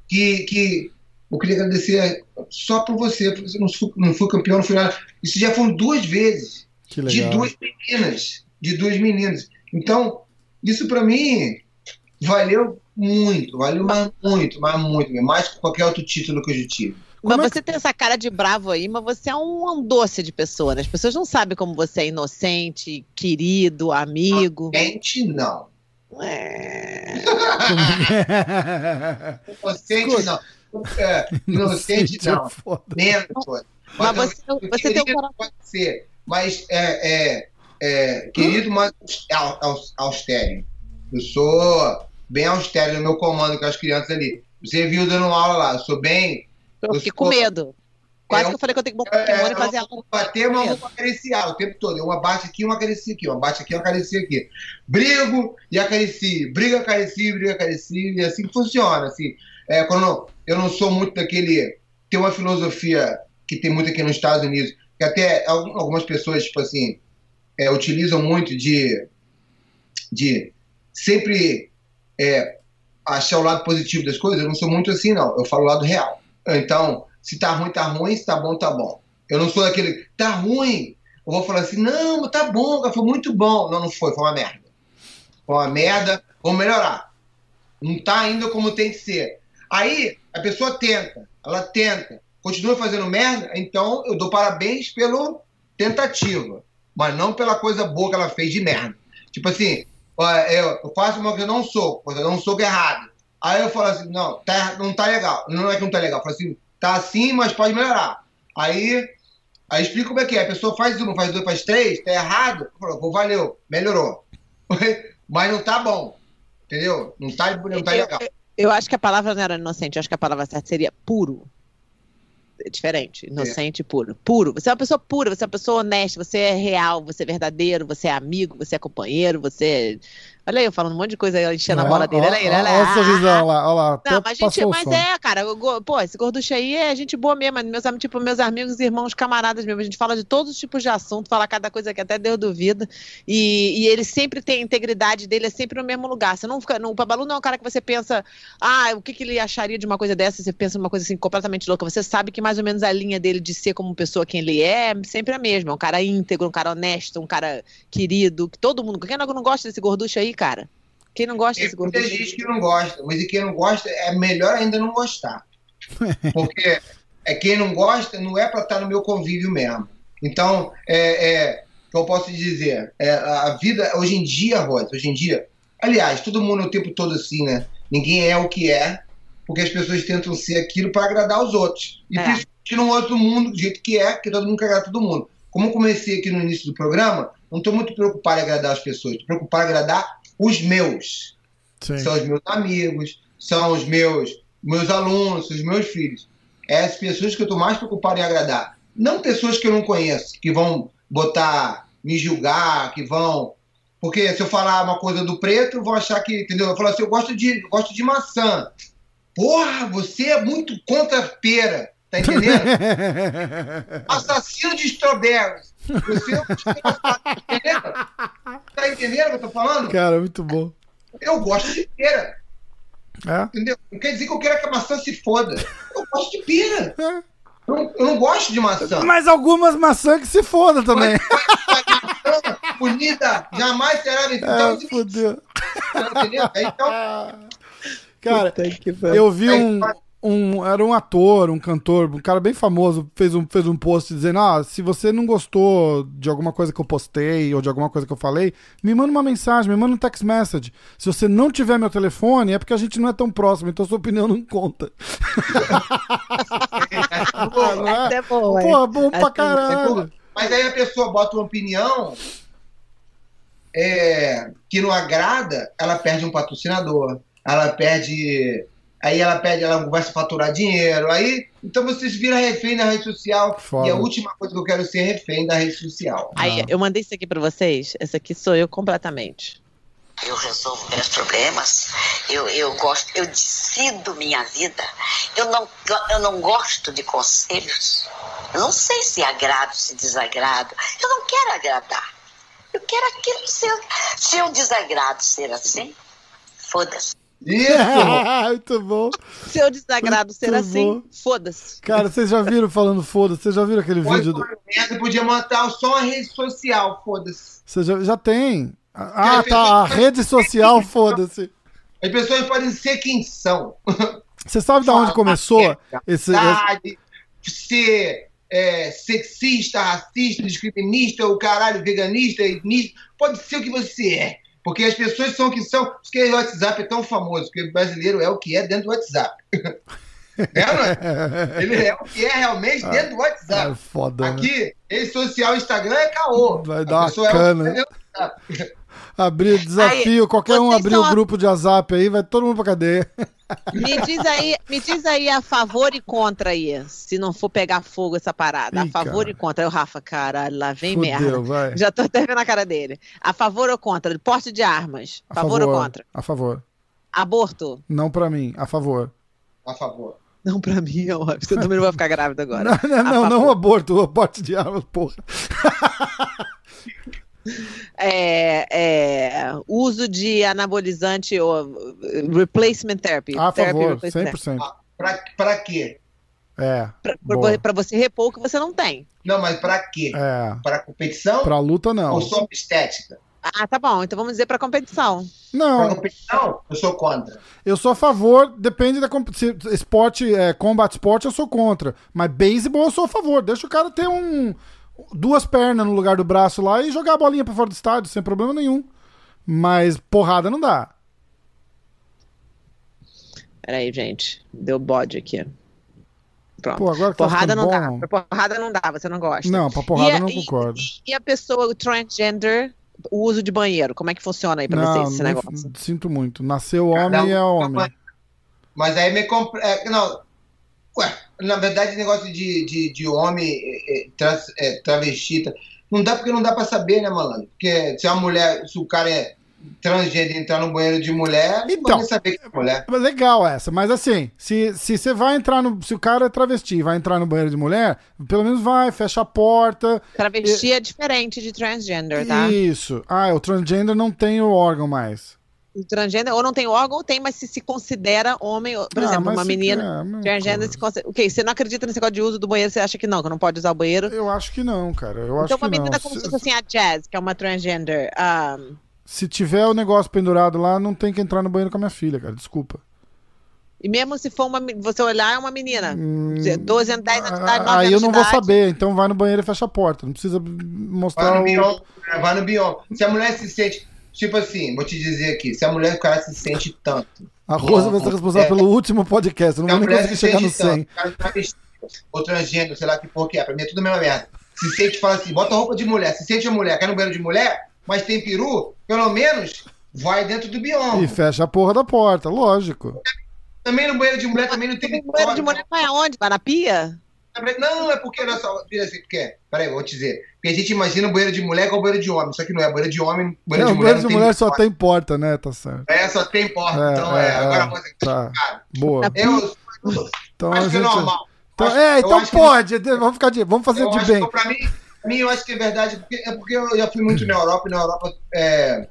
que, que eu queria agradecer só por você, porque você não foi, não foi campeão, não foi nada. Isso já foram duas vezes Que de duas meninas, de duas meninas. Então, isso pra mim valeu muito, valeu mais muito, mais muito, mais que qualquer outro título que eu já tive. Mas é você tem essa cara de bravo aí, mas você é um, um doce de pessoa, né? As pessoas não sabem como você é inocente, querido, amigo. Gente, não. É. Inocente, não. É, inocente, é não. foda. Menos coisa. Mas eu- você, você tem um coração. pode ser, mas é, é, é, querido, mas au- aus- austero. Eu sou bem austero no meu comando com as crianças ali. Você viu dando aula lá, eu sou bem. Eu eu fiquei sou- com medo. Quase É um- que eu falei que eu tenho que botar É, Pokémon e eu fazer aula. bater, eu vou acariciar o tempo todo. Uma bate aqui, uma acaricia aqui, uma bate aqui, uma acaricia aqui. Brigo e acaricio, briga, acaricio, briga, acaricio, e assim que funciona. Assim. É, quando eu não sou muito daquele. Tem uma filosofia que tem muito aqui nos Estados Unidos, que até al- algumas pessoas, tipo assim, é, utilizam muito de, de sempre é, achar o lado positivo das coisas. Eu não sou muito assim, não. Eu falo o lado real. Então, se tá ruim, tá ruim, se tá bom, tá bom. Eu não sou daquele, tá ruim. Eu vou falar assim, não, tá bom, foi muito bom. Não, não foi, foi uma merda. Foi uma merda, vamos melhorar. Não tá ainda como tem que ser. Aí, a pessoa tenta, ela tenta, continua fazendo merda, então eu dou parabéns pela tentativa, mas não pela coisa boa que ela fez de merda. Tipo assim, eu faço uma coisa que eu não sou, coisa eu não sou errado. Aí eu falo assim, não, tá, não tá legal. Não é que não tá legal. Eu falo assim, tá assim, mas pode melhorar. Aí, aí explica como é que é. A pessoa faz uma, faz duas, faz três, tá errado. Eu falo, pô, valeu, melhorou. mas não tá bom. Entendeu? Não tá, não tá legal. Eu, eu acho que a palavra não era inocente, eu acho que a palavra certa seria puro. É diferente, inocente e puro. Puro. Você é uma pessoa pura, você é uma pessoa honesta, você é real, você é verdadeiro, você é amigo, você é companheiro, você é Olha aí, eu falando um monte de coisa aí, enchendo a bola dele. Olha aí, olha, olha o sorrisão lá, olha lá. Não, mas, gente, mas é, cara, pô, esse gorducho aí é gente boa mesmo. Meus, tipo, meus amigos, irmãos, camaradas mesmo. A gente fala de todos os tipos de assunto, fala cada coisa que até Deus duvida. E, e ele sempre tem a integridade dele, é sempre no mesmo lugar. Você não fica. Não, o Babalu não é um cara que você pensa, ah, o que, que ele acharia de uma coisa dessa? Você pensa numa coisa assim completamente louca. Você sabe que mais ou menos a linha dele de ser como pessoa quem ele é, é sempre a mesma. É um cara íntegro, um cara honesto, um cara querido, que todo mundo. Quem não gosta desse gorducho aí, cara? Quem não gosta desse gorducho? Tem gente que não gosta, mas e quem não gosta é melhor ainda não gostar. Porque é quem não gosta não é para estar no meu convívio mesmo. Então, é, é que eu posso dizer, é, a vida hoje em dia, Rosa, hoje em dia, aliás, todo mundo o tempo todo assim, né? Ninguém é o que é, porque as pessoas tentam ser aquilo para agradar os outros. E é. principalmente no outro mundo, do jeito que é, que todo mundo quer agradar todo mundo. Como eu comecei aqui no início do programa, não estou muito preocupado em agradar as pessoas, estou preocupado em agradar os meus. Sim. São os meus amigos, são os meus, meus alunos, os meus filhos. É as pessoas que eu estou mais preocupado em agradar. Não pessoas que eu não conheço, que vão botar, me julgar, que vão. Porque se eu falar uma coisa do preto, vão achar que. Entendeu? Eu falo assim, eu gosto de, eu gosto de maçã. Porra, você é muito contra pera. Tá entendendo? Assassino de strawberries. Você? Tá entendendo o que eu tô falando? Cara, muito bom. Eu gosto de pera. É? Entendeu? Não quer dizer que eu quero que a maçã se foda. Eu gosto de pera. É. Eu, não, eu não gosto de maçã. Mas algumas maçãs que se foda também. Mas, bonita jamais será vendida. É, fodeu. Entendeu? Então. Cara, eu vi um um, era um ator, um cantor, um cara bem famoso, fez um, fez um post dizendo: Ah, se você não gostou de alguma coisa que eu postei ou de alguma coisa que eu falei, me manda uma mensagem, me manda um text message. Se você não tiver meu telefone, é porque a gente não é tão próximo, então sua opinião não conta. não é? é bom, Pô, bom pra caralho. Mas aí a pessoa bota uma opinião é, que não agrada, ela perde um patrocinador, ela perde aí ela pede, ela começa a faturar dinheiro, aí então você vira refém da rede social. Foda. E a última coisa que eu quero ser refém da rede social. Aí, eu mandei isso aqui para vocês. Essa aqui sou eu completamente. Eu resolvo meus problemas, eu, eu gosto, eu decido minha vida. Eu não, eu não gosto de conselhos. Eu não sei se agrado, se desagrado. Eu não quero agradar. Eu quero aquilo ser. Se eu desagrado ser assim, foda-se. Isso! Muito bom. Seu desagrado Muito ser assim, foda-se. Cara, vocês já viram falando foda-se? Vocês já viram aquele Pode vídeo? Do... Merda, podia montar só a rede social, foda-se. Você já, já tem. Ah, tá. A rede social, foda-se. As pessoas podem ser quem são. Você sabe de onde começou esse, esse... Ser é, sexista, racista, discriminista, o caralho, veganista, etnista. Pode ser o que você é. Porque as pessoas são o que são. Por que o WhatsApp é tão famoso? Porque o brasileiro é o que é dentro do WhatsApp. É, não é? Ele é o que é realmente ah, dentro do WhatsApp. É foda, né? Aqui, né? rede social, Instagram é caô. Vai dar uma cana. É abrir desafio, aí, qualquer um abrir o a... grupo de WhatsApp aí, vai todo mundo pra cadeia. Me diz aí, me diz aí a favor e contra aí, se não for pegar fogo essa parada. Ih, a favor cara. e contra. Aí o Rafa, caralho, lá vem Fudeu, merda. Vai. Já tô até vendo a cara dele. A favor ou contra? Porte de armas. A favor, favor ou contra? A favor. Aborto? Não pra mim, a favor. A favor. Não, pra mim, ó, você também não vai ficar grávida agora. Não, não, não, não aborto, o porte de armas, porra. é, é, uso de anabolizante ou replacement therapy. A therapy favor, 100%. Ah, pra, pra quê? É. Pra, pra, você repor o que você não tem. Não, mas pra quê? É. Pra competição? Pra luta, não. Ou só estética? Ah, tá bom. Então vamos dizer pra competição. Não. Pra competição, eu sou contra. Eu sou a favor, depende da competição. Esporte, é, combat sport, eu sou contra. Mas beisebol, eu sou a favor. Deixa o cara ter um, duas pernas no lugar do braço lá e jogar a bolinha pra fora do estádio, sem problema nenhum. Mas porrada não dá. Peraí, gente. Deu bode aqui. Pronto. Pô, agora tá porrada ficando não dá. bom. Pra porrada não dá, você não gosta. Não, pra porrada E a- eu não e- concordo. E, a pessoa, o transgender, o uso de banheiro, como é que funciona aí pra Não, vocês esse negócio? sinto muito. Nasceu homem um é com homem. uma- Mas aí me compra. é, não. Ué, na verdade, o negócio de, de, de homem é, é, trans- é, travesti. tá- Não dá porque não dá pra saber, né, malandro? Porque se a mulher, se o cara é transgênero e entrar no banheiro de mulher, não Então, vai saber que é mulher. Legal essa, mas assim, se, se você vai entrar no. Se o cara é travesti e vai entrar no banheiro de mulher, pelo menos vai, fecha a porta. Travesti é diferente de transgender, tá? Isso. Ah, o transgender não tem o órgão mais. O transgender ou não tem órgão ou tem, mas se se considera homem, por Ah, exemplo, uma se- menina é, coisa. se considera. Ok, você não acredita nesse negócio de uso do banheiro, você acha que não, que não pode usar o banheiro? Eu acho que não, cara. Eu acho então, uma que menina não. como Se, se fosse assim a Jazz, que é uma transgender. ah, se tiver o negócio pendurado lá, não tem que entrar no banheiro com a minha filha, cara. Desculpa. e mesmo se for uma. Você olhar, é uma menina. Hum, 12 anos, 10 anos de idade, 9 Aí eu não vou saber, então vai no banheiro e fecha a porta. Não precisa Vai mostrar no o. Bion, né, vai no Bion. Se a mulher se sente. Tipo assim, vou te dizer aqui, se a mulher o cara se sente tanto. A Rosa vai ser responsável É. pelo último podcast. Não vou nem conseguir se chegar no sente tanto, 100. o cara tá ou transgênero, sei lá que porra que é, pra mim é tudo a mesma merda. Se sente, fala assim, bota roupa de mulher, se sente a mulher, quer no banheiro de mulher, mas tem peru, pelo menos vai dentro do bioma. E fecha a porra da porta, lógico. Também no banheiro de mulher também não tem O banheiro de mulher vai aonde? Vai na pia? Não, é porque, olha só, assim, porque, peraí, vou te dizer. Porque a gente imagina o banheiro de mulher com banheiro de homem, só que não é banheiro de homem, banheiro É, de o mulher banheiro não de mulher só porta. tem porta, né? Tá certo. É, só tem porta, É, então é, é, agora é. você... Tá. Cara, Boa. eu Então a acho que é gente. normal. Então, Acho- é, eu então acho que- pode. Vamos ficar de. Vamos fazer Eu de acho bem. que pra mim, pra mim, eu acho que é verdade, porque, é porque eu já fui muito na Europa, e na Europa é,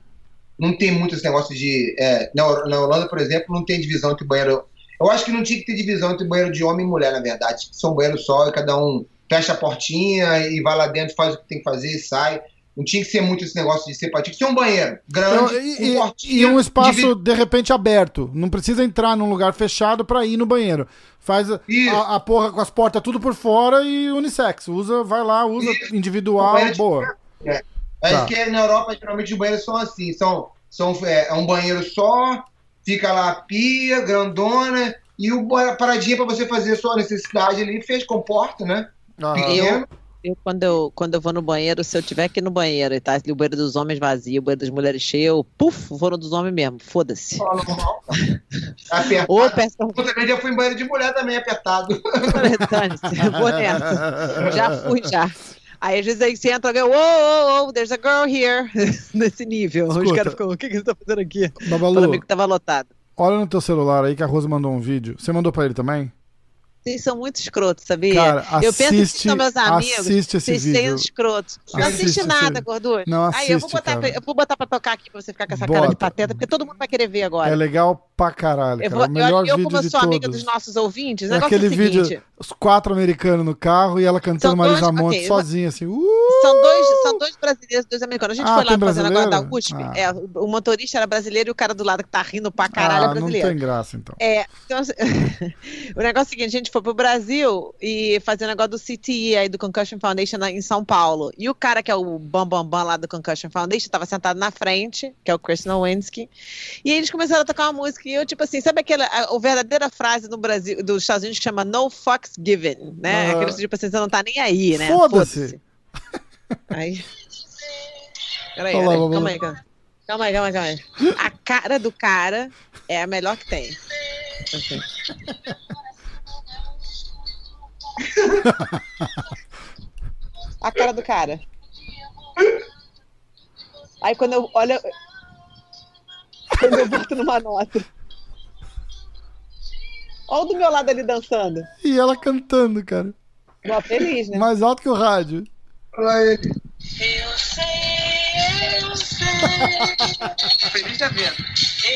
não tem muito esse negócio de. é, na, na Holanda, por exemplo, não tem divisão entre banheiro. Eu acho que não tinha que ter divisão entre banheiro de homem e mulher, na verdade. São banheiros só e cada um fecha a portinha e vai lá dentro, faz o que tem que fazer e sai. Não tinha que ser muito esse negócio de separar. Tinha que ser um banheiro grande, Então, e, com portinha, e um espaço, divi- de repente, aberto. Não precisa entrar num lugar fechado pra ir no banheiro. Faz a, a, porra com as portas tudo por fora e unissex. Usa, vai lá, usa Isso. individual, Banheiro de- boa. Acho Tá. que na Europa, geralmente, os banheiros são assim. São, são, é, é um banheiro só, fica lá a pia, grandona, e o paradinha pra você fazer a sua necessidade ali, fez com porta, né? Ah, Pequeno. Eu, quando eu, quando eu vou no banheiro, se eu tiver aqui no banheiro e tá o banheiro dos homens vazio, o banheiro das mulheres cheio, eu, puf, vou no dos homens mesmo, foda-se. Ou peço Eu também já fui em banheiro de mulher também, apertado. vou nessa. Já fui, já. Aí às vezes aí você entra e oh, oh, oh, there's a girl here. Nesse nível. Os Escuta. caras ficam, o que, que você tá fazendo aqui? Babalu, Falando amigo que tava lotado. olha no teu celular aí que a Rosa mandou um vídeo. Você mandou pra ele também? Vocês são muito escrotos, sabia? Cara, eu penso que assiste- são meus amigos. assiste esse vocês vídeo. são escrotos. Não Assiste assiste nada, gordura. Não Aí eu vou assiste, botar, cara. eu vou botar pra tocar aqui pra você ficar com essa Bota. cara de pateta, porque todo mundo vai querer ver agora. É legal pra caralho, Eu, cara. vou, o melhor eu, eu vídeo como eu de sou amiga todos. dos nossos ouvintes, É aquele é o seguinte. vídeo, os quatro americanos no carro e ela cantando dois- Marisa Monte ok, sozinha, assim. Uh! São dois, são dois brasileiros, dois americanos. A gente Ah, foi lá fazendo agora da? USP. Ah. É, o, motorista era brasileiro e o cara do lado que tá rindo pra caralho ah, é não brasileiro. tem graça, então. É, então, o negócio é o seguinte, a gente foi pro Brasil e fazer o negócio do CTE aí do Concussion Foundation em São Paulo. E o cara que é o bam bam bam lá do Concussion Foundation tava sentado na frente, que é o Chris Nowinski. E aí eles começaram a tocar uma música e eu tipo assim, sabe aquela a, a verdadeira frase no Brasil, dos Estados Unidos que chama no fucks given, né? Ah. Aquele tipo assim, você não tá nem aí, né? Foda-se. Aí. Peraí, calma lá. aí, calma. Calma aí, calma aí, calma aí. A cara do cara é a melhor que tem. Assim. A cara do cara. Aí quando eu olho. Quando eu boto numa nota. Olha o do meu lado ali dançando. E ela cantando, cara. Mó feliz, né? Mais alto que o rádio. Olha ele. Eu sei, eu sei, Feliz da vida.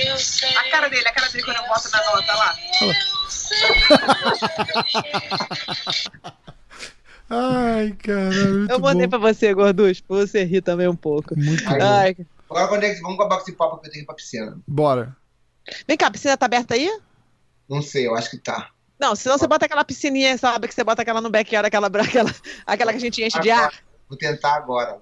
eu sei. A cara dele, a cara dele quando eu boto na nota lá. Ai, cara, muito Eu mandei bom. pra você, Gorduz, pra você rir também um pouco. Muito bom. Ai. Agora quando é vamos acabar com esse papo que eu tenho que ir pra piscina? Bora. Vem cá, a piscina tá aberta aí? Não sei, eu acho que tá. Não, senão você bota aquela piscininha, sabe? Que você bota aquela no backyard, aquela, aquela, aquela que a gente enche de ar. Vou tentar agora.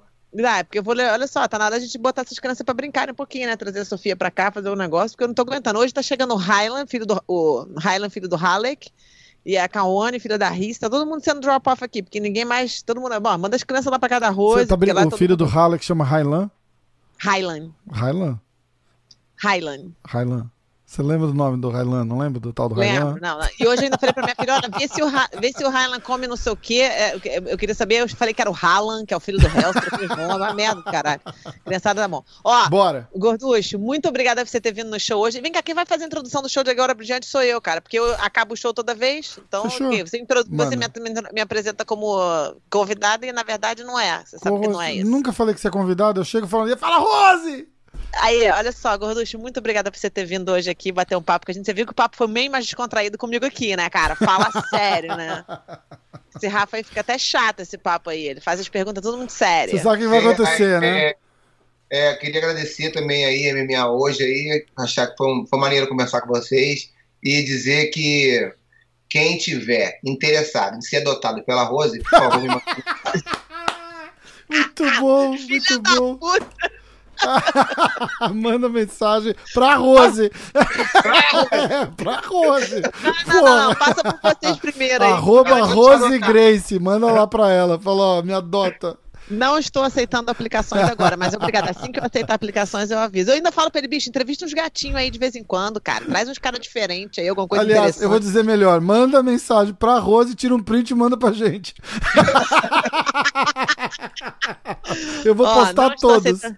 Ah, porque eu vou ler, olha só, tá na hora de a gente botar essas crianças pra brincarem um pouquinho, né? Trazer a Sofia pra cá, fazer um negócio, porque eu não tô aguentando. Hoje tá chegando o Highland, filho do, o Highland, filho do Halleck, e a Kawane, filha da Rhys, tá todo mundo sendo drop-off aqui, porque ninguém mais, todo mundo, bom, manda as crianças lá pra casa da Rose. Você tá brincando, o todo filho mundo- do Halleck chama Highland? Highland, Highland? Highland. Highland. Você lembra do nome do Highland? Não lembra do tal do Lembro, Highland? não, não. E hoje eu ainda falei pra minha filha, olha, vê se o, Ha- vê se o Highland come não sei o quê. É, eu, queria saber, eu falei que era o Haaland, que é o filho do. Eu falei, bom, vai merda, caralho. Criançada da mão. Ó, Bora. Gorducho, muito obrigada por você ter vindo no show hoje. Vem cá, quem vai fazer a introdução do show de agora diante sou eu, cara. Porque eu acabo o show toda vez. Então, Fechou. ok, você, você me, me- apresenta como convidada e na verdade não é. Você sabe que não é isso. Nunca falei que você é convidado, eu chego falando, "E fala Rose! Aí, olha só, Gorducho, muito obrigada por você ter vindo hoje aqui bater um papo com a gente. Você viu que o papo foi meio mais descontraído comigo aqui, né, cara? Fala sério, né? Esse Rafa aí fica até chato esse papo aí. Ele faz as perguntas tudo muito Você sérias. sabe o que vai acontecer, É, né? é, é, queria agradecer também aí, a MMA hoje aí, achar que foi, um, foi maneiro conversar com vocês e dizer que quem tiver interessado em ser adotado pela Rose, por favor, me manda Muito bom, muito bom. Puta, Manda mensagem pra Rose. é, pra Rose. não, não, não, passa por vocês primeiro aí. Arroba Rose. Grace. Manda lá pra ela. Fala, ó, me adota. Não estou aceitando aplicações agora, mas obrigada. Assim que eu aceitar aplicações, eu aviso. Eu ainda falo pra ele, bicho, entrevista uns gatinhos aí de vez em quando, cara. Traz uns caras diferentes aí, alguma coisa Aliás, interessante. eu vou dizer melhor. Manda mensagem pra Rose, tira um print e manda pra gente. eu vou Ó, postar todos. aceitando-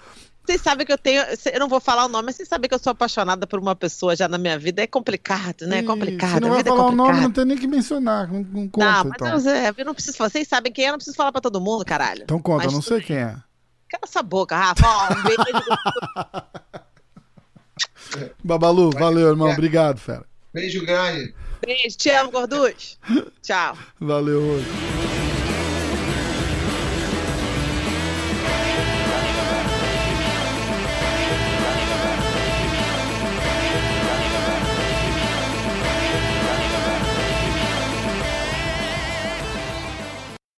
Vocês sabem que eu tenho. Eu não vou falar o nome, mas vocês sabem que eu sou apaixonada por uma pessoa já na minha vida. É complicado, né? É complicado. Se não a vai é falar o nome, não tem nem que mencionar. Não, não conta, Não, mas então. eu, Zé, eu não preciso falar. Vocês sabem quem é, eu não preciso falar pra todo mundo, caralho. Então conta, Mas eu não sei quem é. Cala essa boca, Rafa. Ó, um beijo. Babalu, valeu, irmão. É. Obrigado, fera. Beijo grande. beijo. Te amo, gorducho. Tchau. Valeu.